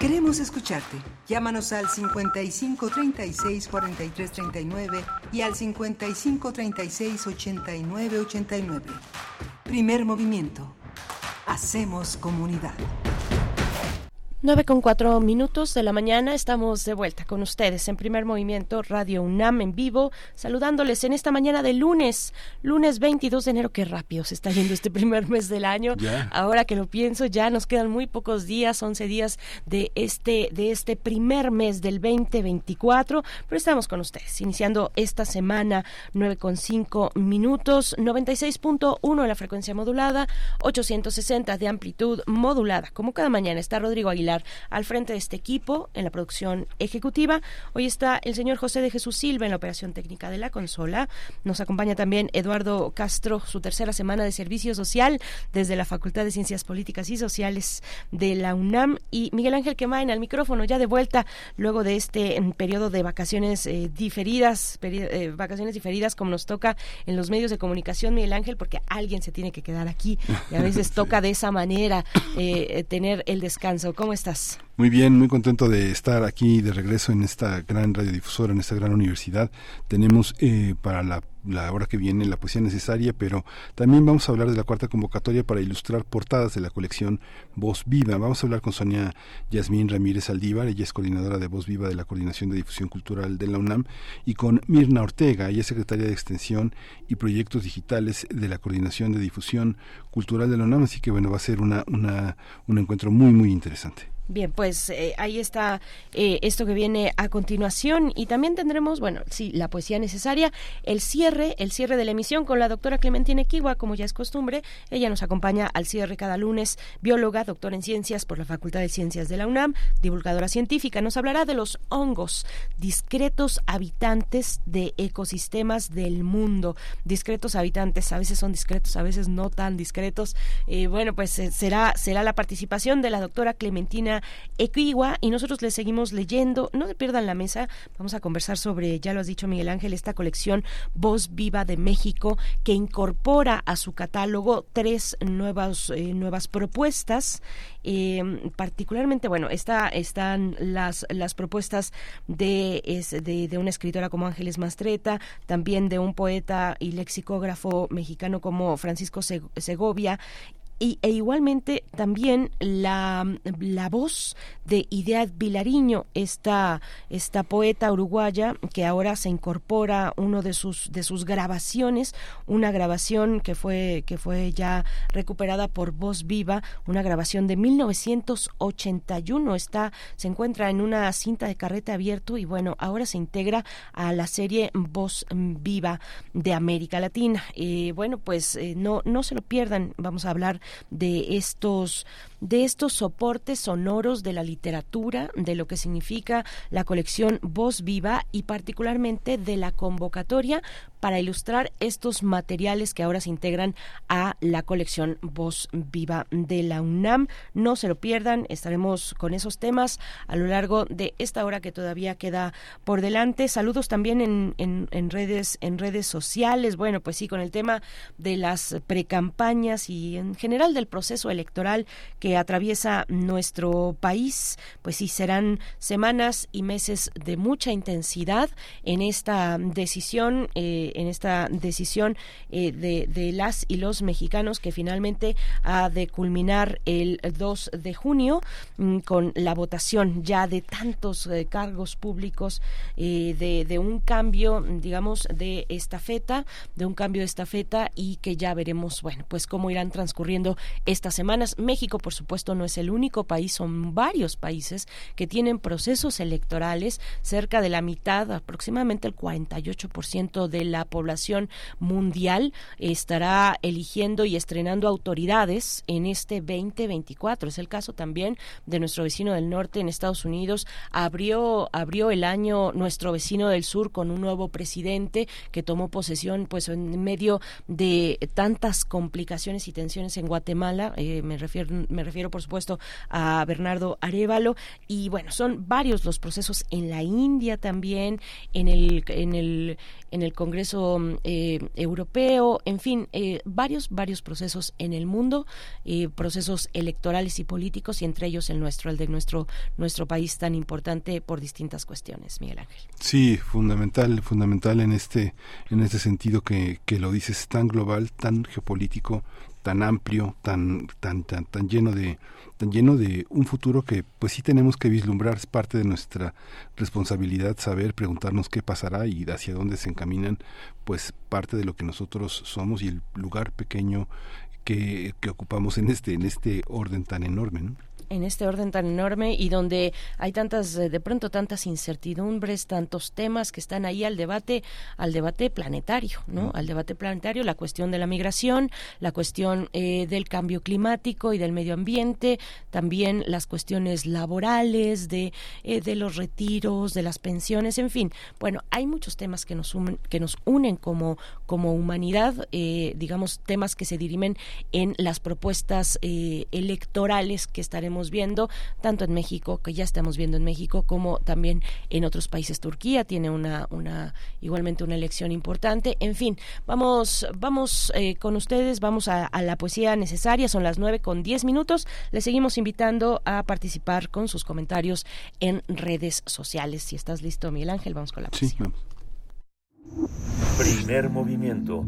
Queremos escucharte. Llámanos al 55 36 43 39 y al 55 36 89 89. Primer movimiento. Hacemos comunidad. 9 con 4 minutos de la mañana estamos de vuelta con ustedes en primer movimiento Radio UNAM en vivo, saludándoles en esta mañana de lunes, lunes 22 de enero, qué rápido se está yendo este [laughs] primer mes del año. Ahora que lo pienso, ya nos quedan muy pocos días, 11 días de este, de este primer mes del 2024, pero estamos con ustedes, iniciando esta semana 9 con 5 minutos, 96.1 en la frecuencia modulada, 860 de amplitud modulada. Como cada mañana está Rodrigo Aguilar al frente de este equipo en la producción ejecutiva. Hoy está el señor José de Jesús Silva en la operación técnica de la consola. Nos acompaña también Eduardo Castro, su tercera semana de servicio social desde la Facultad de Ciencias Políticas y Sociales de la UNAM y Miguel Ángel Quemain al micrófono ya de vuelta luego de este em, periodo de vacaciones eh, diferidas, peri- eh, vacaciones diferidas como nos toca en los medios de comunicación, Miguel Ángel, porque alguien se tiene que quedar aquí y a veces [laughs] toca de esa manera eh, tener el descanso. ¿Cómo estás? Muy bien, muy contento de estar aquí de regreso en esta gran radiodifusora, en esta gran universidad. Tenemos eh, para la la hora que viene la poesía necesaria, pero también vamos a hablar de la cuarta convocatoria para ilustrar portadas de la colección Voz Viva. Vamos a hablar con Sonia Yasmín Ramírez Aldívar, ella es coordinadora de Voz Viva de la Coordinación de Difusión Cultural de la UNAM, y con Mirna Ortega, ella es secretaria de Extensión y Proyectos Digitales de la Coordinación de Difusión Cultural de la UNAM, así que bueno, va a ser una, una, un encuentro muy, muy interesante. Bien, pues eh, ahí está eh, esto que viene a continuación y también tendremos, bueno, sí, la poesía necesaria, el cierre, el cierre de la emisión con la doctora Clementina Equigua, como ya es costumbre. Ella nos acompaña al cierre cada lunes, bióloga, doctora en ciencias por la Facultad de Ciencias de la UNAM, divulgadora científica. Nos hablará de los hongos, discretos habitantes de ecosistemas del mundo. Discretos habitantes, a veces son discretos, a veces no tan discretos. Eh, bueno, pues será, será la participación de la doctora Clementina Equigua y nosotros le seguimos leyendo. No se pierdan la mesa, vamos a conversar sobre, ya lo has dicho Miguel Ángel, esta colección Voz Viva de México que incorpora a su catálogo tres nuevas, eh, nuevas propuestas. Eh, particularmente, bueno, está, están las, las propuestas de, de, de, una escritora como Ángeles Mastreta, también de un poeta y lexicógrafo mexicano como Francisco Segovia y, e igualmente también la, la voz de Idea Vilariño, esta, esta poeta uruguaya que ahora se incorpora uno de sus, de sus grabaciones, una grabación que fue, que fue ya recuperada por Voz Viva, una grabación de 1981, está, se encuentra en una cinta de carrete abierto y bueno, ahora se integra a la serie Voz Viva de América Latina. y bueno, pues eh, no, no se lo pierdan, vamos a hablar de estos de estos soportes sonoros de la literatura, de lo que significa la colección Voz Viva y particularmente de la convocatoria para ilustrar estos materiales que ahora se integran a la colección Voz Viva de la UNAM. No se lo pierdan, estaremos con esos temas a lo largo de esta hora que todavía queda por delante. Saludos también en, en, redes, en redes sociales. Bueno, pues sí, con el tema de las precampañas y en general del proceso electoral que atraviesa nuestro país, pues sí, serán semanas y meses de mucha intensidad en esta decisión. Eh, en esta decisión eh, de, las y los mexicanos que finalmente ha de culminar el 2 de junio mm, con la votación ya de tantos eh, cargos públicos de, de, un cambio, digamos, de estafeta, de un cambio de estafeta y que ya veremos, bueno, pues cómo irán transcurriendo estas semanas. México, por supuesto, no es el único país, son varios países que tienen procesos electorales, cerca de la mitad, aproximadamente el 48% de la población mundial estará eligiendo y estrenando autoridades en este 2024. Es el caso también de nuestro vecino del norte en Estados Unidos. Abrió, abrió el año nuestro vecino del sur con un nuevo presidente que tomó posesión pues en medio de tantas complicaciones y tensiones en Guatemala. Eh, me refiero, me refiero por supuesto a Bernardo Arevalo y bueno, son varios los procesos en la India también, en el, en el, en el Congreso eh, europeo, en fin, eh, varios, varios procesos en el mundo, eh, procesos electorales y políticos, y entre ellos el nuestro, el de nuestro, nuestro país tan importante por distintas cuestiones, Miguel Ángel. Sí, fundamental, fundamental en este, en este sentido que, que lo dices, tan global, tan geopolítico, tan amplio, tan, tan, tan, tan lleno de, tan lleno de un futuro que pues sí tenemos que vislumbrar, es parte de nuestra responsabilidad saber, preguntarnos qué pasará y hacia dónde se encaminan pues parte de lo que nosotros somos y el lugar pequeño que, que ocupamos en este, en este orden tan enorme. ¿no? En este orden tan enorme y donde hay tantas eh, de pronto tantas incertidumbres, tantos temas que están ahí al debate, al debate planetario, ¿no? Al debate planetario, la cuestión de la migración, la cuestión eh, del cambio climático y del medio ambiente, también las cuestiones laborales, de, eh, de los retiros, de las pensiones, en fin. Bueno, hay muchos temas que nos unen, que nos unen como, como humanidad, digamos, temas que se dirimen en las propuestas electorales que estaremos estamos viendo, tanto en México, que ya estamos viendo en México, como también en otros países. Turquía tiene una, una igualmente una elección importante. En fin, vamos, vamos eh, con ustedes, vamos a, a, la poesía necesaria, son las nueve con diez minutos. Les seguimos invitando a participar con sus comentarios en redes sociales. Si estás listo, Miguel Ángel, vamos con la poesía. Sí, vamos. Primer movimiento.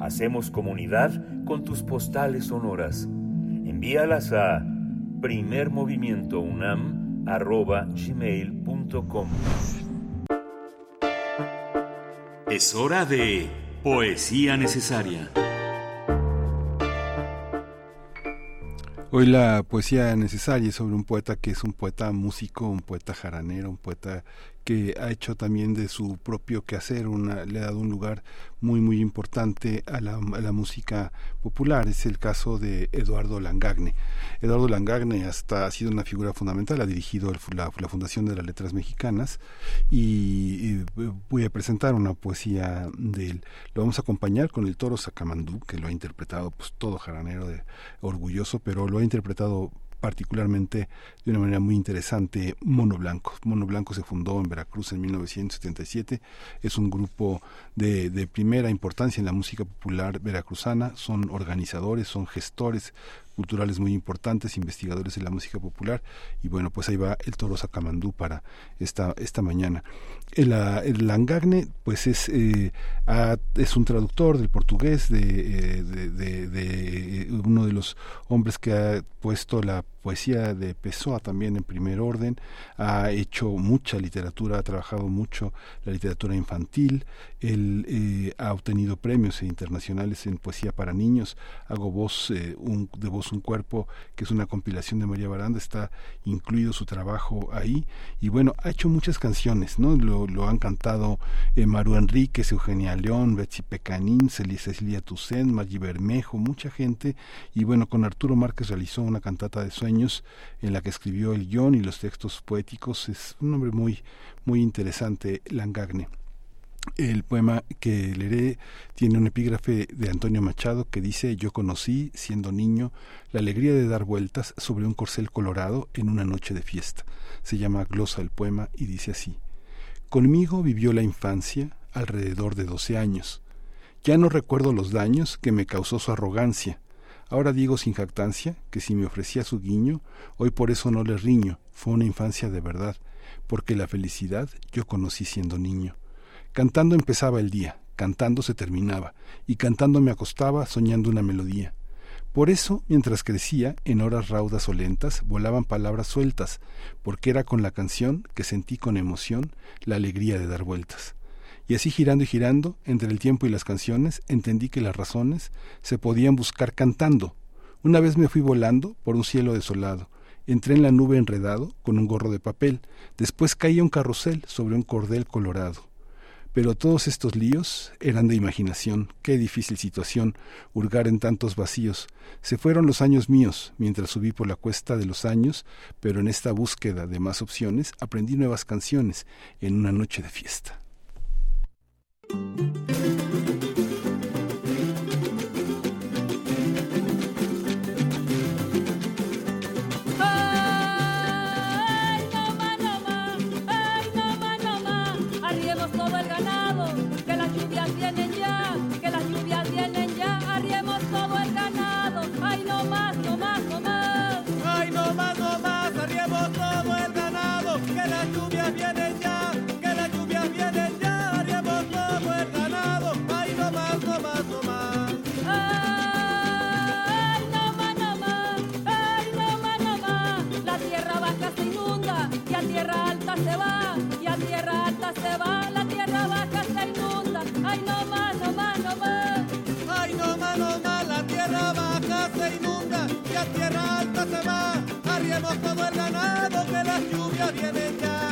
Hacemos comunidad con tus postales sonoras. Envíalas a primermovimientounam.gmail.com Es hora de Poesía Necesaria. Hoy la poesía necesaria es sobre un poeta que es un poeta músico, un poeta jaranero, un poeta que ha hecho también de su propio quehacer, una, le ha dado un lugar muy muy importante a la, a la, música popular. Es el caso de Eduardo Langagne. Eduardo Langagne hasta ha sido una figura fundamental, ha dirigido el, la, la, Fundación de las Letras Mexicanas y, y, voy a presentar una poesía de él. Lo vamos a acompañar con el toro Sacamandú, que lo ha interpretado pues todo jaranero de, orgulloso, pero lo ha interpretado particularmente de una manera muy interesante Mono Blanco. Mono Blanco se fundó en Veracruz en 1977, es un grupo de, de primera importancia en la música popular veracruzana, son organizadores, son gestores culturales muy importantes, investigadores de la música popular y bueno, pues ahí va el toro Sacamandú para esta, esta mañana. El, el Langagne pues es, eh, a, es un traductor del portugués de, eh, de, de, de, uno de los hombres que ha puesto la poesía de Pessoa también en primer orden, ha hecho mucha literatura, ha trabajado mucho la literatura infantil, él eh, ha obtenido premios internacionales en poesía para niños, hago voz, eh, un, de voz un cuerpo, que es una compilación de María Baranda, está incluido su trabajo ahí, y bueno, ha hecho muchas canciones, ¿no? Lo, lo han cantado eh, Maru Enríquez, Eugenia León, Betsy Pecanín, Cecilia Toussaint, Maggi Bermejo, mucha gente, y bueno, con Arturo Márquez realizó una cantata de sueños en la que escribió el guion y los textos poéticos. Es un hombre muy, muy interesante, Langagne. El poema que leeré tiene un epígrafe de Antonio Machado que dice Yo conocí, siendo niño, la alegría de dar vueltas sobre un corcel colorado en una noche de fiesta. Se llama Glosa el poema y dice así Conmigo vivió la infancia alrededor de doce años. Ya no recuerdo los daños que me causó su arrogancia, Ahora digo sin jactancia que si me ofrecía su guiño, hoy por eso no le riño, fue una infancia de verdad, porque la felicidad yo conocí siendo niño. Cantando empezaba el día, cantando se terminaba, y cantando me acostaba soñando una melodía. Por eso, mientras crecía, en horas raudas o lentas, volaban palabras sueltas, porque era con la canción que sentí con emoción la alegría de dar vueltas. Y así girando y girando, entre el tiempo y las canciones, entendí que las razones se podían buscar cantando. Una vez me fui volando por un cielo desolado. Entré en la nube enredado con un gorro de papel. Después caía un carrusel sobre un cordel colorado. Pero todos estos líos eran de imaginación. Qué difícil situación hurgar en tantos vacíos. Se fueron los años míos mientras subí por la cuesta de los años, pero en esta búsqueda de más opciones aprendí nuevas canciones en una noche de fiesta. Inunda y a tierra alta se va. Arriemos todo el ganado que las lluvias vienen ya.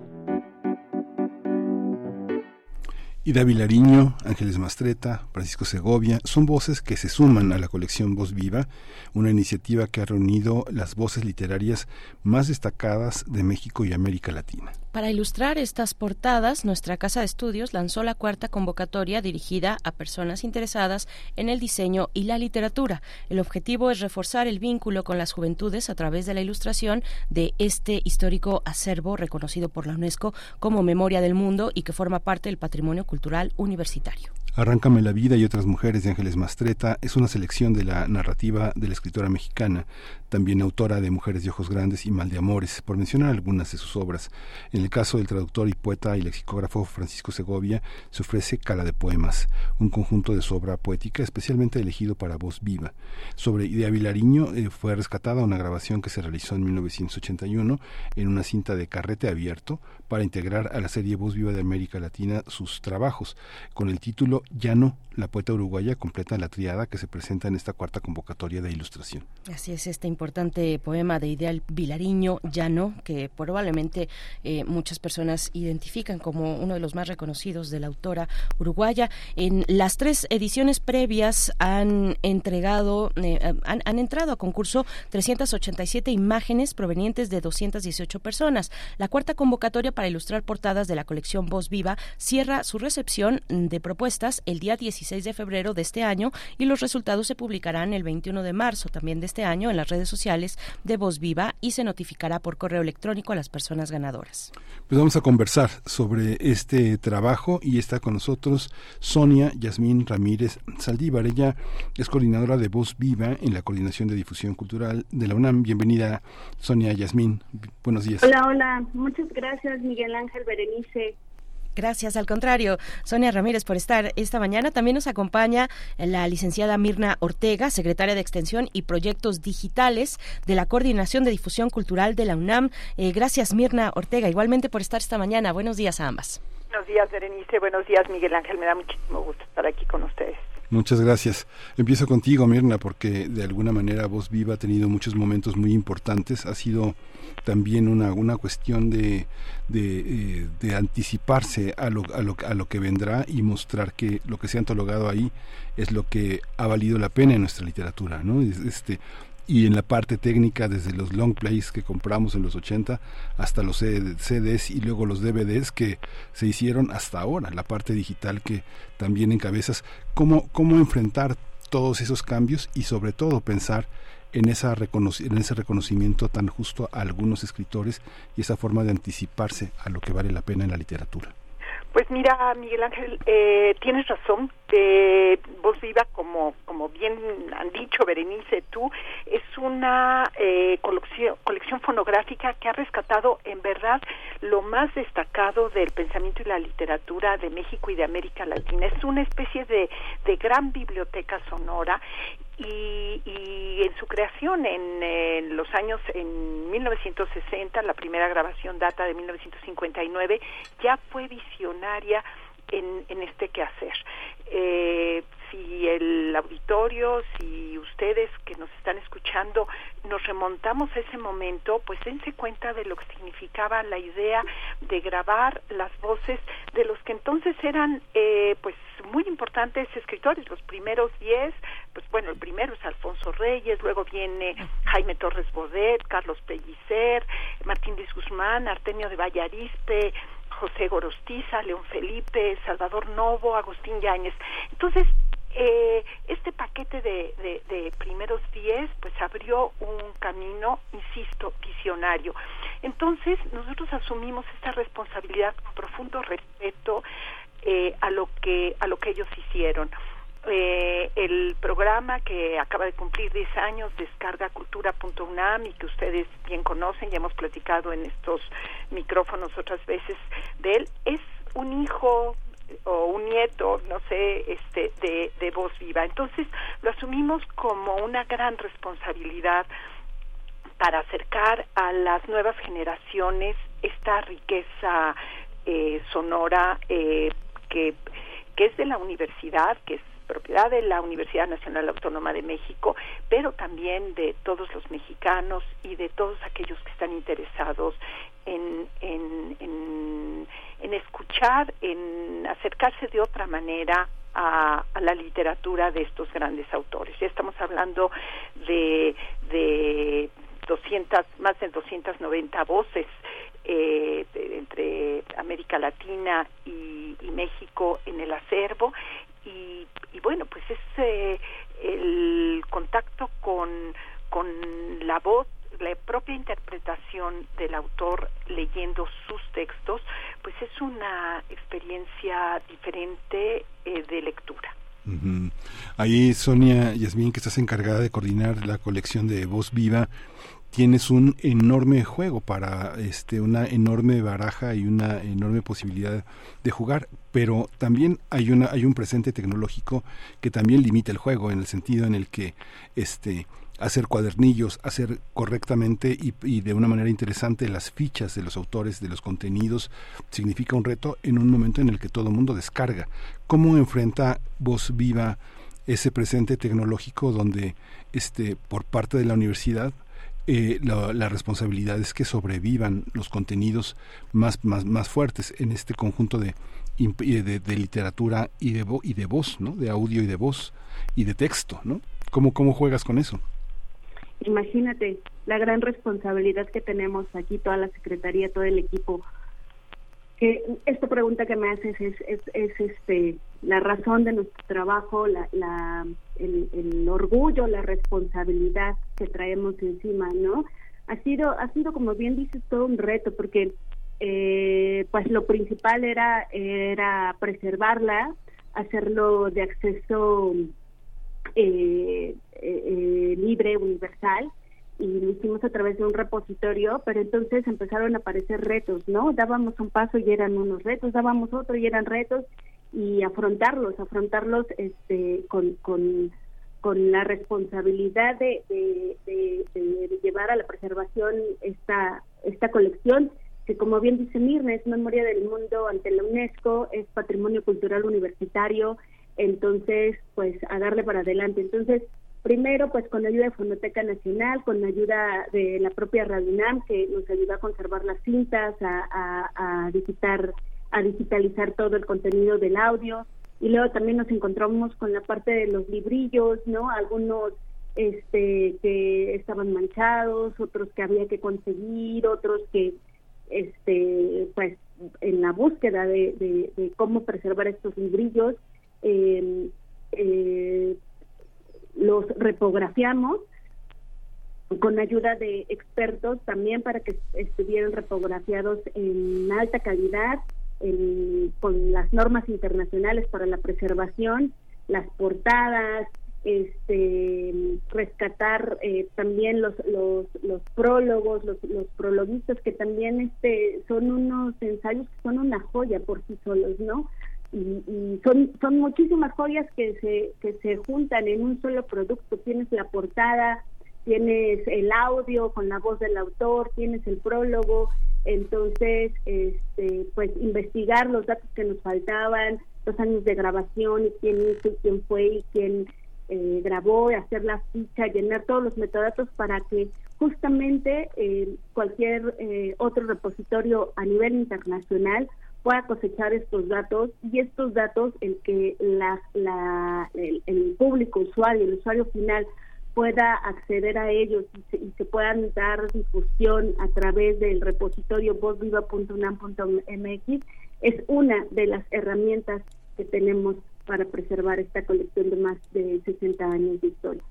Ida Vilariño, Ángeles Mastreta, Francisco Segovia, son voces que se suman a la colección Voz Viva, una iniciativa que ha reunido las voces literarias más destacadas de México y América Latina. Para ilustrar estas portadas, nuestra casa de estudios lanzó la cuarta convocatoria dirigida a personas interesadas en el diseño y la literatura. El objetivo es reforzar el vínculo con las juventudes a través de la ilustración de este histórico acervo reconocido por la UNESCO como Memoria del Mundo y que forma parte del patrimonio cultural universitario. Arráncame la vida y otras mujeres de Ángeles Mastreta es una selección de la narrativa de la escritora mexicana, también autora de Mujeres de Ojos Grandes y Mal de Amores, por mencionar algunas de sus obras. En el caso del traductor y poeta y lexicógrafo Francisco Segovia, se ofrece Cala de Poemas, un conjunto de su obra poética especialmente elegido para voz viva. Sobre Idea Vilariño eh, fue rescatada una grabación que se realizó en 1981 en una cinta de carrete abierto para integrar a la serie Voz Viva de América Latina sus trabajos, con el título Llano, la poeta uruguaya completa la triada que se presenta en esta cuarta convocatoria de ilustración. Así es, este importante poema de Ideal Vilariño, Llano, que probablemente eh, muchas personas identifican como uno de los más reconocidos de la autora uruguaya. En las tres ediciones previas han entregado, eh, han, han entrado a concurso 387 imágenes provenientes de 218 personas. La cuarta convocatoria para ilustrar portadas de la colección Voz Viva cierra su recepción de propuestas el día 16 de febrero de este año y los resultados se publicarán el 21 de marzo también de este año en las redes sociales de Voz Viva y se notificará por correo electrónico a las personas ganadoras. Pues vamos a conversar sobre este trabajo y está con nosotros Sonia Yasmín Ramírez Saldívar. Ella es coordinadora de Voz Viva en la Coordinación de Difusión Cultural de la UNAM. Bienvenida, Sonia Yasmín. Buenos días. Hola, hola. Muchas gracias, Miguel Ángel Berenice. Gracias, al contrario, Sonia Ramírez, por estar esta mañana. También nos acompaña la licenciada Mirna Ortega, secretaria de Extensión y Proyectos Digitales de la Coordinación de Difusión Cultural de la UNAM. Eh, gracias, Mirna Ortega, igualmente por estar esta mañana. Buenos días a ambas. Buenos días, Berenice. Buenos días, Miguel Ángel. Me da muchísimo gusto estar aquí con ustedes. Muchas gracias. Empiezo contigo, Mirna, porque de alguna manera Voz Viva ha tenido muchos momentos muy importantes. Ha sido también una, una cuestión de, de, eh, de anticiparse a lo, a, lo, a lo que vendrá y mostrar que lo que se ha antologado ahí es lo que ha valido la pena en nuestra literatura. ¿no? Este, y en la parte técnica desde los long plays que compramos en los 80 hasta los CDs y luego los DVDs que se hicieron hasta ahora, la parte digital que también encabezas, cómo, cómo enfrentar todos esos cambios y sobre todo pensar en, esa en ese reconocimiento tan justo a algunos escritores y esa forma de anticiparse a lo que vale la pena en la literatura. Pues mira, Miguel Ángel, eh, tienes razón. Eh, Voz Viva, como, como bien han dicho Berenice, tú, es una eh, colección, colección fonográfica que ha rescatado en verdad lo más destacado del pensamiento y la literatura de México y de América Latina. Es una especie de, de gran biblioteca sonora y, y, en su creación en, en, los años en 1960 la primera grabación data de 1959 ya fue visionaria en, en este quehacer. Eh, si el auditorio, si ustedes que nos están escuchando nos remontamos a ese momento, pues dense cuenta de lo que significaba la idea de grabar las voces de los que entonces eran eh, pues muy importantes escritores, los primeros diez, pues bueno, el primero es Alfonso Reyes, luego viene Jaime Torres Bodet, Carlos Pellicer, Martín Díaz Guzmán, Artemio de Vallarispe, José Gorostiza, León Felipe, Salvador Novo, Agustín Yáñez. Entonces, eh, este paquete de, de, de primeros diez pues abrió un camino, insisto, visionario. Entonces nosotros asumimos esta responsabilidad con profundo respeto eh, a lo que a lo que ellos hicieron. Eh, el programa que acaba de cumplir 10 años, descarga cultura.unam y que ustedes bien conocen, ya hemos platicado en estos micrófonos otras veces de él, es un hijo o un nieto, no sé, este, de, de voz viva. Entonces lo asumimos como una gran responsabilidad para acercar a las nuevas generaciones esta riqueza eh, sonora eh, que, que es de la universidad, que es propiedad de la Universidad Nacional Autónoma de México, pero también de todos los mexicanos y de todos aquellos que están interesados en, en, en, escuchar, en acercarse de otra manera a, la literatura de estos grandes autores. Ya estamos hablando de, de 200, más de 290 voces eh, entre América Latina y, México en el acervo y, y bueno, pues es eh, el contacto con, con la voz la propia interpretación del autor leyendo sus textos, pues es una experiencia diferente eh, de lectura. Uh. Ahí, Sonia Yasmín, que estás encargada de coordinar la colección de Voz Viva, tienes un enorme juego para este una enorme baraja y una enorme posibilidad de jugar pero también hay una hay un presente tecnológico que también limita el juego en el sentido en el que este hacer cuadernillos, hacer correctamente y, de una manera interesante las fichas de los autores, de los contenidos, significa un reto en un momento en el que todo el mundo descarga. ¿Cómo enfrenta Voz Viva ese presente tecnológico donde este por parte de la universidad eh, la, la, responsabilidad es que sobrevivan los contenidos más, más, más fuertes en este conjunto de, de, de literatura y de, vo, y de voz, ¿no? de audio y de voz y de texto. ¿no? ¿Cómo, ¿Cómo juegas con eso? Imagínate la gran responsabilidad que tenemos aquí, toda la Secretaría, todo el equipo. Que esta pregunta que me haces es, es, es este la razón de nuestro trabajo, la, la, el, el orgullo, la responsabilidad que traemos encima, ¿no? Ha sido, ha sido como bien dices, todo un reto, porque eh, pues lo principal era, era preservarla, hacerlo de acceso eh, eh, libre, universal, y lo hicimos a través de un repositorio, pero entonces empezaron a aparecer retos, ¿no? Dábamos un paso y eran unos retos, dábamos otro y eran retos, y afrontarlos, afrontarlos este, con, con, con la responsabilidad de, de, de, llevar a la preservación esta, esta colección, que como bien dice Mirna, es Memoria del Mundo ante la UNESCO, es Patrimonio Cultural Universitario, entonces, pues a darle para adelante. Entonces, primero, pues con ayuda de Fonoteca Nacional, con ayuda de la propia Radunam, que nos ayuda a conservar las cintas, a, a, a digitar a digitalizar todo el contenido del audio y luego también nos encontramos con la parte de los librillos, ¿no? Algunos este que estaban manchados, otros que había que conseguir, otros que este pues en la búsqueda de, de, de cómo preservar estos librillos eh, eh, los repografiamos con ayuda de expertos también para que estuvieran repografiados en alta calidad el, con las normas internacionales para la preservación, las portadas, este rescatar eh, también los, los los prólogos, los, los que también este son unos ensayos que son una joya por sí solos, ¿no? Y, y, son son muchísimas joyas que se que se juntan en un solo producto. Tienes la portada, tienes el audio con la voz del autor, tienes el prólogo, entonces este pues investigar los datos que nos faltaban los años de grabación y quién hizo y quién fue y quién eh, grabó hacer la ficha llenar todos los metadatos para que justamente eh, cualquier eh, otro repositorio a nivel internacional pueda cosechar estos datos y estos datos el que la, el público usuario el usuario final pueda acceder a ellos y se, y se, puedan dar difusión a través del repositorio vozviva.unam.mx es una de las herramientas que tenemos para preservar esta colección de más de 60 años de historia.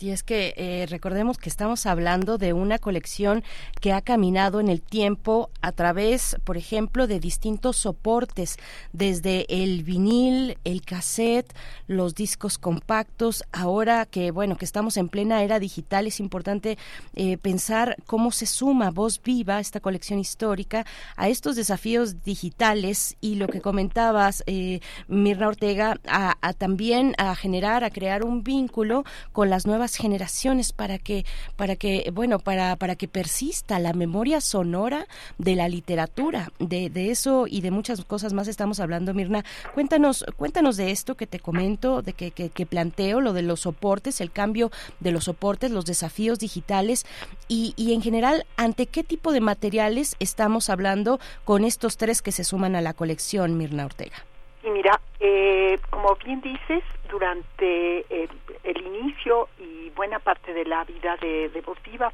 Y es que eh, recordemos que estamos hablando de una colección que ha caminado en el tiempo a través, por ejemplo, de distintos soportes, desde el vinil, el cassette, los discos compactos. Ahora que bueno que estamos en plena era digital, es importante eh, pensar cómo se suma voz viva esta colección histórica a estos desafíos digitales y lo que comentabas, eh, Mirna Ortega, a, a también a generar, a crear un vínculo con las nuevas generaciones para que, para que, bueno, para, para que persista la memoria sonora de la literatura. De, de eso y de muchas cosas más estamos hablando, Mirna. Cuéntanos, cuéntanos de esto que te comento, de que, que, planteo, lo de los soportes, el cambio de los soportes, los desafíos digitales y, y en general, ante qué tipo de materiales estamos hablando con estos tres que se suman a la colección, Mirna Ortega. Y mira, eh, como bien dices, durante eh, el inicio y buena parte de la vida de, de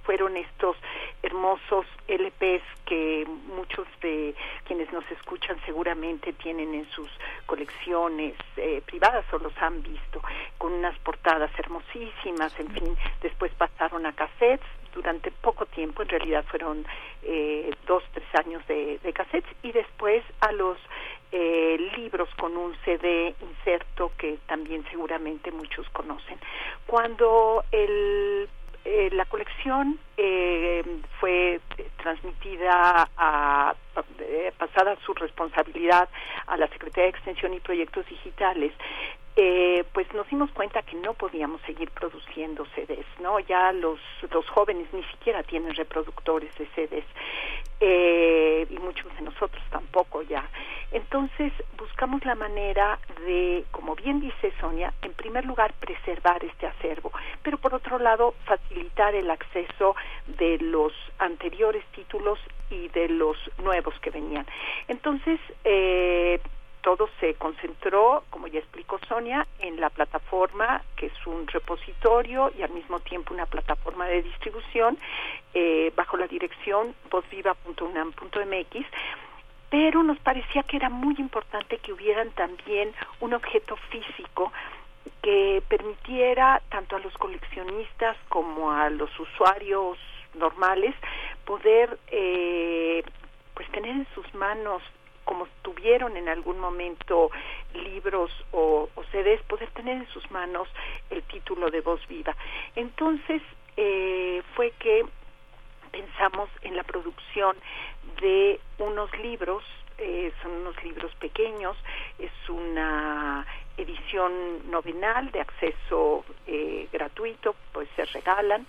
fueron estos hermosos LPs que muchos de quienes nos escuchan seguramente tienen en sus colecciones eh, privadas o los han visto, con unas portadas hermosísimas, en fin, después pasaron a cassettes, durante poco tiempo, en realidad fueron eh, dos, tres años de, de cassettes, y después a los eh, libros con un CD inserto que también seguramente muchos conocen. Cuando el, eh, la colección eh, fue transmitida a, eh, pasada su responsabilidad a la Secretaría de Extensión y Proyectos Digitales, eh, pues nos dimos cuenta que no podíamos seguir produciendo CDs, ¿no? Ya los, los jóvenes ni siquiera tienen reproductores de CDs eh, y muchos de nosotros tampoco ya. Entonces buscamos la manera de, como bien dice Sonia, en primer lugar preservar este acervo, pero por otro lado facilitar el acceso de los anteriores títulos y de los nuevos que venían. Entonces, eh, todo se concentró, como ya explicó Sonia, en la plataforma, que es un repositorio y al mismo tiempo una plataforma de distribución, eh, bajo la dirección vozviva.unam.mx, pero nos parecía que era muy importante que hubieran también un objeto físico que permitiera tanto a los coleccionistas como a los usuarios normales poder eh, pues tener en sus manos como tuvieron en algún momento libros o, o CDs, poder tener en sus manos el título de Voz Viva. Entonces eh, fue que pensamos en la producción de unos libros, eh, son unos libros pequeños, es una edición novenal de acceso eh, gratuito, pues se regalan,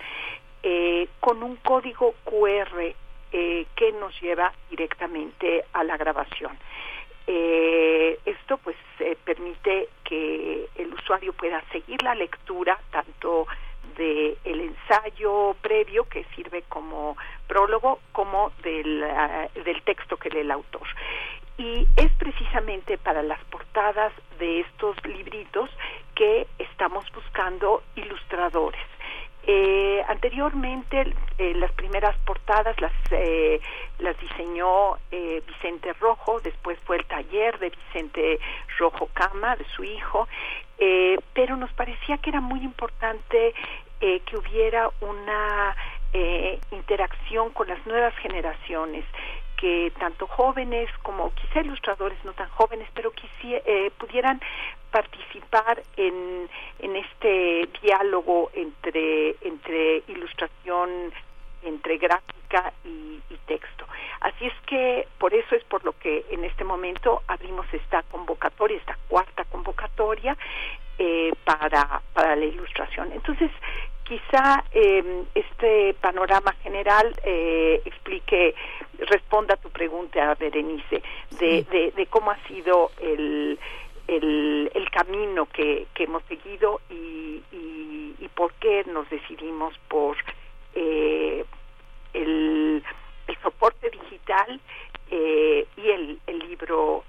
eh, con un código QR eh, que nos lleva directamente a la grabación. Eh, esto pues eh, permite que el usuario pueda seguir la lectura tanto de el ensayo previo que sirve como prólogo como del, del texto que lee el autor y es precisamente para las portadas de estos libritos que estamos buscando ilustradores eh, anteriormente eh, las primeras portadas las eh, las diseñó Vicente Rojo, después fue el taller de Vicente Rojo Cama, de su hijo, pero nos parecía que era muy importante que hubiera una interacción con las nuevas generaciones que tanto jóvenes como quizá ilustradores no tan jóvenes, pero quisi, eh, pudieran participar en, en este diálogo entre, entre ilustración, entre gráfica y, y, texto. Así es que por eso es por lo que en este momento abrimos esta convocatoria, esta cuarta convocatoria eh, para, para la ilustración. Entonces, quizá eh, este panorama general eh, explique, responda a tu pregunta, Berenice, de, de, de cómo ha sido el, el, el camino que, que, hemos seguido y, y, y, por qué nos decidimos por eh, el, el, soporte digital eh, y el, el, libro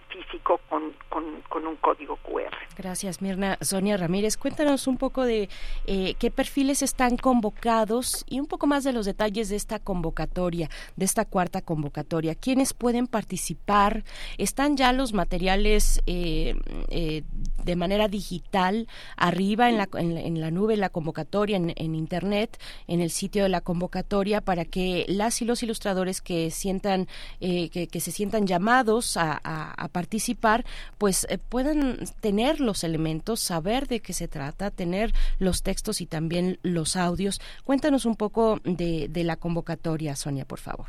con, un código QR. Gracias, Mirna. Sonia Ramírez, cuéntanos un poco de eh, qué perfiles están convocados y un poco más de los detalles de esta convocatoria, de esta cuarta convocatoria. ¿Quiénes pueden participar? ¿Están ya los materiales eh, eh, de manera digital arriba en la, en, en la nube, en la convocatoria, en, en, Internet, en el sitio de la convocatoria, para que las y los ilustradores que sientan, que, que, se sientan llamados a, a participar, pues eh, puedan tener los elementos, saber de qué se trata, tener los textos y también los audios. Cuéntanos un poco de, de la convocatoria, Sonia, por favor.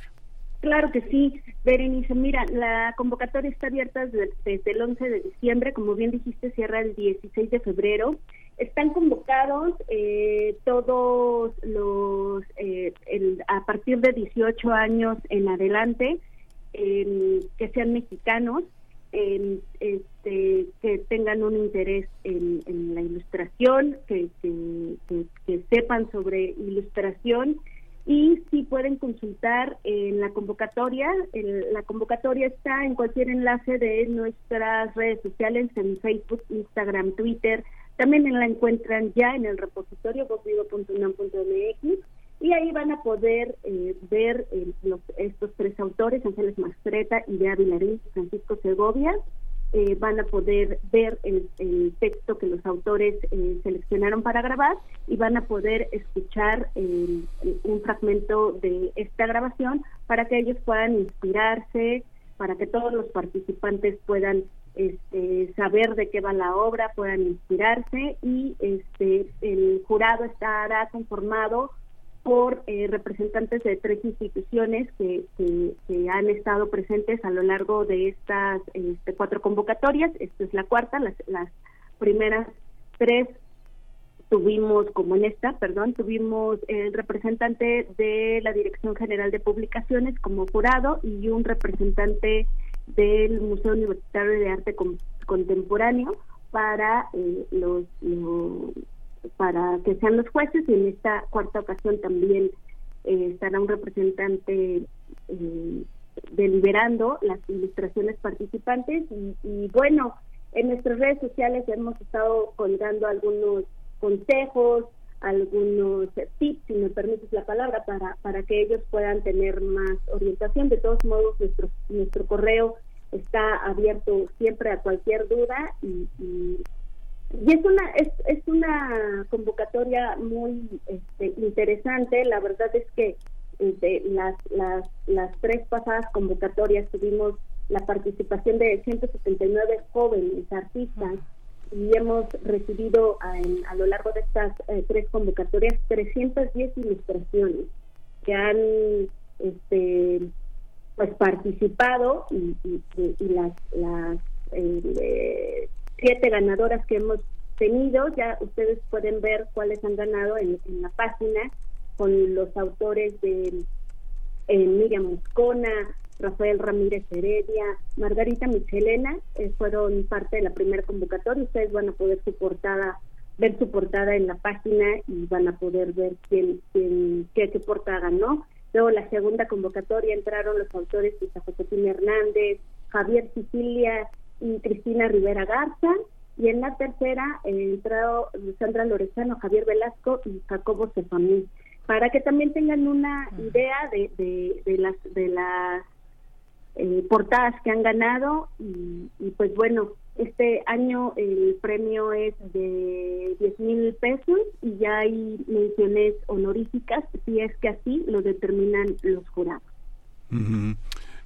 Claro que sí, Berenice. Mira, la convocatoria está abierta desde, el 11 de diciembre, como bien dijiste, cierra el 16 de febrero están convocados eh, todos los, eh, el- a partir de 18 años en adelante, que sean mexicanos, em, este, que tengan un interés en, la ilustración, que, sepan sobre ilustración y si pueden consultar en la convocatoria. El- la convocatoria está en cualquier enlace de nuestras redes sociales, en Facebook, Instagram, Twitter. También la encuentran ya en el repositorio voxvivo.unam.mx y ahí van a poder eh, ver eh, los- estos tres autores, Ángeles Mastreta, Idea Vilarín y Francisco Segovia. Eh, van a poder ver el, el texto que los autores eh, seleccionaron para grabar y van a poder escuchar eh, un fragmento de esta grabación para que ellos puedan inspirarse, para que todos los participantes puedan este, saber de qué va la obra, puedan inspirarse y este, el jurado estará conformado por eh, representantes de tres instituciones que, que- han estado presentes a lo largo de estas este, cuatro convocatorias. Esta es la cuarta, las, las primeras tres tuvimos, como en esta, perdón, tuvimos el representante de la Dirección General de Publicaciones como jurado y un representante del Museo Universitario de Arte Con- Contemporáneo para eh, los, lo- para que sean los jueces y en esta cuarta ocasión también eh, estará un representante eh, deliberando las ilustraciones participantes y, y bueno en nuestras redes sociales hemos estado colgando algunos consejos algunos tips si me permites la palabra para para que ellos puedan tener más orientación. De todos modos nuestro nuestro correo está abierto siempre a cualquier duda y y es una es, es una convocatoria muy este, interesante. La verdad es que este, las las las tres pasadas convocatorias tuvimos la participación de 179 jóvenes artistas y hemos recibido a, lo largo de estas eh, tres convocatorias 310 ilustraciones que han este pues participado y, y- y- las las eh, siete ganadoras que hemos tenido ya ustedes pueden ver cuáles han ganado en, la página con los autores de eh, Miriam Moscona, Rafael Ramírez Heredia, Margarita Michelena, eh, fueron parte de la primera convocatoria. Ustedes van a poder su portada, ver su portada en la página y van a poder ver quién, quién qué, qué portada ganó. Luego la segunda convocatoria entraron los autores Luisa Josefina Hernández, Javier Sicilia y Cristina Rivera Garza. Y en la tercera eh, entró Sandra Lorenzano, Javier Velasco y Jacobo Cefamí para que también tengan una idea de, de, de las de las eh, portadas que han ganado. Y, y, pues bueno este año el premio es de 10 mil pesos y ya hay menciones honoríficas. Si es que así lo determinan los jurados. Ujú.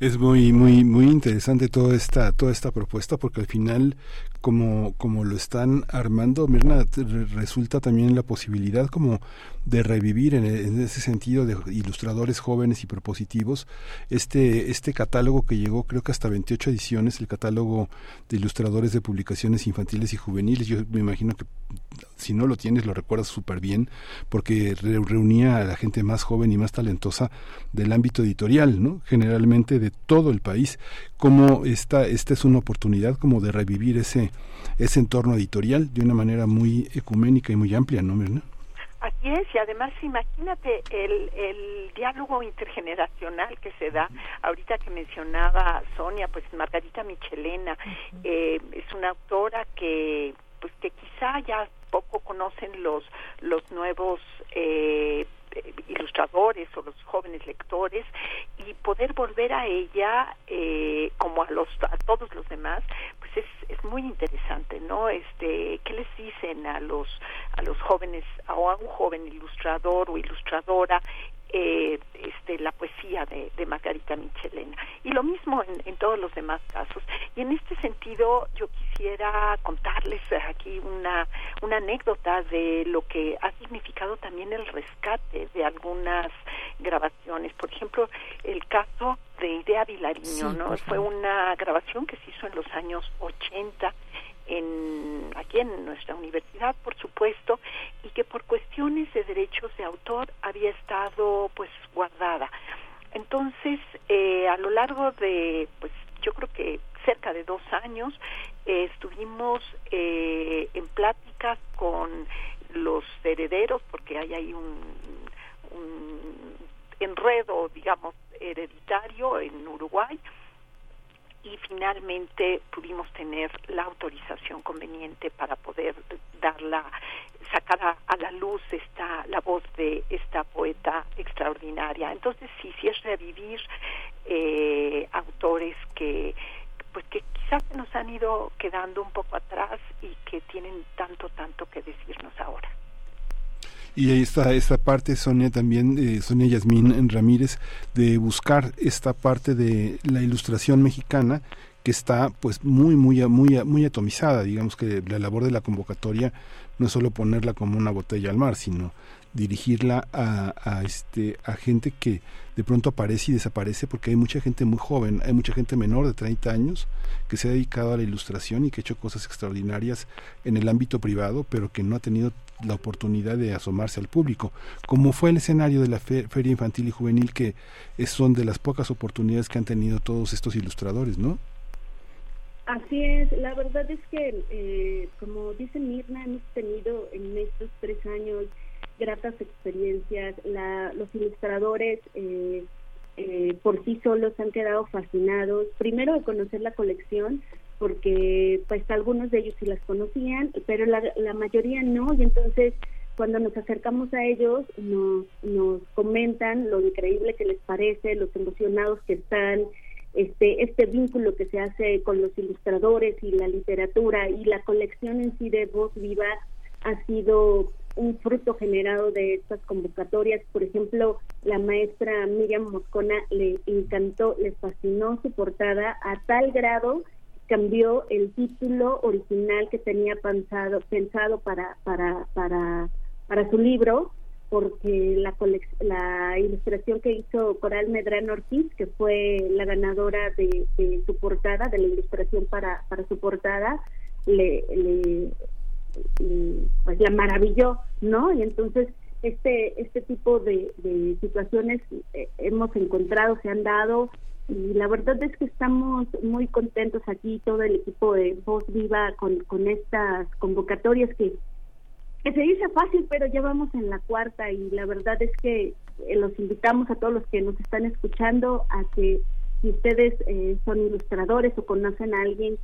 Es muy muy muy interesante toda esta toda esta propuesta porque al final como como lo están armando Mirna resulta también la posibilidad como de revivir en, ese sentido de ilustradores jóvenes y propositivos este este catálogo que llegó creo que hasta 28 ediciones el catálogo de ilustradores de publicaciones infantiles y juveniles yo me imagino que si no lo tienes lo recuerdas súper bien porque re- reunía a la gente más joven y más talentosa del ámbito editorial, ¿no? Generalmente de todo el país. Como esta, esta es una oportunidad como de revivir ese, ese entorno editorial de una manera muy ecuménica y muy amplia, ¿no, Mirna? Así es, y además imagínate el, el diálogo intergeneracional que se da, ahorita que mencionaba Sonia, pues Margarita Michelena, eh, es una autora que pues que quizá ya poco conocen los los nuevos eh, eh, ilustradores o los jóvenes lectores y poder volver a ella eh, como a los a todos los demás pues es, es muy interesante no este qué les dicen a los a los jóvenes o a un joven ilustrador o ilustradora eh, este la poesía de, de Margarita Michelena. Y lo mismo en, en todos los demás casos. Y en este sentido yo quisiera contarles aquí una una anécdota de lo que ha significado también el rescate de algunas grabaciones. Por ejemplo el caso de Idea Vilariño Sí, no fue una grabación que se hizo en los años 80 en, aquí en nuestra universidad, por supuesto, y que por cuestiones de derechos de autor había estado pues guardada. Entonces, eh, a lo largo de, pues yo creo que cerca de dos años, eh, estuvimos eh, en pláticas con los herederos, porque hay ahí un, un enredo, digamos, hereditario en Uruguay, y finalmente pudimos tener la autorización conveniente para poder darla sacar a, la luz esta la voz de esta poeta extraordinaria. Entonces sí sí es revivir eh, autores que pues que quizás nos han ido quedando un poco atrás y que tienen tanto tanto que decirnos ahora y ahí está esta parte, Sonia también, eh, Sonia Yasmín Ramírez, de buscar esta parte de la ilustración mexicana que está pues muy muy muy muy atomizada digamos que la labor de la convocatoria no es solo ponerla como una botella al mar sino dirigirla a, a, este a gente que de pronto aparece y desaparece porque hay mucha gente muy joven, hay mucha gente menor de 30 años que se ha dedicado a la ilustración y que ha hecho cosas extraordinarias en el ámbito privado, pero que no ha tenido la oportunidad de asomarse al público, como fue el escenario de la Feria Infantil y Juvenil, que son de las pocas oportunidades que han tenido todos estos ilustradores, ¿no? Así es, la verdad es que, eh, como dice Mirna, hemos tenido en estos tres años gratas experiencias. La, los ilustradores eh, eh, por sí solos han quedado fascinados, primero de conocer la colección, porque pues algunos de ellos sí las conocían, pero la, la mayoría no, y entonces cuando nos acercamos a ellos nos, nos comentan lo increíble que les parece, los emocionados que están, este, este vínculo que se hace con los ilustradores y la literatura y la colección en sí de Voz Viva ha sido un fruto generado de estas convocatorias. Por ejemplo, la maestra Miriam Moscona le encantó, le fascinó su portada a tal grado cambió el título original que tenía pensado pensado para para para para su libro porque la la ilustración que hizo Coral Medrano Ortiz que fue la ganadora de, su portada de la ilustración para para su portada le, pues la maravilló no y entonces este este tipo de, de situaciones eh, hemos encontrado se han dado y la verdad es que estamos muy contentos aquí, todo el equipo de Voz Viva, con, con estas convocatorias que, que se dice fácil, pero ya vamos en la cuarta y la verdad es que eh, los invitamos a todos los que nos están escuchando a que si ustedes eh, son ilustradores o conocen a alguien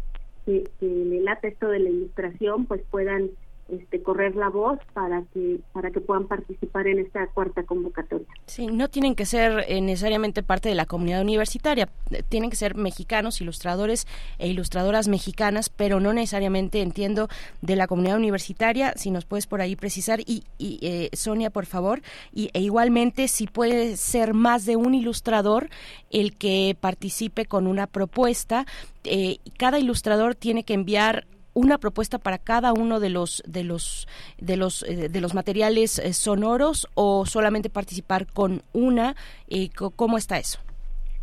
que, que le late esto de la ilustración, pues puedan este, correr la voz para que para que puedan participar en esta cuarta convocatoria. Sí, no tienen que ser eh, necesariamente parte de la comunidad universitaria, eh, tienen que ser mexicanos, ilustradores e ilustradoras mexicanas, pero no necesariamente entiendo de la comunidad universitaria. Si nos puedes por ahí precisar y, eh, Sonia, por favor, y e igualmente si puede ser más de un ilustrador el que participe con una propuesta. cada ilustrador tiene que enviar una propuesta para cada uno de los de los de los eh, de los materiales eh, sonoros o solamente participar con una eh, cómo está eso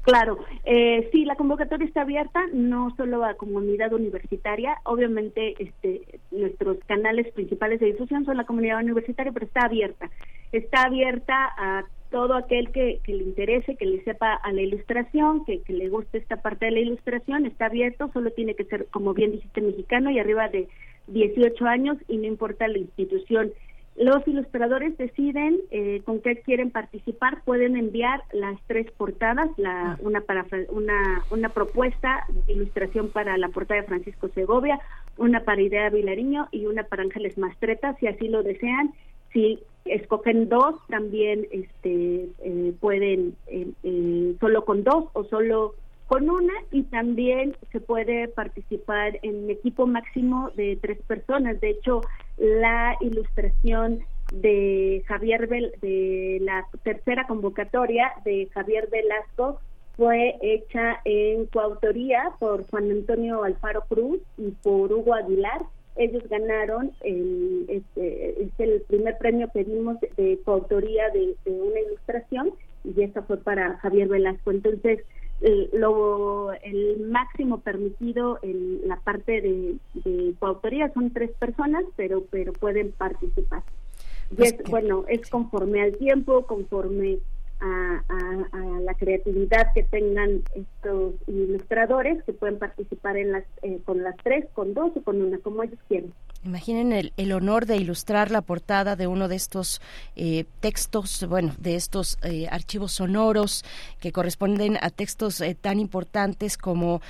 Claro, eh, sí, la convocatoria está abierta, no solo a comunidad universitaria, obviamente este, nuestros canales principales de difusión son la comunidad universitaria, pero está abierta, está abierta a todo aquel que, le interese, que le sepa a la ilustración, que, le guste esta parte de la ilustración, está abierto, solo tiene que ser, como bien dijiste, mexicano y arriba de 18 años y no importa la institución. Los ilustradores deciden eh, con qué quieren participar, pueden enviar las tres portadas, la, ah. una, para, una, una propuesta de ilustración para la portada de Francisco Segovia, una para Idea Vilariño y una para Ángeles Mastreta, si así lo desean si escogen dos, también este, eh, pueden eh, eh, solo con dos o solo con una y también se puede participar en equipo máximo de tres personas. De hecho, la ilustración de Javier de la tercera convocatoria de Javier Velasco fue hecha en coautoría por Juan Antonio Alfaro Cruz y por Hugo Aguilar ellos ganaron el, este, es el primer premio que dimos de, coautoría de, una ilustración y esa fue para Javier Velasco. Entonces, el, lo, el máximo permitido en la parte de, de coautoría son tres personas, pero, pero pueden participar. Y Pues es, que- bueno, es conforme al tiempo, conforme a, a- a la creatividad que tengan estos ilustradores que pueden participar en las eh, con las tres, con dos o con una, como ellos quieran. Imaginen el, honor de ilustrar la portada de uno de estos eh, textos, bueno, de estos eh, archivos sonoros que corresponden a textos eh, tan importantes como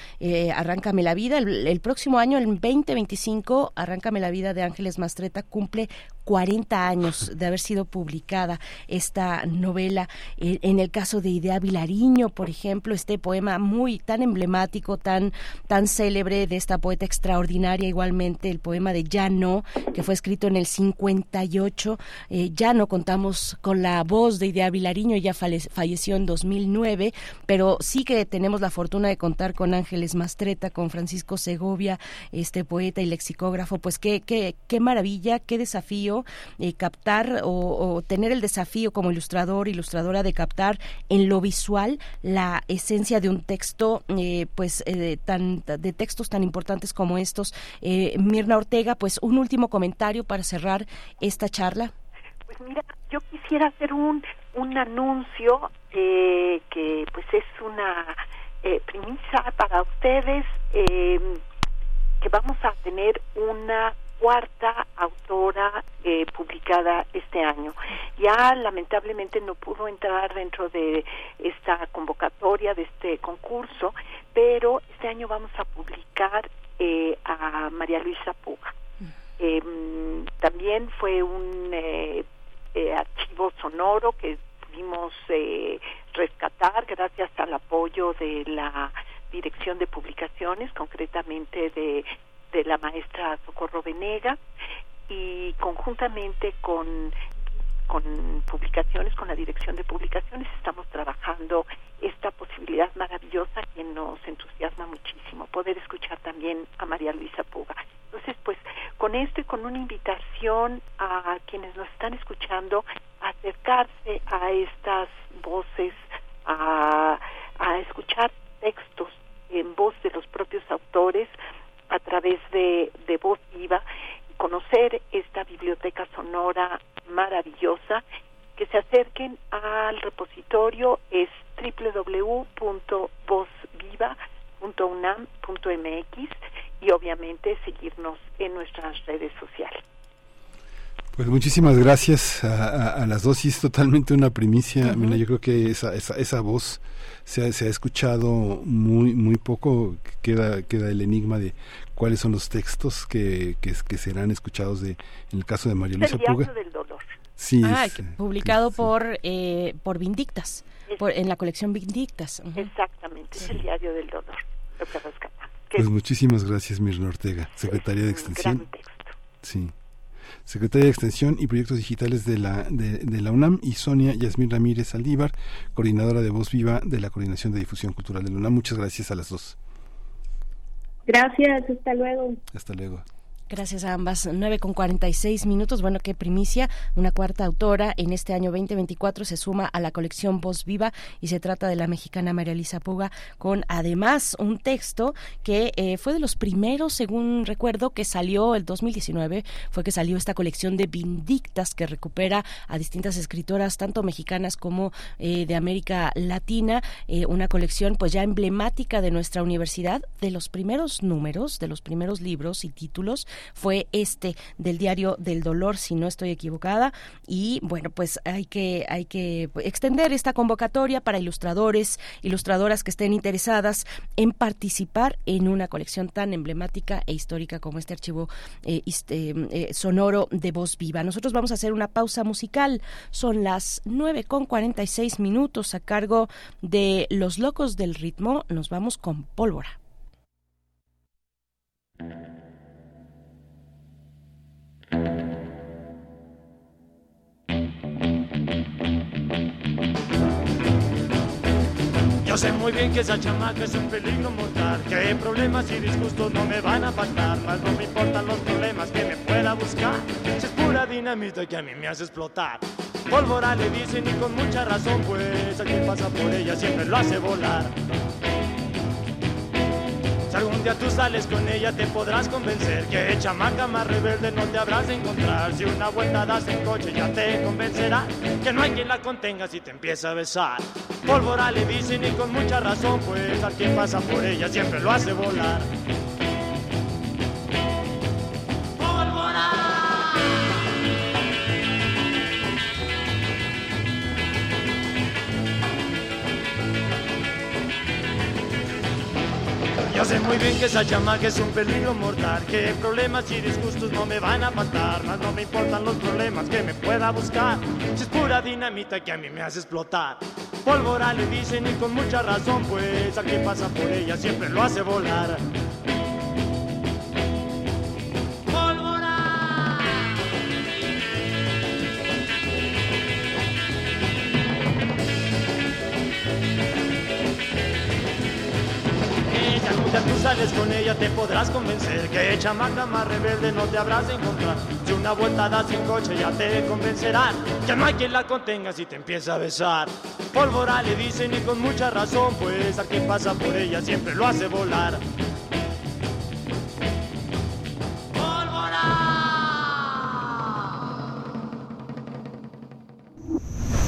Arráncame la vida. El, próximo año, el 2025, Arráncame la vida de Ángeles Mastreta cumple 40 años de haber sido publicada esta novela. Eh, en el caso de Idea Vilariño, por ejemplo, este poema muy tan emblemático, tan, tan célebre de esta poeta extraordinaria, igualmente el poema de Ya no, que fue escrito en el 58. Eh, ya no contamos con la voz de Idea Vilariño, ya falleció en 2009, pero sí que tenemos la fortuna de contar con Ángeles Mastreta, con Francisco Segovia, este poeta y lexicógrafo. Pues qué, qué, qué maravilla, qué desafío eh, captar o, tener el desafío como ilustrador, ilustradora de captar en lo visual la esencia de un texto, eh, pues eh, tan de textos tan importantes como estos. Mirna Ortega, pues un último comentario para cerrar esta charla. Pues mira, yo quisiera hacer un, un anuncio eh, que pues es una eh, primicia para ustedes, eh, que vamos a tener una cuarta autora eh, publicada este año. Ya lamentablemente no pudo entrar dentro de esta convocatoria, de este concurso, pero este año vamos a publicar eh, a María Luisa Puga. Eh, también fue un eh, eh, archivo sonoro que pudimos eh, rescatar gracias al apoyo de la Dirección de Publicaciones, concretamente de, de la maestra Socorro Venega, y conjuntamente con con publicaciones, con la dirección de publicaciones, estamos trabajando esta posibilidad maravillosa que nos entusiasma muchísimo, poder escuchar también a María Luisa Puga. Entonces, pues con esto y con una invitación a quienes nos están escuchando a acercarse a estas voces, a, a escuchar textos en voz de los propios autores a través de, de voz viva conocer esta biblioteca sonora maravillosa, que se acerquen al repositorio es www.vozviva.unam.mx y obviamente seguirnos en nuestras redes sociales. Pues muchísimas gracias a, a- a las dos y es totalmente una primicia. Mira, yo creo que esa, esa, esa voz se ha, se ha escuchado muy muy poco. Queda queda el enigma de cuáles son los textos que, que, que serán escuchados de en el caso de María Luisa el diario Puga. del dolor. Sí, Ah, es- que- publicado por eh, por Vindictas, por, en la colección Vindictas. Exactamente, es el diario del dolor. Lo que rescata. Que Pues muchísimas gracias, Mirna Ortega, secretaria de Extensión. gran texto. Sí. Secretaria de Extensión y Proyectos Digitales de la, de, de la UNAM y Sonia Yasmín Ramírez Aldívar, coordinadora de Voz Viva de la Coordinación de Difusión Cultural de la UNAM. Muchas gracias a las dos. Gracias, hasta luego. Hasta luego. Gracias a ambas. 9 con 46 minutos. Bueno, qué primicia. Una cuarta autora en este año 2024 se suma a la colección Voz Viva y se trata de la mexicana María Elisa Puga con además un texto que eh, fue de los primeros, según recuerdo, que salió el 2019. Fue que salió esta colección de Vindictas que recupera a distintas escritoras, tanto mexicanas como eh, de América Latina. Eh, una colección pues ya emblemática de nuestra universidad. De los primeros números, de los primeros libros y títulos fue este del diario del dolor, si no estoy equivocada. Y bueno, pues hay que, hay que extender esta convocatoria para ilustradores, ilustradoras que estén interesadas en participar en una colección tan emblemática e histórica como este archivo eh, este, eh, sonoro de voz viva. Nosotros vamos a hacer una pausa musical. Son las 9 con 46 minutos a cargo de Los Locos del Ritmo. Nos vamos con pólvora. Yo sé muy bien que esa chamaca es un peligro mortal, que problemas y disgustos no me van a faltar, más no me importan los problemas que me pueda buscar, si es pura dinamita que a mí me hace explotar. Pólvora le dicen y con mucha razón, pues a quien pasa por ella siempre lo hace volar. Algún día tú sales con ella te podrás convencer que chamaca más rebelde no te habrás de encontrar. Si una vuelta das en coche ya te convencerá que no hay quien la contenga si te empieza a besar. Pólvora le dicen y con mucha razón, pues a quien pasa por ella siempre lo hace volar. Sé muy bien que esa chamaca es un peligro mortal, que problemas y disgustos no me van a matar, más no me importan los problemas que me pueda buscar, si es pura dinamita que a mí me hace explotar. Pólvora le dicen y con mucha razón, pues al que pasa por ella siempre lo hace volar. Sales con ella te podrás convencer que chamaca más rebelde no te habrás de encontrar. Si una vuelta das en coche ya te convencerán que no hay quien la contenga si te empieza a besar. Pólvora le dicen y con mucha razón, pues al que pasa por ella siempre lo hace volar.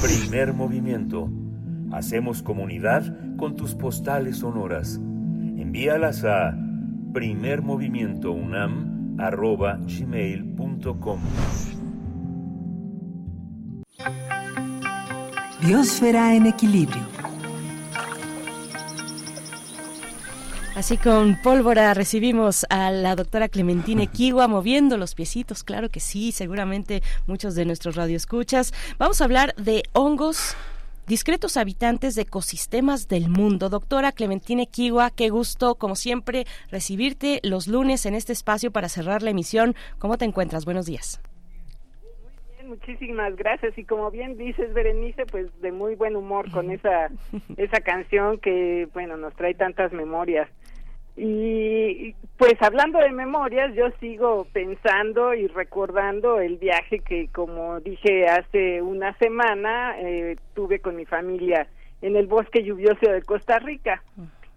Primer movimiento. Hacemos comunidad con tus postales sonoras. Envíalas a primermovimientounam.gmail.com Biosfera en equilibrio. Así con pólvora recibimos a la doctora Clementina Equigua moviendo los piecitos, claro que sí, seguramente muchos de nuestros radioescuchas. Vamos a hablar de hongos discretos habitantes de ecosistemas del mundo. Doctora Clementina Equigua, qué gusto, como siempre, recibirte los lunes en este espacio para cerrar la emisión. ¿Cómo te encuentras? Buenos días. Bien, Muchísimas gracias y como bien dices Berenice, pues de muy buen humor con [laughs] esa esa canción que bueno nos trae tantas memorias y pues hablando de memorias yo sigo pensando y recordando el viaje que como dije hace una semana eh, tuve con mi familia en el bosque lluvioso de Costa Rica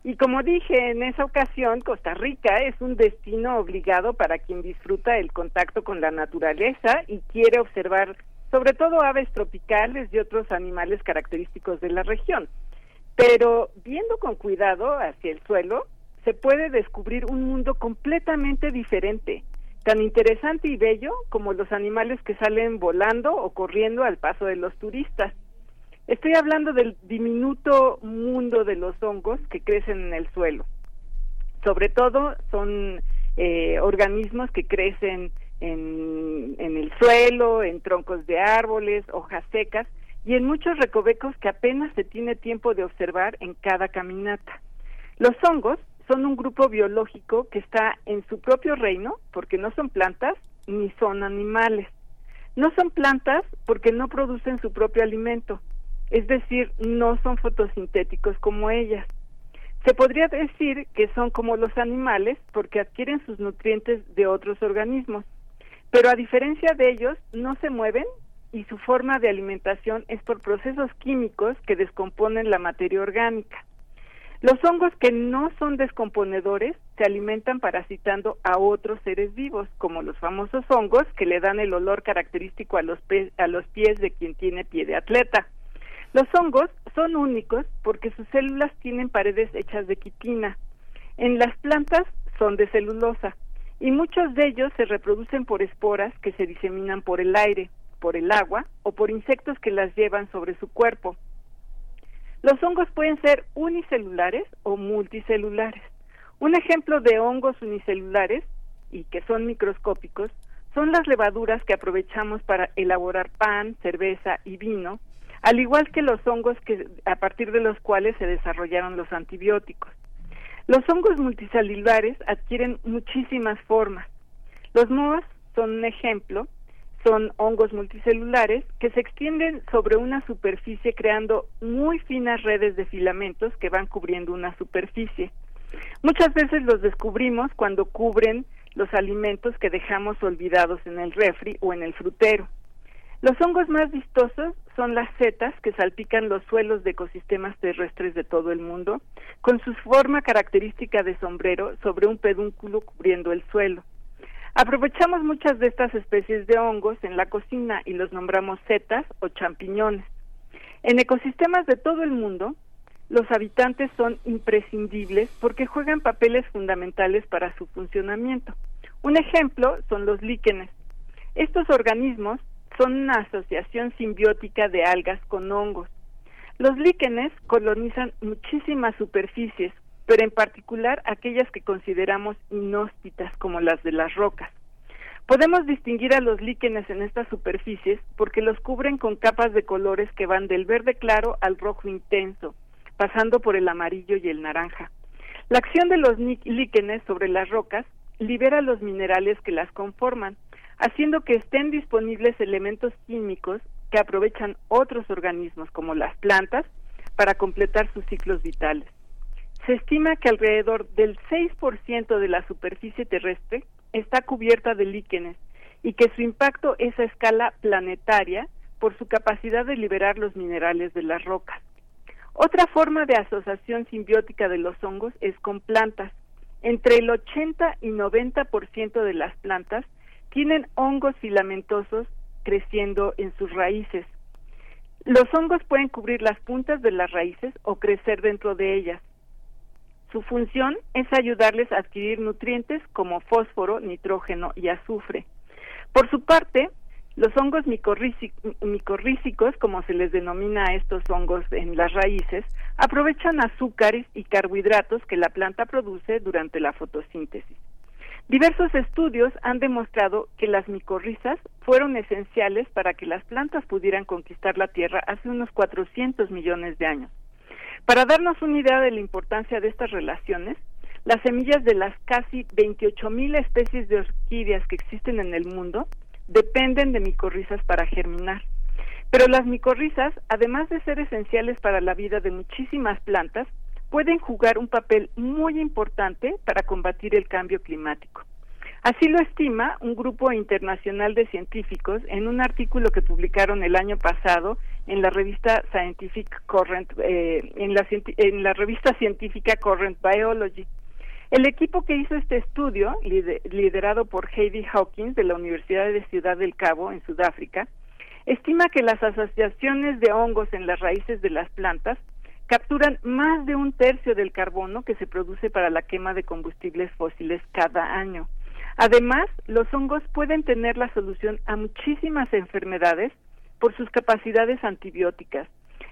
y como dije en esa ocasión, Costa Rica es un destino obligado para quien disfruta el contacto con la naturaleza y quiere observar sobre todo aves tropicales y otros animales característicos de la región. Pero viendo con cuidado hacia el suelo, se puede descubrir un mundo completamente diferente, tan interesante y bello como los animales que salen volando o corriendo al paso de los turistas. Estoy hablando del diminuto mundo de los hongos que crecen en el suelo. Sobre todo son eh, organismos que crecen en, en el suelo, en troncos de árboles, hojas secas y en muchos recovecos que apenas se tiene tiempo de observar en cada caminata. Los hongos son un grupo biológico que está en su propio reino porque no son plantas ni son animales. No son plantas porque no producen su propio alimento, es decir, no son fotosintéticos como ellas. Se podría decir que son como los animales porque adquieren sus nutrientes de otros organismos, pero a diferencia de ellos no se mueven y su forma de alimentación es por procesos químicos que descomponen la materia orgánica. Los hongos que no son descomponedores se alimentan parasitando a otros seres vivos, como los famosos hongos que le dan el olor característico a los, a los pies de quien tiene pie de atleta. Los hongos son únicos porque sus células tienen paredes hechas de quitina. En las plantas son de celulosa y muchos de ellos se reproducen por esporas que se diseminan por el aire, por el agua o por insectos que las llevan sobre su cuerpo. Los hongos pueden ser unicelulares o multicelulares. Un ejemplo de hongos unicelulares y que son microscópicos son las levaduras que aprovechamos para elaborar pan, cerveza y vino, al igual que los hongos que a partir de los cuales se desarrollaron los antibióticos. Los hongos multicelulares adquieren muchísimas formas. Los mohos son un ejemplo, son hongos multicelulares que se extienden sobre una superficie creando muy finas redes de filamentos que van cubriendo una superficie. Muchas veces los descubrimos cuando cubren los alimentos que dejamos olvidados en el refri o en el frutero. Los hongos más vistosos son las setas que salpican los suelos de ecosistemas terrestres de todo el mundo, con su forma característica de sombrero sobre un pedúnculo cubriendo el suelo. Aprovechamos muchas de estas especies de hongos en la cocina y los nombramos setas o champiñones. En ecosistemas de todo el mundo, los habitantes son imprescindibles porque juegan papeles fundamentales para su funcionamiento. Un ejemplo son los líquenes. Estos organismos son una asociación simbiótica de algas con hongos. Los líquenes colonizan muchísimas superficies, pero en particular aquellas que consideramos inhóspitas como las de las rocas. Podemos distinguir a los líquenes en estas superficies porque los cubren con capas de colores que van del verde claro al rojo intenso, pasando por el amarillo y el naranja. La acción de los líquenes sobre las rocas libera los minerales que las conforman, haciendo que estén disponibles elementos químicos que aprovechan otros organismos como las plantas para completar sus ciclos vitales. Se estima que alrededor del 6% de la superficie terrestre está cubierta de líquenes y que su impacto es a escala planetaria por su capacidad de liberar los minerales de las rocas. Otra forma de asociación simbiótica de los hongos es con plantas. Entre el 80 y 90% de las plantas tienen hongos filamentosos creciendo en sus raíces. Los hongos pueden cubrir las puntas de las raíces o crecer dentro de ellas. Su función es ayudarles a adquirir nutrientes como fósforo, nitrógeno y azufre. Por su parte, los hongos micorrícicos, como se les denomina a estos hongos en las raíces, aprovechan azúcares y carbohidratos que la planta produce durante la fotosíntesis. Diversos estudios han demostrado que las micorrizas fueron esenciales para que las plantas pudieran conquistar la Tierra hace unos 400 millones de años. Para darnos una idea de la importancia de estas relaciones, las semillas de las casi 28 mil especies de orquídeas que existen en el mundo dependen de micorrizas para germinar. Pero las micorrizas, además de ser esenciales para la vida de muchísimas plantas, pueden jugar un papel muy importante para combatir el cambio climático. Así lo estima un grupo internacional de científicos en un artículo que publicaron el año pasado en la revista Scientific Current, eh, en, la, en la revista científica Current Biology. El equipo que hizo este estudio, liderado por Heidi Hawkins de la Universidad de Ciudad del Cabo en Sudáfrica, estima que las asociaciones de hongos en las raíces de las plantas capturan más de un tercio del carbono que se produce para la quema de combustibles fósiles cada año. Además, los hongos pueden tener la solución a muchísimas enfermedades por sus capacidades antibióticas,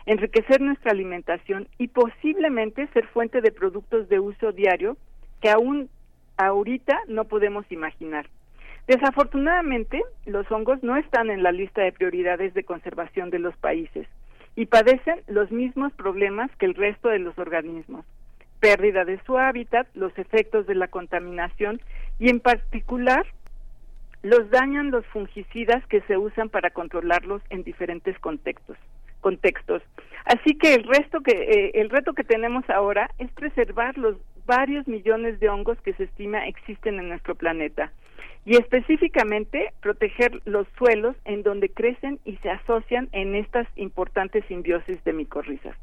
enriquecer nuestra alimentación y posiblemente ser fuente de productos de uso diario que aún ahorita no podemos imaginar. Desafortunadamente, los hongos no están en la lista de prioridades de conservación de los países y padecen los mismos problemas que el resto de los organismos. Pérdida de su hábitat, los efectos de la contaminación y en particular los dañan los fungicidas que se usan para controlarlos en diferentes contextos. contextos. Así que el resto que eh, el reto que tenemos ahora es preservar los varios millones de hongos que se estima existen en nuestro planeta y específicamente proteger los suelos en donde crecen y se asocian en estas importantes simbiosis de micorrizas.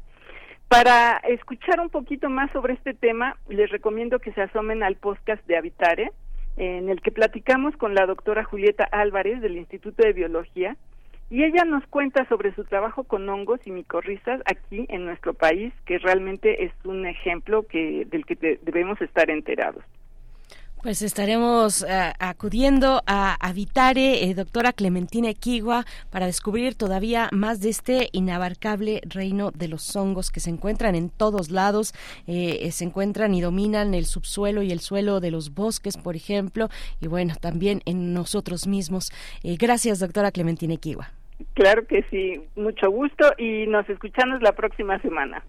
Para escuchar un poquito más sobre este tema, les recomiendo que se asomen al podcast de Habitare, en el que platicamos con la doctora Julieta Álvarez del Instituto de Biología, y ella nos cuenta sobre su trabajo con hongos y micorrizas aquí en nuestro país, que realmente es un ejemplo que, del que debemos estar enterados. Pues estaremos eh, acudiendo a Habitare, eh, doctora Clementina Equigua, para descubrir todavía más de este inabarcable reino de los hongos que se encuentran en todos lados, eh, se encuentran y dominan el subsuelo y el suelo de los bosques, por ejemplo, y bueno, también en nosotros mismos. gracias, doctora Clementina Equigua. Claro que sí, mucho gusto y nos escuchamos la próxima semana.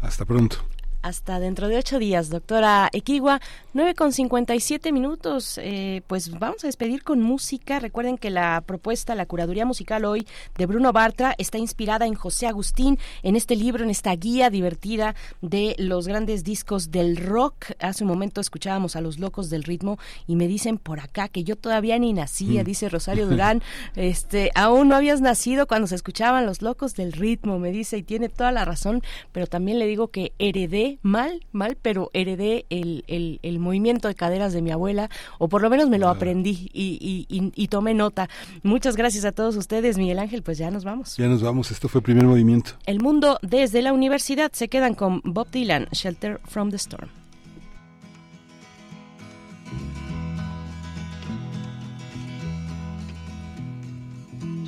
Hasta pronto. Hasta dentro de ocho días, doctora Equigua, 9 con 57 minutos. Eh, pues vamos a despedir con música. Recuerden que la propuesta, la curaduría musical hoy de Bruno Bartra está inspirada en José Agustín, en este libro, en esta guía divertida de los grandes discos del rock. Hace un momento escuchábamos a los locos del ritmo y me dicen por acá que yo todavía ni nacía, Mm. dice Rosario [laughs] Durán. este, aún no habías nacido cuando se escuchaban los locos del ritmo, me dice, y tiene toda la razón, pero también le digo que heredé mal, mal, pero heredé el, el, el movimiento de caderas de mi abuela, o por lo menos me lo aprendí y, y, y, y tomé nota. Muchas gracias a todos ustedes, Miguel Ángel, pues ya nos vamos. Ya nos vamos, esto fue primer movimiento. El mundo desde la universidad se quedan con Bob Dylan, Shelter from the Storm.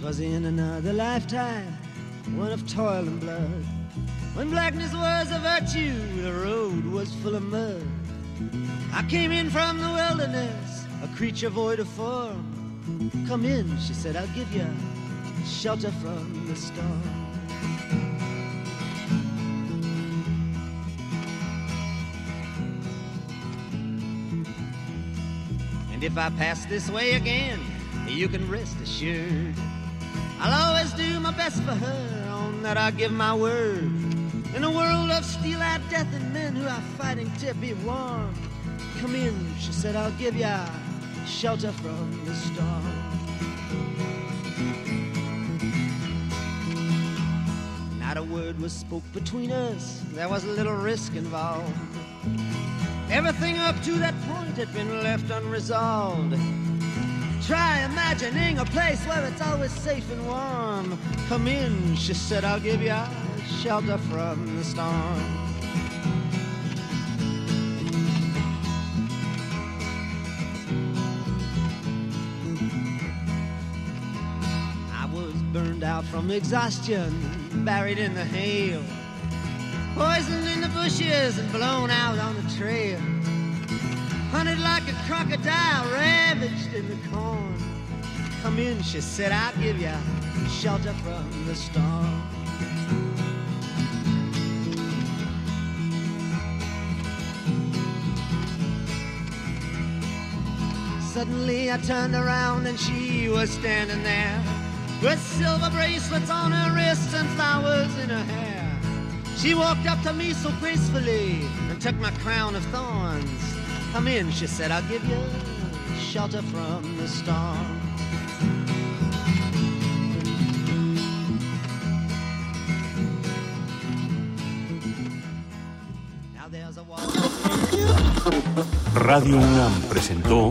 Twas in another lifetime, one of toil and blood. When blackness was a virtue, the road was full of mud. I came in from the wilderness, a creature void of form. Come in, she said, I'll give you shelter from the storm. And if I pass this way again, you can rest assured. I'll always do my best for her, on that I give my word. In a world of steel-eyed death and men who are fighting to be warm. Come in, she said, I'll give ya shelter from the storm. Not a word was spoke between us, there was a little risk involved. Everything up to that point had been left unresolved. Try imagining a place where it's always safe and warm. Come in, she said, I'll give you shelter from the storm. I was burned out from exhaustion, buried in the hail, poisoned in the bushes and blown out on the trail. Hunted like a crocodile, ravaged in the corn. Come in, she said, I'll give you shelter from the storm. Suddenly I turned around and she was standing there with silver bracelets on her wrists and flowers in her hair. She walked up to me so gracefully and took my crown of thorns. Come in, she said, I'll give you shelter from the storm. Radio UNAM presentó